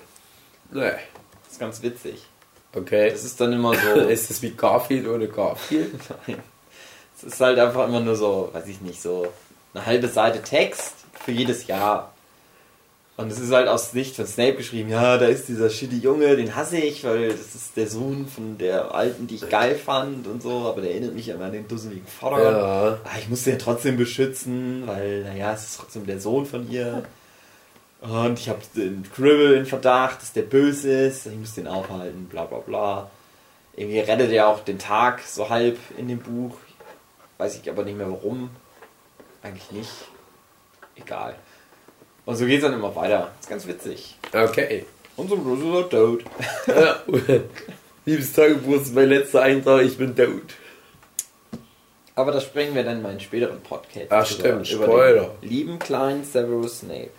Ne. Das ist ganz witzig. Okay. Das ist dann immer so. Ist das wie Garfield ohne Garfield? Nein. Es ist halt einfach immer nur so, weiß ich nicht, so eine halbe Seite Text für jedes Jahr. Und es ist halt aus Sicht von Snape geschrieben, ja, da ist dieser shitty Junge, den hasse ich, weil das ist der Sohn von der Alten, die ich geil fand und so, aber der erinnert mich immer an den dusseligen Vater. Ja. Ah, ich muss den trotzdem beschützen, weil, naja, es ist trotzdem der Sohn von ihr. Und ich habe den Cribble in Verdacht, dass der böse ist, ich muss den aufhalten, bla bla bla. Irgendwie rettet er auch den Tag so halb in dem Buch. Weiß ich aber nicht mehr warum. Eigentlich nicht. Egal. Und so geht es dann immer weiter. ist ganz witzig. Okay. Und zum Schluss ist er tot. Liebes Tagebuch, ist mein letzter Eintrag, ich bin tot. Aber das sprechen wir dann in meinen späteren Podcast. Ach, stimmt, den Spoiler. lieben kleinen Severus Snape.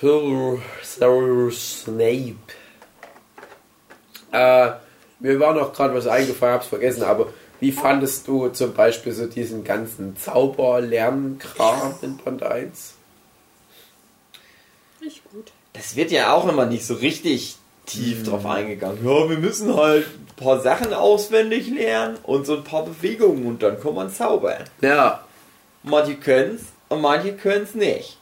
Severus Snape. Äh, mir war noch gerade was eingefallen, hab's vergessen, aber wie fandest du zum Beispiel so diesen ganzen Zauberlernkram in Band 1? gut. das wird ja auch immer nicht so richtig tief drauf eingegangen. Ja, wir müssen halt ein paar Sachen auswendig lernen und so ein paar Bewegungen und dann kann man zaubern. Ja, Manche können's und manche können's nicht.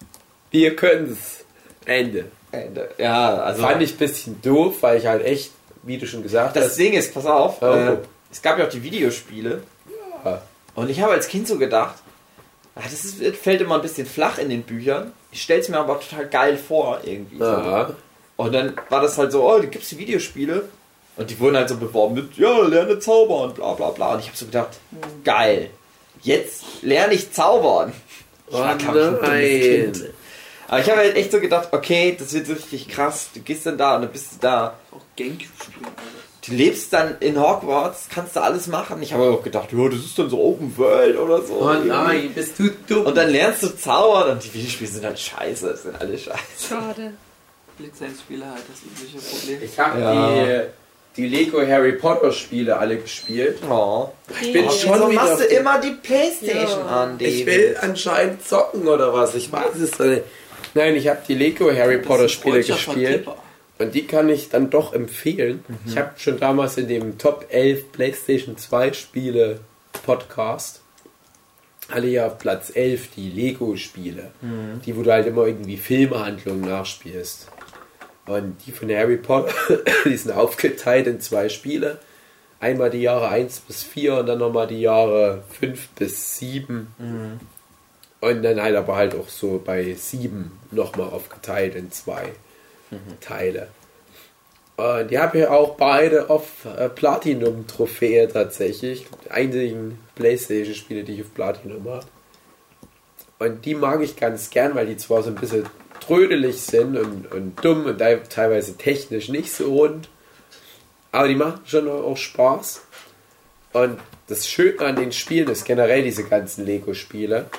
wir können's. Ende. Ende. Ja, also Fand ich ein bisschen doof, weil ich halt echt, wie du schon gesagt das hast, Ding ist, pass auf, äh, es gab ja auch die Videospiele Ja. und ich habe als Kind so gedacht, ah, das ist, das fällt immer ein bisschen flach in den Büchern. Ich stell's mir aber total geil vor irgendwie. so. ja, Und dann war das halt so, oh, da gibt's die Videospiele. Und die wurden halt so beworben mit, ja, lerne zaubern, bla bla bla. Und ich habe so gedacht, geil, jetzt lerne ich zaubern. Ich war, Oh glaub ich, ein dummes. Kind. Aber ich habe halt echt so gedacht, okay, das wird so richtig krass. Du gehst dann da und dann bist du da. Auch Gamecube-Spielen. Alter. Du lebst dann in Hogwarts, kannst du alles machen. Ich habe auch gedacht, ja, das ist dann so Open World oder so. Oh nein, bist du dumm. Und dann lernst du zaubern und die Videospiele sind halt scheiße, das sind alle scheiße. Schade. Lizenzspieler halt das übliche Problem. Ich habe Ja. die, die Lego Harry Potter Spiele alle gespielt. Oh. Ich bin Hey. schon Wieso wieder machst auf du immer die Playstation Ja. an, Ich David? will anscheinend zocken oder was. Ich weiß es doch nicht. Nein, ich habe die Lego Harry Potter Spiele gespielt. Und die kann ich dann doch empfehlen. Ich habe schon damals in dem Top 11 PlayStation 2 Spiele Podcast alle ja auf Platz 11 die Lego Spiele. Die, wo du halt immer irgendwie Filmhandlungen nachspielst. Und die von Harry Potter, die sind aufgeteilt in zwei Spiele. Einmal die Jahre 1 bis 4 und dann nochmal die Jahre 5 bis 7. Und dann halt aber halt auch so bei 7 nochmal aufgeteilt in zwei Teile. Und die habe ich auch beide auf äh, Platinum-Trophäe tatsächlich. Die einzigen Playstation-Spiele, die ich auf Platinum habe. Und die mag ich ganz gern, weil die zwar so ein bisschen trödelig sind und, und dumm und te- teilweise technisch nicht so rund. Aber die machen schon auch Spaß. Und das Schöne an den Spielen ist generell diese ganzen Lego-Spiele.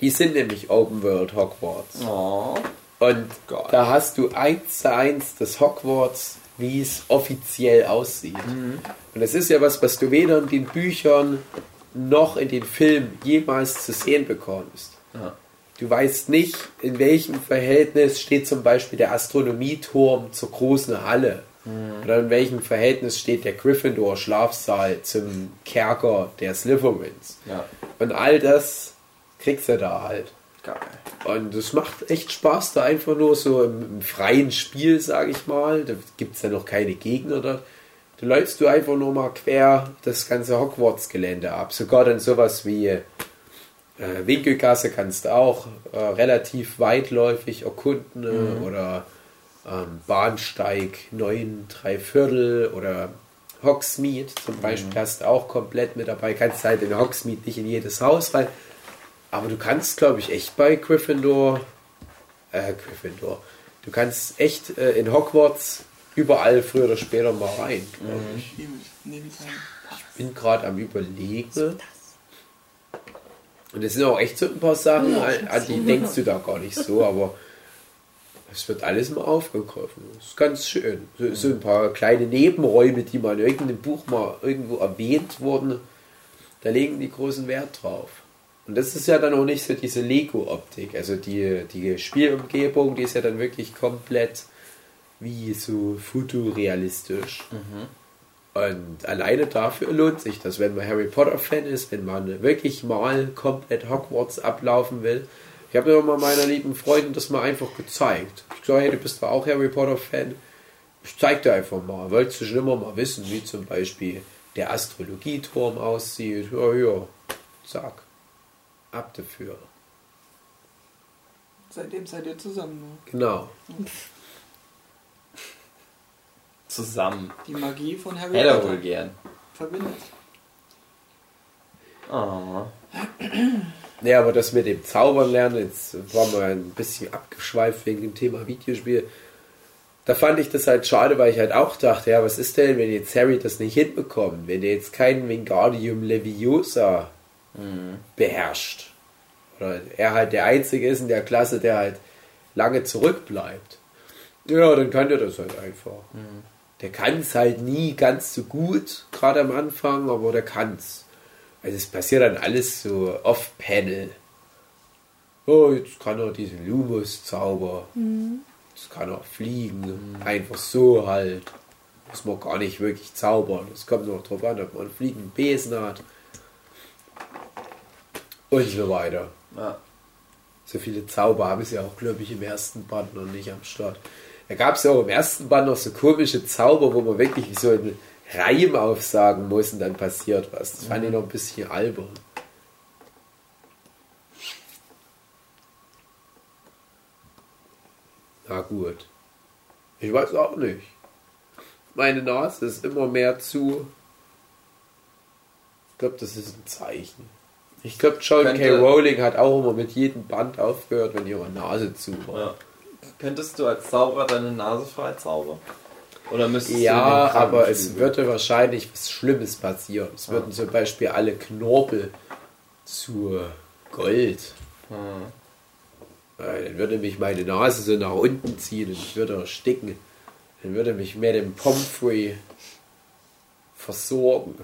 Die sind nämlich Open World Hogwarts. Oh. Und Geil. da hast du eins zu eins das Hogwarts, wie es offiziell aussieht. Und das ist ja was, was du weder in den Büchern noch in den Filmen jemals zu sehen bekommst. Ja. Du weißt nicht, in welchem Verhältnis steht zum Beispiel der Astronomieturm zur großen Halle. Oder in welchem Verhältnis steht der Gryffindor-Schlafsaal zum Kerker der Slytherins. Ja. Und all das kriegst du da halt. Geil. Und es macht echt Spaß, da einfach nur so im, im freien Spiel, sage ich mal. Da gibt es ja noch keine Gegner da. Da läufst du einfach nur mal quer das ganze Hogwarts-Gelände ab. Sogar dann sowas wie äh, Winkelgasse kannst du auch äh, relativ weitläufig erkunden äh, oder ähm, Bahnsteig 9 3 Viertel oder Hogsmeade zum Beispiel hast du auch komplett mit dabei. Kannst halt in Hogsmeade nicht in jedes Haus rein. Aber du kannst, glaube ich, echt bei Gryffindor, äh, Gryffindor, du kannst echt äh, in Hogwarts überall früher oder später mal rein, glaube ich. Seinem Pass. bin gerade am überlegen. Und es sind auch echt so ein paar Sachen, an, an die denkst du da gar nicht so, aber es wird alles mal aufgegriffen. Das ist ganz schön. So, so ein paar kleine Nebenräume, die mal in irgendeinem Buch mal irgendwo erwähnt wurden, da legen die großen Wert drauf. Und das ist ja dann auch nicht so diese Lego-Optik. Also die, die Spielumgebung, die ist ja dann wirklich komplett wie so fotorealistisch. Und alleine dafür lohnt sich das, wenn man Harry Potter-Fan ist, wenn man wirklich mal komplett Hogwarts ablaufen will. Ich habe mal meiner lieben Freundin das mal einfach gezeigt. Ich gesagt, hey, du bist doch auch Harry Potter-Fan. Ich zeig dir einfach mal. Wolltest du schon immer mal wissen, wie zum Beispiel der Astrologieturm aussieht? Ja, ja. Zack. Ab dafür. Seitdem seid ihr zusammen. Ne? Genau. Zusammen. Die Magie von Harry Hätte er Potter wohl gern. verbindet. Oh. Ja, aber das mit dem Zaubern lernen, jetzt waren wir ein bisschen abgeschweift wegen dem Thema Videospiel. Da fand ich das halt schade, weil ich halt auch dachte, ja, was ist denn, wenn jetzt Harry das nicht hinbekommt, wenn er jetzt keinen Wingardium Leviosa beherrscht. Oder er halt der Einzige ist in der Klasse, der halt lange zurückbleibt. Ja, dann kann er das halt einfach. Der kann es halt nie ganz so gut, gerade am Anfang, aber der kann's. Also es passiert dann alles so off-Panel. oh, jetzt kann er diesen Lumus-Zauber. Jetzt kann er fliegen. Einfach so halt. Muss man gar nicht wirklich zaubern. Es kommt noch drauf an, ob man einen fliegenden Besen hat. Und so weiter. Ja. So viele Zauber haben sie auch, glaube ich, im ersten Band noch nicht am Start. Da gab es ja auch im ersten Band noch so komische Zauber, wo man wirklich so einen Reim aufsagen muss und dann passiert was. Das fand ich noch ein bisschen albern. Na gut. Ich weiß auch nicht. Meine Nase ist immer mehr zu. Ich glaube, das ist ein Zeichen. Ich glaube, John K. Könnte- Rowling hat auch immer mit jedem Band aufgehört, wenn ihre Nase zu war. Ja. Könntest du als Zauberer deine Nase frei zaubern? Oder müsstest du Ja, den aber es würde wahrscheinlich was Schlimmes passieren. Es würden zum Beispiel alle Knorpel zu Gold. Äh, Dann würde mich meine Nase so nach unten ziehen und ich würde ersticken. Dann würde mich Madame Pomfrey versorgen.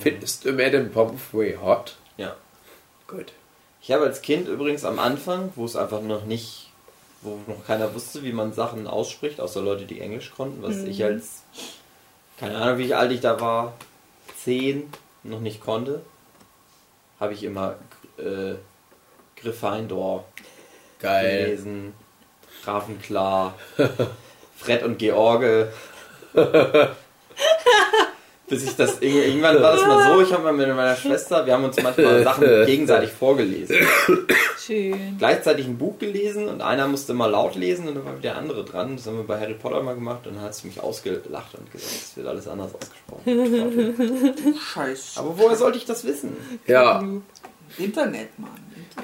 Findest du Madame Pomfrey hot? Ja. Gut. Ich habe als Kind übrigens am Anfang, wo es einfach noch nicht, wo noch keiner wusste, wie man Sachen ausspricht, außer Leute, die Englisch konnten, was ich als, keine Ahnung, wie alt ich da war, zehn, noch nicht konnte, habe ich immer äh, Gryffindor Geil. gelesen, Ravenklar, Fred und George. Bis ich das irg- irgendwann war das mal so, ich habe mal mit meiner Schwester, wir haben uns manchmal Sachen gegenseitig vorgelesen. Schön. Gleichzeitig ein Buch gelesen und einer musste mal laut lesen und dann war wieder der andere dran. Das haben wir bei Harry Potter mal gemacht und dann hat sie mich ausgelacht und gesagt, es wird alles anders ausgesprochen. Scheiß. Aber woher sollte ich das wissen? Ja, Internet, Mann.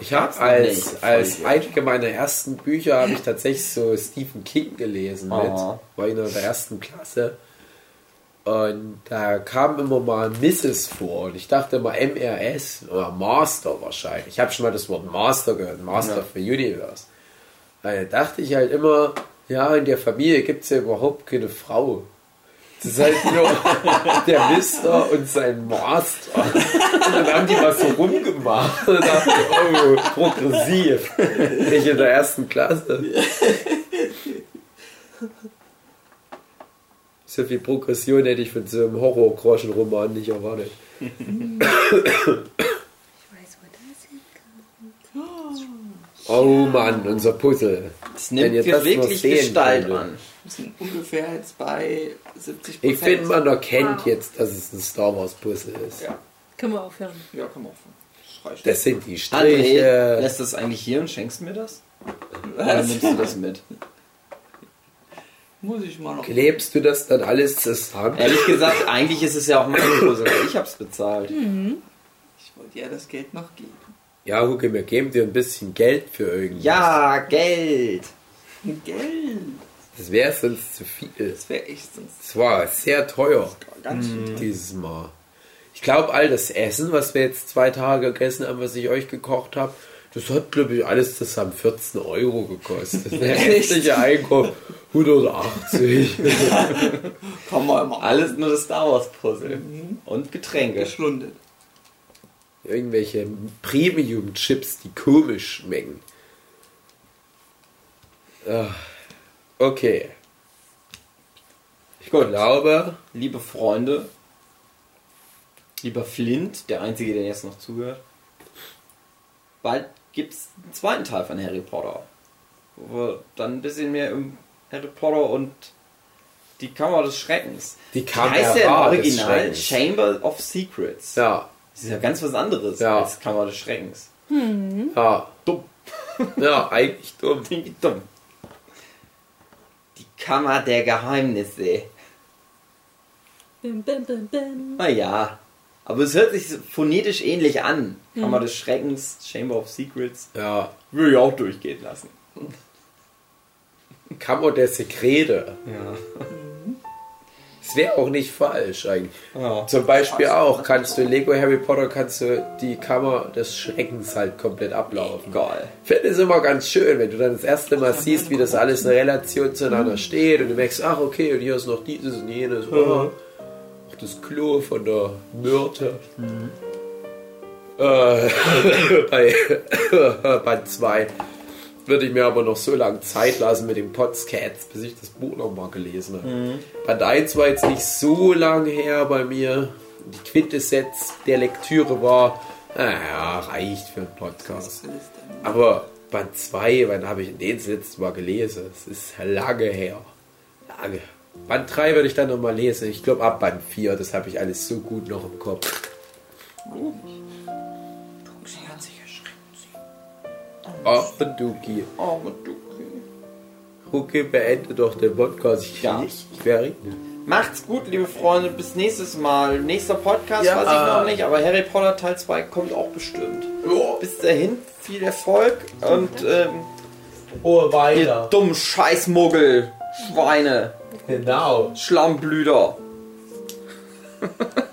ich habe als, nicht, als einige meiner ersten Bücher habe ich tatsächlich so Stephen King gelesen mit. Oh. War ich noch in der ersten Klasse. Und da kam immer mal Mrs. vor und ich dachte immer MRS oder Master wahrscheinlich. Ich habe schon mal das Wort Master gehört, Master Ja. für Universe. Da dachte ich halt immer, ja, in der Familie gibt es ja überhaupt keine Frau. Das ist halt nur der Mister und sein Master. Und dann haben die was so rumgemacht und dachte, oh, progressiv. Ich in der ersten Klasse. So viel Progression hätte ich von so einem Horror-Groschen-Roman nicht erwartet. Ich weiß, wo das hinkommt. Oh Mann, unser Puzzle. Es Wenn nimmt ihr das noch wirklich sehen Gestalt könntet. an. Wir sind ungefähr jetzt bei 70% Ich finde, man erkennt jetzt, dass es ein Star Wars-Puzzle ist. Ja, Können wir aufhören. ja, komm auf. Das reicht. Das sind die André, Striche. lässt das eigentlich hier und schenkst mir das? Oder nimmst du das mit? Muss ich mal noch. Klebst du das dann alles zusammen? Ehrlich gesagt, eigentlich ist es ja auch mein Puzzle. Ich hab's bezahlt. Ich wollte ja das Geld noch geben. Ja, Hucke, wir geben dir ein bisschen Geld für irgendwas. Ja, Geld. Geld. Das wäre sonst zu viel. Das wäre echt sonst Es war sehr teuer ganz schön. dieses Mal. Ich glaube, all das Essen, was wir jetzt zwei Tage gegessen haben, was ich euch gekocht habe, das hat, glaube ich, alles zusammen 14 Euro gekostet. Der restliche Einkauf 180. Kann man immer Alles nur das Star Wars Puzzle. Und Getränke. geschlundet. Irgendwelche Premium-Chips, die komisch schmecken. Ah, Okay. Ich glaube, Liebe Freunde, lieber Flint, der Einzige, der jetzt noch zuhört, bald gibt's einen zweiten Teil von Harry Potter. Wo wir dann ein bisschen mehr um Harry Potter und die Kammer des Schreckens. die Wie Kamera heißt der im des Original? Schreckens. Chamber of Secrets. Ja, Das ist ja ganz was anderes Ja. als Kammer des Schreckens. ja. Dumm. Ja, eigentlich dumm. Dumm. Die Kammer der Geheimnisse. Bim, bim, bim, bim. Naja, aber es hört sich phonetisch ähnlich an. Kammer des Schreckens, Chamber of Secrets. Ja, Würde ich auch durchgehen lassen. Kammer der Sekrete. Ja. Das wäre auch nicht falsch eigentlich. ja. Zum Beispiel auch, kannst du in Lego Harry Potter kannst du die Kammer des Schreckens halt komplett ablaufen. Geil. Ich finde es immer ganz schön, wenn du dann das erste Mal siehst, wie das alles in Relation zueinander steht und du merkst, ach okay, und hier ist noch dieses und jenes. Oh, auch das Klo von der Myrte. Äh, bei Band 2 würde ich mir aber noch so lange Zeit lassen mit dem Potscats, bis ich das Buch nochmal gelesen habe. Band 1 war jetzt nicht so lange her bei mir. Die Quintessenz der Lektüre war, naja, reicht für einen Podcast. Aber Band 2, wann habe ich den das letzte Mal gelesen? Es ist lange her. Lange. Band 3 würde ich dann nochmal lesen. Ich glaube ab Band 4, das habe ich alles so gut noch im Kopf. Sie hat sich erschreckt. Ach, Duki. Oh, du. Okay, beende doch den Podcast. Ich, Ja. ich, ich wäre Macht's gut, liebe Freunde. Bis nächstes Mal. Nächster Podcast Ja. weiß ich noch nicht, aber Harry Potter Teil 2 kommt auch bestimmt. Bis dahin, viel Erfolg und ähm, Oh, ihr weiter. dummen Scheißmuggel, Schweine, Genau. Schlammblüter.